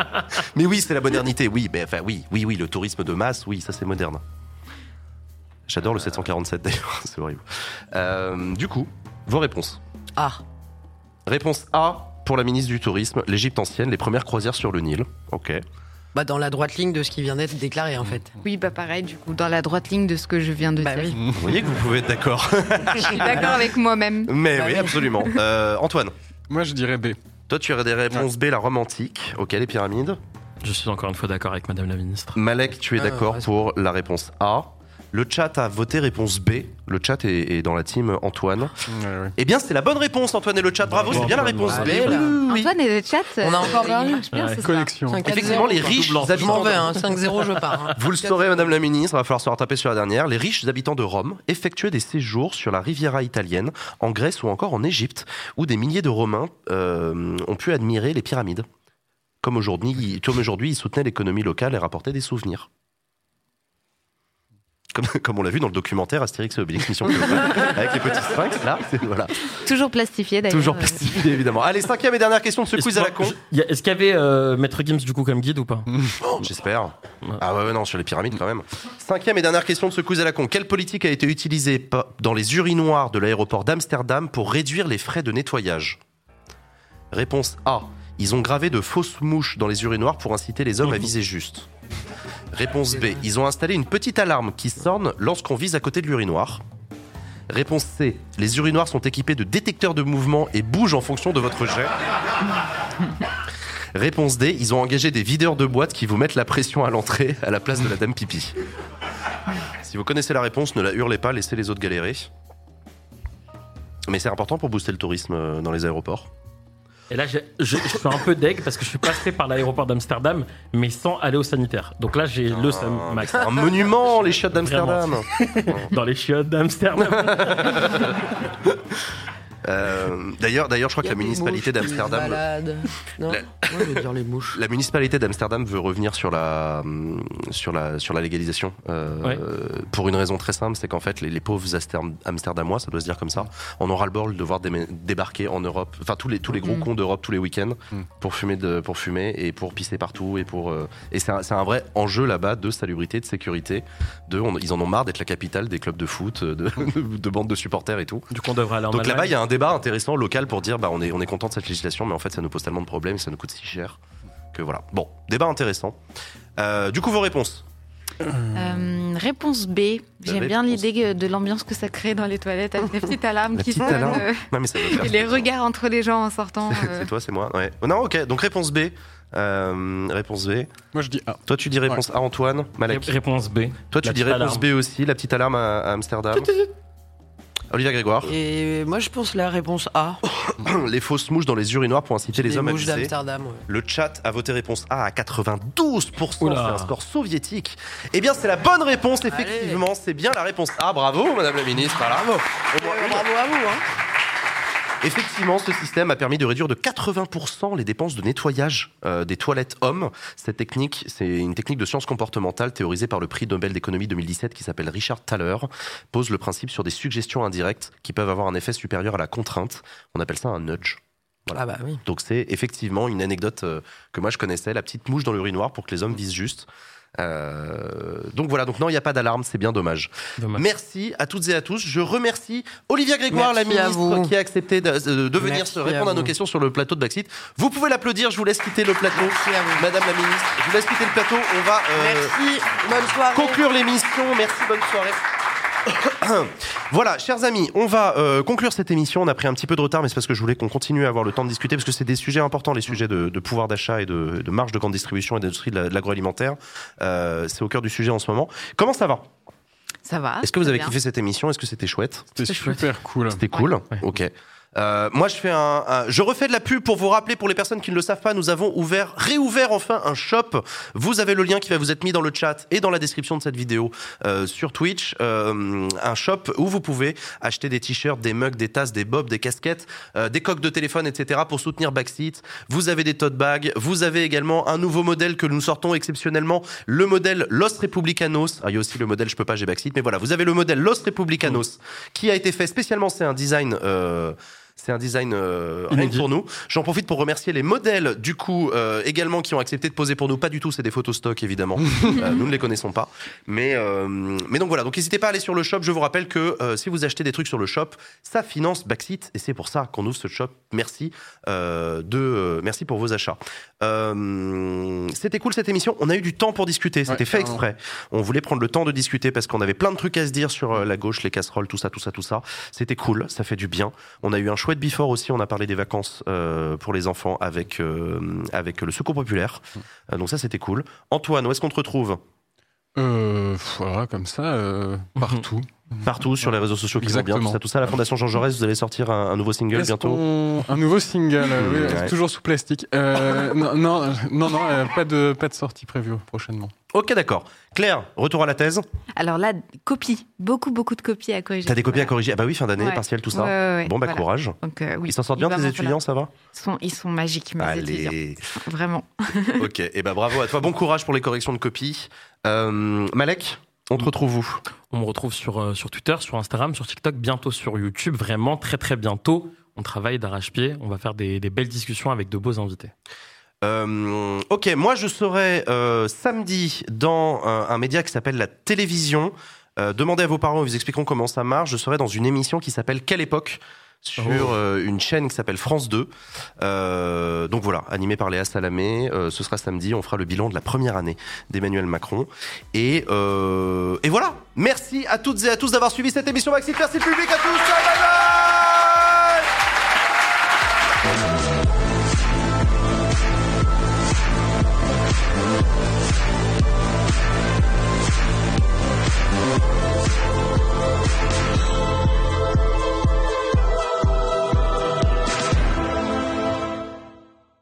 *laughs* mais oui, c'est la modernité, oui, mais enfin oui, oui, oui, le tourisme de masse, oui, ça c'est moderne. J'adore le 747 d'ailleurs, c'est horrible. Euh, du coup, vos réponses. Ah. Réponse A pour la ministre du Tourisme, l'Égypte ancienne, les premières croisières sur le Nil. Ok. Bah, dans la droite ligne de ce qui vient d'être déclaré en fait. Oui, bah pareil, du coup, dans la droite ligne de ce que je viens de Bah dire. oui. Vous voyez que vous pouvez être d'accord. *laughs* Je suis d'accord avec moi-même. mais Bah oui, oui. absolument. Euh, Antoine, Moi, je dirais B. toi tu aurais des réponses B, la Rome antique. Ok, les pyramides. Je suis encore une fois d'accord avec Madame la Ministre. Malek, tu es Ah, d'accord pour la réponse A. Le chat a voté réponse B. Le chat est, est dans la team Antoine. Ouais, ouais. Eh bien, c'est la bonne réponse, Antoine et le chat. Bravo, c'est bien la réponse B. Allez, là. Oui. Antoine et le chat. On a encore soir. Connexion. 5 Effectivement, les riches habitants. hein. 5-0, je pars. hein. Vous le saurez, Madame la Ministre, il va falloir se rattraper sur la dernière. Les riches habitants de Rome effectuaient des séjours sur la Riviera italienne, en Grèce ou encore en Égypte, où des milliers de Romains euh, ont pu admirer les pyramides. Comme aujourd'hui, comme aujourd'hui, ils soutenaient l'économie locale et rapportaient des souvenirs. Comme, *laughs* comme on l'a vu dans le documentaire Astérix et Obélix Mission *laughs* avec les petits sphinx, là, *laughs* c'est- voilà. Toujours plastifié d'ailleurs. Toujours plastifié, évidemment. Allez, cinquième et dernière question de ce quiz à la con. Est-ce qu'il y avait euh, Maître Gims du coup comme guide ou pas? Oh, J'espère. Ah ouais, ouais, non, sur les pyramides quand même. Cinquième et dernière question de ce quiz à la con. Quelle politique a été utilisée dans les urinoirs de l'aéroport d'Amsterdam pour réduire les frais de nettoyage? Réponse A. Ils ont gravé de fausses mouches dans les urinoirs pour inciter les hommes à viser juste. Réponse B. Ils ont installé une petite alarme qui sonne lorsqu'on vise à côté de l'urinoir. Réponse C. Les urinoirs sont équipés de détecteurs de mouvement et bougent en fonction de votre jet. Réponse D. Ils ont engagé des videurs de boîtes qui vous mettent la pression à l'entrée à la place de la dame pipi. Si vous connaissez la réponse, ne la hurlez pas, laissez les autres galérer. Mais c'est important pour booster le tourisme euh, dans les aéroports. Et là, je, je, suis un peu deg parce que je suis passé par l'aéroport d'Amsterdam, mais sans aller au sanitaire. Donc là, j'ai le seum, Max. Un monument, les chiottes d'Amsterdam. Dans les chiottes d'Amsterdam. *laughs* Euh, d'ailleurs, d'ailleurs, je crois que la municipalité d'Amsterdam. Non, la... je veux dire les mouches. La municipalité d'Amsterdam veut revenir sur la sur la sur la légalisation euh, Ouais. pour une raison très simple, c'est qu'en fait les, les pauvres Amster- Amsterdamois, ça doit se dire comme ça, en aura le bol de devoir déma- débarquer en Europe, enfin tous les tous les gros Mm. cons d'Europe tous les week-ends Mm. pour fumer de pour fumer et pour pisser partout et pour euh, et c'est un, vrai enjeu là-bas de salubrité, de sécurité, de on- ils en ont marre d'être la capitale des clubs de foot, *laughs* de, de bandes de supporters et tout. Du coup, on devrait aller en Donc là-bas, Allemagne. il y a un débat intéressant local pour dire bah, on, est, on est content de cette législation, mais en fait, ça nous pose tellement de problèmes et ça nous coûte si cher que voilà. Bon, débat intéressant. Euh, du coup, vos réponses Euh, réponse B. J'aime bien l'idée de l'ambiance que ça crée dans les toilettes avec la petite alarme La qui petite sonne, alarme euh, Non, mais ça doit faire et les regards entre les gens en sortant. *laughs* euh. C'est toi, c'est moi. Ouais. Non, ok. Donc réponse B. Euh, réponse B. Moi, je dis A. Toi, tu dis réponse A, Antoine. Malek. Ré- Réponse B. Toi, tu La dis réponse alarme. B aussi. La petite alarme à, à Amsterdam. Olivia Grégoire. Et moi, je pense la réponse A. *coughs* les fausses mouches dans les urinoirs pour inciter les, Les hommes à mouches pisser. d'Amsterdam. ouais. Le chat a voté réponse A à 92%. C'est un score soviétique. Eh bien, c'est la bonne réponse, effectivement. C'est bien la réponse A. Bravo, Madame la Ministre. Bravo. Au moins une. Bravo à vous. Hein. Effectivement, ce système a permis de réduire de 80% les dépenses de nettoyage euh, des toilettes hommes. Cette technique, c'est une technique de science comportementale théorisée par le prix Nobel d'économie 2017 qui s'appelle Richard Thaler, pose le principe sur des suggestions indirectes qui peuvent avoir un effet supérieur à la contrainte. On appelle ça un nudge. Voilà. Ah bah oui. Donc c'est effectivement une anecdote euh, que moi je connaissais, la petite mouche dans l'urinoir pour que les hommes visent juste. Euh, donc voilà, donc non, il n'y a pas d'alarme, c'est bien dommage. Dommage. Merci à toutes et à tous. Je remercie Olivia Grégoire, Merci la à ministre, vous. qui a accepté de, de- de venir Merci se répondre à, nos questions sur le plateau de Backseat. Vous pouvez l'applaudir, je vous laisse quitter le plateau. Merci à vous. Madame la ministre, je vous laisse quitter le plateau. On va euh, Merci. Bonne soirée. conclure l'émission. Merci, bonne soirée. *clears throat* voilà, chers amis, on va euh, conclure cette émission. On a pris un petit peu de retard, mais c'est parce que je voulais qu'on continue à avoir le temps de discuter, parce que c'est des sujets importants, les sujets de, de pouvoir d'achat et de, de marge de grande distribution et d'industrie de la- de l'agroalimentaire. Euh, c'est au cœur du sujet en ce moment. Comment ça va? Ça va. Est-ce que vous avez bien. kiffé cette émission? Est-ce que c'était chouette? C'était super cool. C'était cool Ok. Euh, moi, je fais un, un- je refais de la pub pour vous rappeler, pour les personnes qui ne le savent pas, nous avons ouvert, réouvert enfin un shop. Vous avez le lien qui va vous être mis dans le chat et dans la description de cette vidéo euh, sur Twitch. Euh, un shop où vous pouvez acheter des t-shirts, des mugs, des tasses, des bobs, des casquettes, euh, des coques de téléphone, etc. pour soutenir Backseat. Vous avez des tote bags. Vous avez également un nouveau modèle que nous sortons exceptionnellement, le modèle Los Republicanos. Ah, il y a aussi le modèle, je peux pas, j'ai Backseat, mais voilà, vous avez le modèle Los Republicanos qui a été fait spécialement. C'est un design. Euh, c'est un design euh, rien pour nous. J'en profite pour remercier les modèles, du coup, euh, également, qui ont accepté de poser pour nous. Pas du tout, c'est des photos stock, évidemment. *laughs* Euh, nous ne les connaissons pas. Mais, mais donc voilà, donc n'hésitez pas à aller sur le shop. Je vous rappelle que si vous achetez des trucs sur le shop, ça finance Backseat. Et c'est pour ça qu'on ouvre ce shop. Merci, de, merci pour vos achats. C'était cool cette émission. On a eu du temps pour discuter. C'était Ouais, fait exprès. On voulait prendre le temps de discuter parce qu'on avait plein de trucs à se dire sur la gauche, les casseroles, tout ça, tout ça, tout ça. C'était cool, ça fait du bien. On a eu un chouette before aussi. On a parlé des vacances euh, pour les enfants avec euh, avec le Secours populaire. Euh, donc ça, c'était cool. Antoine, où est-ce qu'on te retrouve? Euh, voilà, comme ça, euh, partout. Partout sur les réseaux sociaux qui vont bien, tout Exactement. ça, tout ça. La Fondation Jean Jaurès, vous allez sortir un, un nouveau single bientôt. Un nouveau single, euh, oui, Ouais. toujours sous plastique. Euh, *laughs* non, non, non, non, euh, pas de pas de sortie prévue prochainement. Ok, d'accord. Claire, retour à la thèse. Alors là, copie. Beaucoup, beaucoup de copies à corriger. T'as des copies à corriger Ah bah oui, fin d'année, Ouais. partiel, tout ça. Ouais, ouais, ouais, bon bah voilà. courage. Donc, euh, oui, Ils s'en sortent bien tes étudiants, ça va Ils sont, ils sont magiques, mes étudiants. Allez. Vraiment. *laughs* ok, et ben bravo à toi. Bon courage pour les corrections de copies. Euh, Malek, on te retrouve où? On me retrouve sur, euh, sur Twitter, sur Instagram, sur TikTok, bientôt sur YouTube, vraiment très très bientôt. On travaille d'arrache-pied, on va faire des, des belles discussions avec de beaux invités. Euh, ok, moi je serai euh, samedi dans un, un média qui s'appelle la télévision. Euh, demandez à vos parents, ils vous expliqueront comment ça marche. Je serai dans une émission qui s'appelle Quelle époque? Sur Oh. euh, une chaîne qui s'appelle France 2. Euh, donc voilà, animé par Léa Salamé. Euh, ce sera samedi, on fera le bilan de la première année d'Emmanuel Macron. Et, euh, et voilà, merci à toutes et à tous d'avoir suivi cette émission Maxime. Merci le public à tous. Ciao, bye bye